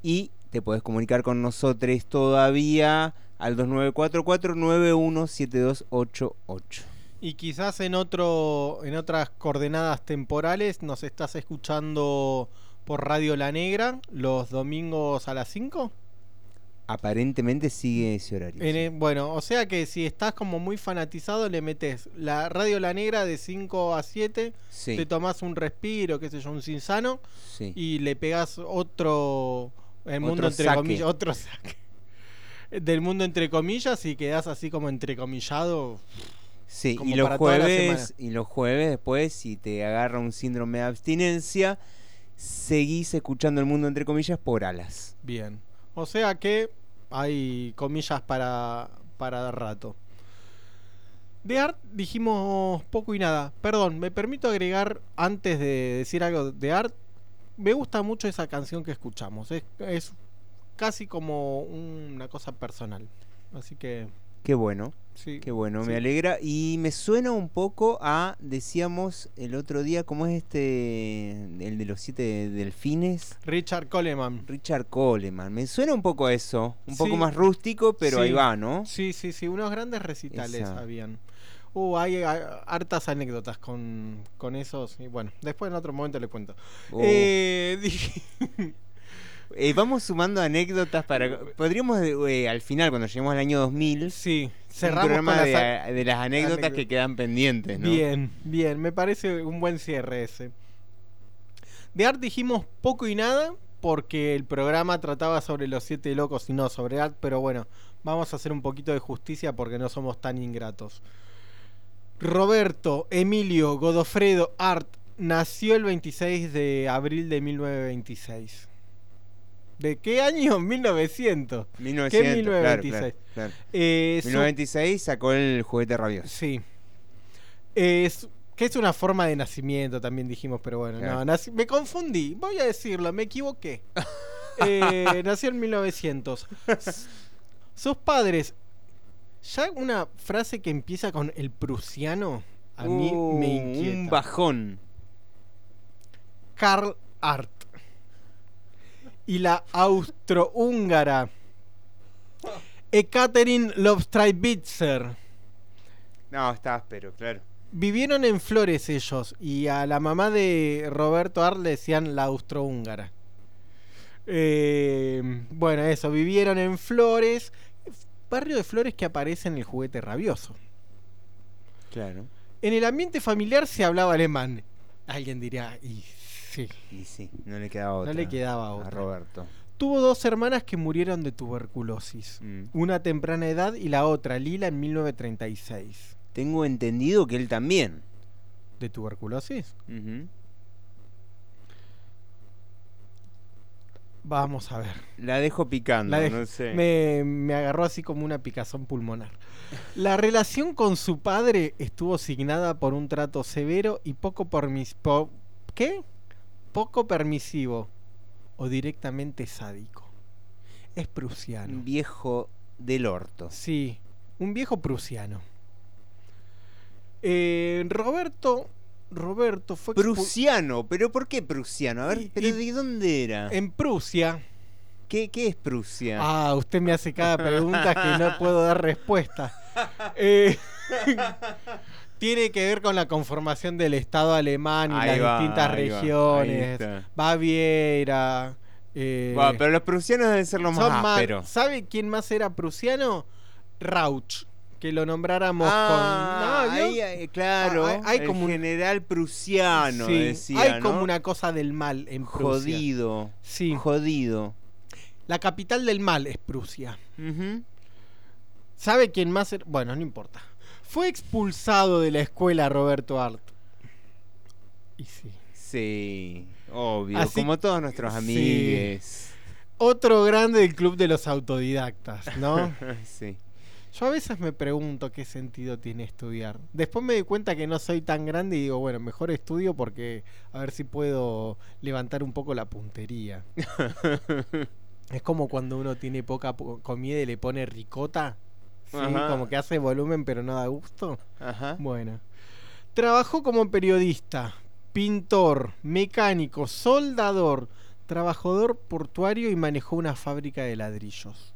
y te puedes comunicar con nosotros todavía al 2944-917288. Y quizás en otro, en otras coordenadas temporales nos estás escuchando por Radio La Negra los domingos a las 5. Aparentemente sigue ese horario. En el- bueno, o sea que si estás como muy fanatizado, le metes la Radio La Negra de 5 a 7, Sí. te tomás un respiro, qué sé yo, un sinsano, Sí. y le pegás otro. El mundo Otro entre saque. comillas. Otro saque. Del mundo entre comillas y quedás así como entrecomillado. Sí, y los jueves, y los jueves después, si te agarra un síndrome de abstinencia, seguís escuchando el mundo entre comillas por alas. Bien. O sea que hay comillas para, para dar rato. De Art dijimos poco y nada. Perdón, me permito agregar antes de decir algo de Art. Me gusta mucho esa canción que escuchamos. Es, es casi como una cosa personal. Así que Qué bueno. Sí, Qué bueno, sí. me alegra. Y me suena un poco a, decíamos el otro día, ¿cómo es este? El de los siete delfines. Richard Coleman. Richard Coleman. Me suena un poco a eso. Un poco más rústico, pero ahí va, ¿no? Sí, sí, sí, unos grandes recitales Esa. habían. Uh, hay, hay hartas anécdotas con, con esos. Y bueno, después en otro momento le cuento. Oh. Eh, (laughs) dije- Eh, vamos sumando anécdotas para... Podríamos, eh, al final, cuando lleguemos al año 2000... Sí, un cerramos programa con las de, las anécdotas anécdotas. que quedan pendientes, ¿no? Bien, bien, me parece un buen cierre ese. De Art dijimos poco y nada porque el programa trataba sobre los siete locos y no sobre Art, pero bueno, vamos a hacer un poquito de justicia porque no somos tan ingratos. Roberto Emilio Godofredo Art nació el 26 de abril de 1926. ¿De qué año? 1900. ¿Qué 1900, claro, 1926? claro, claro. Eh, su- 1926 sacó el juguete rabioso. Sí. Es, que es una forma de nacimiento, también dijimos, pero bueno, no, nací- me confundí, voy a decirlo, me equivoqué. (laughs) Eh, nació en 1900. S- Sus padres, ya una frase que empieza con el prusiano, a mí Uh, me inquieta. Un bajón. Karl Art. Y la austrohúngara Ekaterin Lobstraibitzer. No, está áspero, claro. Vivieron en Flores ellos y a la mamá de Roberto Art le decían la austrohúngara. Eh, bueno, eso, vivieron en Flores, barrio de Flores que aparece en el juguete rabioso. Claro. En el ambiente familiar se hablaba alemán. Alguien diría, y sí. Y sí, no le quedaba otra. No le quedaba A otra. Roberto. Tuvo dos hermanas que murieron de tuberculosis. Mm. Una a temprana edad y la otra, Lila, en 1936. Tengo entendido que él también. ¿De tuberculosis? Vamos a ver. La dejo picando, La de- no sé. me, me agarró así como una picazón pulmonar. La relación con su padre estuvo signada por un trato severo y poco permisivo. ¿Qué? Poco permisivo o directamente sádico. Es prusiano. Un viejo del orto. Sí, un viejo prusiano. Eh, Roberto. Roberto fue Prusiano, pero ¿por qué prusiano? A ver, Y- ¿pero y- de dónde era? en Prusia. ¿Qué, qué es Prusia? Ah, usted me hace cada pregunta que no puedo dar respuesta. (laughs) Eh, (laughs) tiene que ver con la conformación del Estado alemán y Ahí las va, distintas va, regiones. Baviera. eh, Buah, pero los prusianos deben ser los más ásperos. ¿Sabe quién más era prusiano? Rauch. Que lo nombráramos Ah, con. No, ahí, ahí, claro. Ah, hay el como un- general prusiano, Sí, decía, hay como una cosa del mal en Prusia. Jodido. Sí. Jodido. La capital del mal es Prusia. Ujú. ¿Sabe quién más? era? Bueno, no importa. Fue expulsado de la escuela Roberto Art. Y sí. Sí, obvio. Así- como todos nuestros Sí. amigues. Otro grande del club de los autodidactas, ¿no? (laughs) sí. Yo a veces me pregunto qué sentido tiene estudiar. Después me doy cuenta que no soy tan grande y digo, bueno, mejor estudio porque a ver si puedo levantar un poco la puntería. (laughs) Es como cuando uno tiene poca po- comida y le pone ricota. Sí, Ajá. como que hace volumen pero no da gusto. Ajá. Bueno. Trabajó como periodista, pintor, mecánico, soldador, trabajador portuario y manejó una fábrica de ladrillos.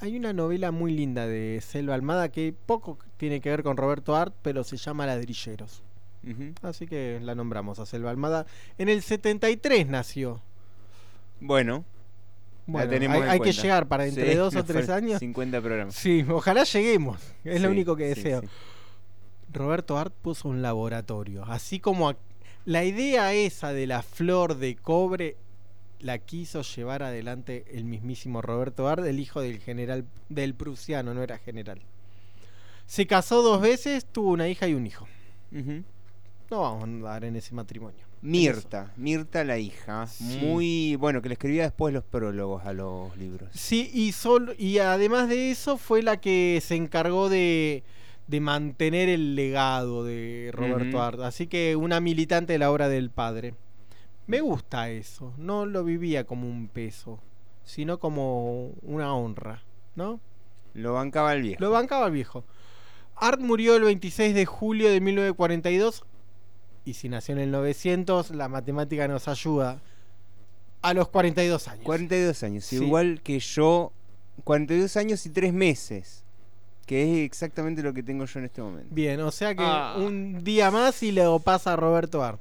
Hay una novela muy linda de Selva Almada que poco tiene que ver con Roberto Art, pero se llama Ladrilleros. Así que la nombramos a Selva Almada. En el 73 nació. Bueno. Bueno, hay, que cuenta. llegar para entre Sí, dos o (laughs) tres años. 50 programas. Sí, ojalá lleguemos. Es lo único que deseo. sí. Roberto Art puso un laboratorio. Así como la idea esa de la flor de cobre la quiso llevar adelante el mismísimo Roberto Art, el hijo del general del prusiano, no era general. Se casó dos veces, tuvo una hija y un hijo. No vamos a andar en ese matrimonio. Mirta, Mirta la hija, Sí. muy bueno, que le escribía después los prólogos a los libros. Sí, y, solo, y además de eso fue la que se encargó de, de mantener el legado de Roberto. Art. Así que una militante de la obra del padre. Me gusta eso. No lo vivía como un peso, sino como una honra, ¿no? Lo bancaba el viejo. Lo bancaba el viejo. Art murió el 26 de julio de 1942 y si nació en el 900, la matemática nos ayuda. A los 42 años. 42 años, Sí. igual que yo, 42 años y 3 meses, que es exactamente lo que tengo yo en este momento. Bien, o sea que Ah. un día más y lo pasa a Roberto Art.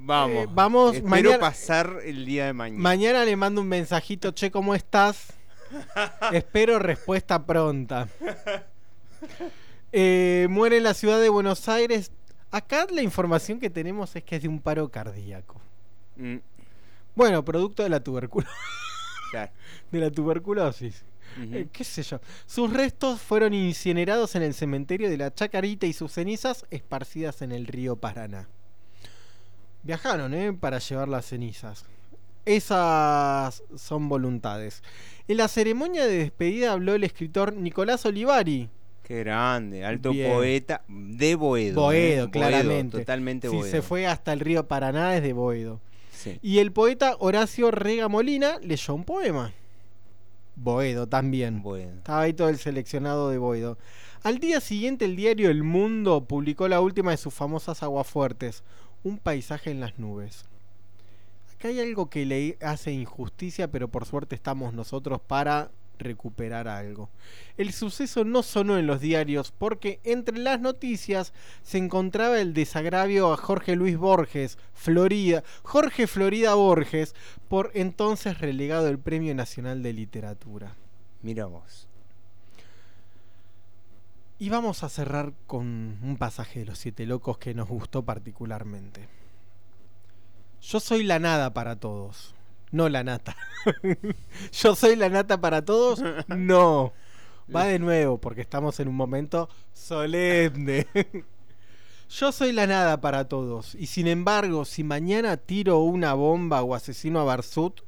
Vamos, Eh, vamos, espero mañana- pasar el día de mañana. Mañana le mando un mensajito, che, ¿cómo estás? (laughs) Espero respuesta pronta. Eh, muere en la ciudad de Buenos Aires. Acá la información que tenemos es que es de un paro cardíaco. Mm, Bueno, producto de la tuberculosis. (laughs) claro. de la tuberculosis. Eh, ¿Qué sé yo? Sus restos fueron incinerados en el cementerio de la Chacarita y sus cenizas esparcidas en el río Paraná. Viajaron, ¿eh? Para llevar las cenizas. Esas son voluntades. En la ceremonia de despedida habló el escritor Nicolás Olivari. Qué grande, alto Bien. poeta de Boedo. Boedo, ¿eh? claramente. Totalmente si Boedo. se fue hasta el río Paraná es de Boedo. Sí. Y el poeta Horacio Rega Molina leyó un poema. Boedo también. Boedo. Estaba ahí todo el seleccionado de Boedo. Al día siguiente el diario El Mundo publicó la última de sus famosas aguafuertes, Un paisaje en las nubes. Acá hay algo que le hace injusticia, pero por suerte estamos nosotros para recuperar algo. El suceso no sonó en los diarios porque entre las noticias se encontraba el desagravio a Jorge Luis Borges, Florida, Jorge Florida Borges, por entonces relegado del Premio Nacional de Literatura. Mira vos. Y vamos a cerrar con un pasaje de los Siete Locos que nos gustó particularmente. Yo soy la nada para todos, no la nata. (laughs) Yo soy la nata para todos, no. Va de nuevo porque estamos en un momento solemne. (laughs) Yo soy la nada para todos y sin embargo si mañana tiro una bomba o asesino a Barsut,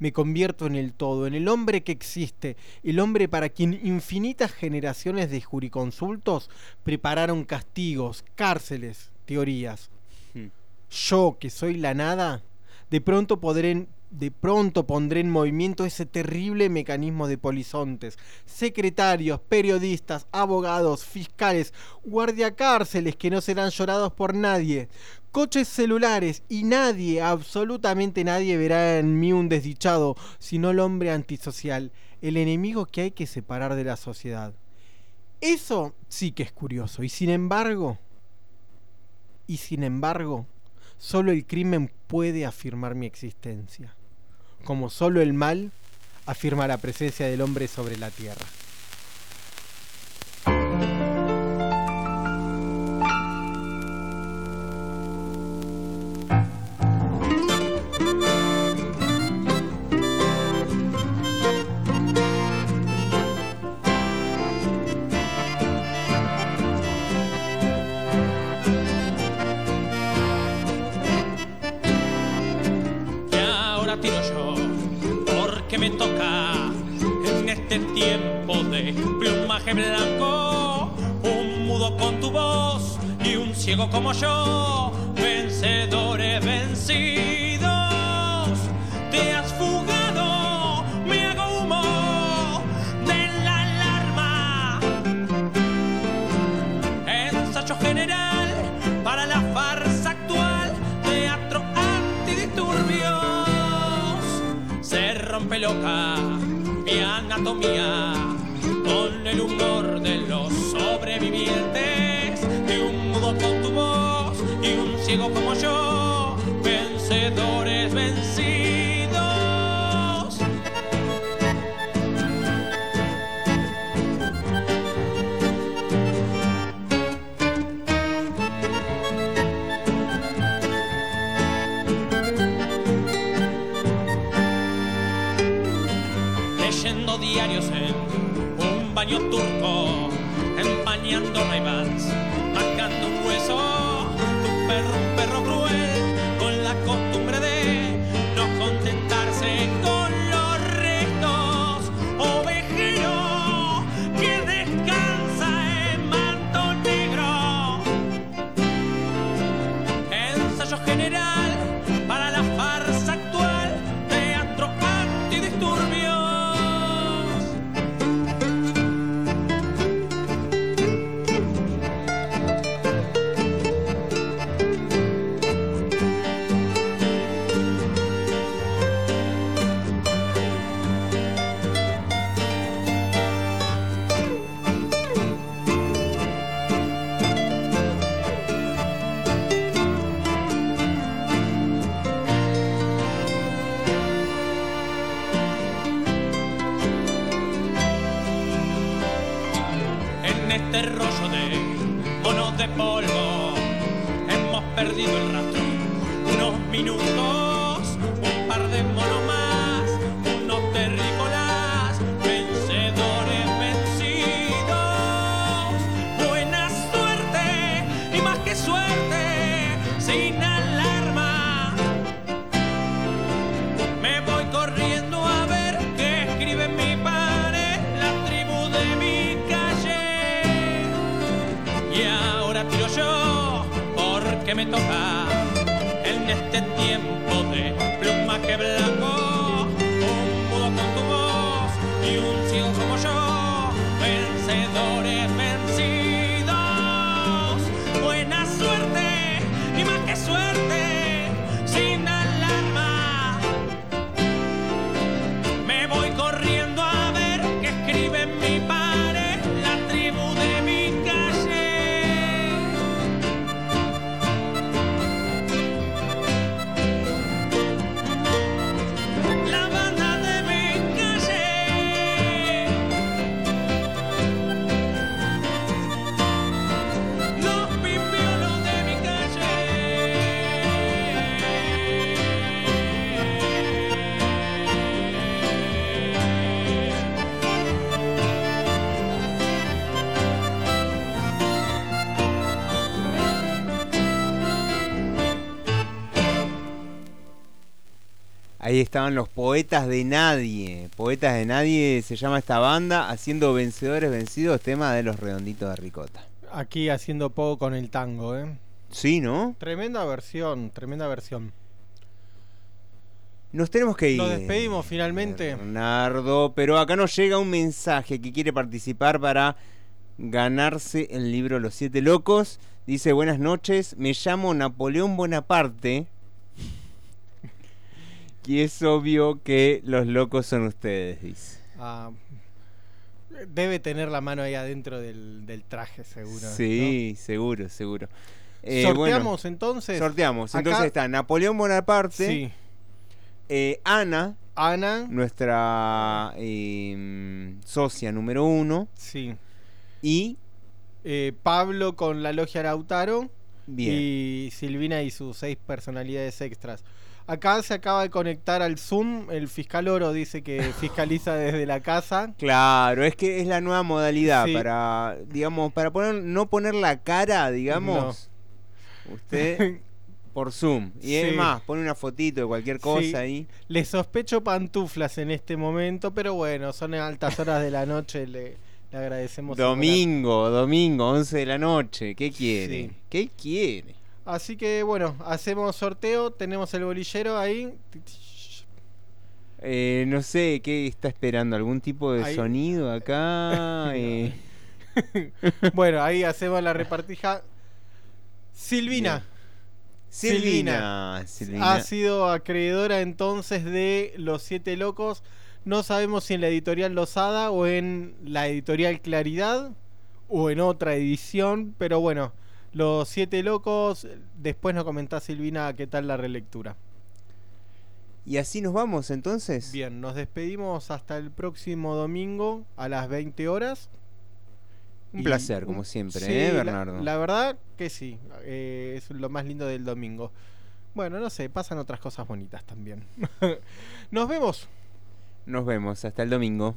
me convierto en el todo, en el hombre que existe, el hombre para quien infinitas generaciones de juriconsultos prepararon castigos, cárceles, teorías. Hmm. Yo, que soy la nada, de pronto podré de pronto pondré en movimiento ese terrible mecanismo de polizontes, secretarios, periodistas, abogados, fiscales, guardiacárceles que no serán llorados por nadie, coches celulares y nadie, absolutamente nadie verá en mí un desdichado, sino el hombre antisocial, el enemigo que hay que separar de la sociedad. Eso sí que es curioso, y sin embargo, y sin embargo, solo el crimen puede afirmar mi existencia, como solo el mal afirma la presencia del hombre sobre la tierra. ciego como yo, vencedores vencidos. Te has fugado, me hago humo de la alarma. Ensayo general para la farsa actual, teatro antidisturbios. Se rompe loca mi anatomía con el humor de los sobrevivientes ciego como yo, vencedores vencidos. Este Ahí estaban los poetas de nadie. Poetas de nadie se llama esta banda, haciendo vencedores vencidos, tema de los redonditos de ricota. Aquí haciendo poco con el tango, ¿eh? Sí, ¿no? Tremenda versión, tremenda versión. Nos tenemos que ir. Nos despedimos finalmente. Bernardo, pero acá nos llega un mensaje que quiere participar para ganarse el libro Los Siete Locos. Dice, buenas noches, me llamo Napoleón Bonaparte. Y es obvio que los locos son ustedes, dice. Ah, debe tener la mano ahí adentro del, del traje, seguro. Sí, seguro, seguro. Eh, ¿Sorteamos bueno, entonces? Sorteamos. Acá- Entonces está Napoleón Bonaparte. Sí. eh, Ana. Ana. Nuestra eh, socia número uno. Sí. Y Pablo con la logia Lautaro. Bien. Y Silvina y sus seis personalidades extras. Acá se acaba de conectar al Zoom. El fiscal Oro dice que (laughs) fiscaliza desde la casa. Claro, es que es la nueva modalidad Sí. para, digamos, para poner, no poner la cara, digamos. Usted (laughs) por Zoom. Y es Sí. más, pone una fotito de cualquier cosa Sí. ahí. Le sospecho pantuflas en este momento, pero bueno, son en altas horas de la noche. Le, le agradecemos. Domingo, domingo, 11 de la noche. ¿Qué quiere? ¿Qué quiere? Así que bueno, hacemos sorteo, tenemos el bolillero ahí. Eh, no sé, ¿qué está esperando? ¿Algún tipo de Ahí- sonido acá? (laughs) Eh, (laughs) bueno, ahí hacemos la repartija. Silvina, Silvina. Silvina. Ha sido acreedora entonces de Los Siete Locos. No sabemos si en la editorial Losada o en la editorial Claridad o en otra edición, pero bueno, Los Siete Locos. Después nos comentá Silvina qué tal la relectura. Y así nos vamos entonces. Bien, nos despedimos hasta el próximo domingo a las 20 horas. Un Y- placer, como siempre, Sí, ¿eh, la- Bernardo? La, verdad que sí, eh, es lo más lindo del domingo. Bueno, no sé, pasan otras cosas bonitas también. (laughs) Nos vemos. Nos vemos, hasta el domingo.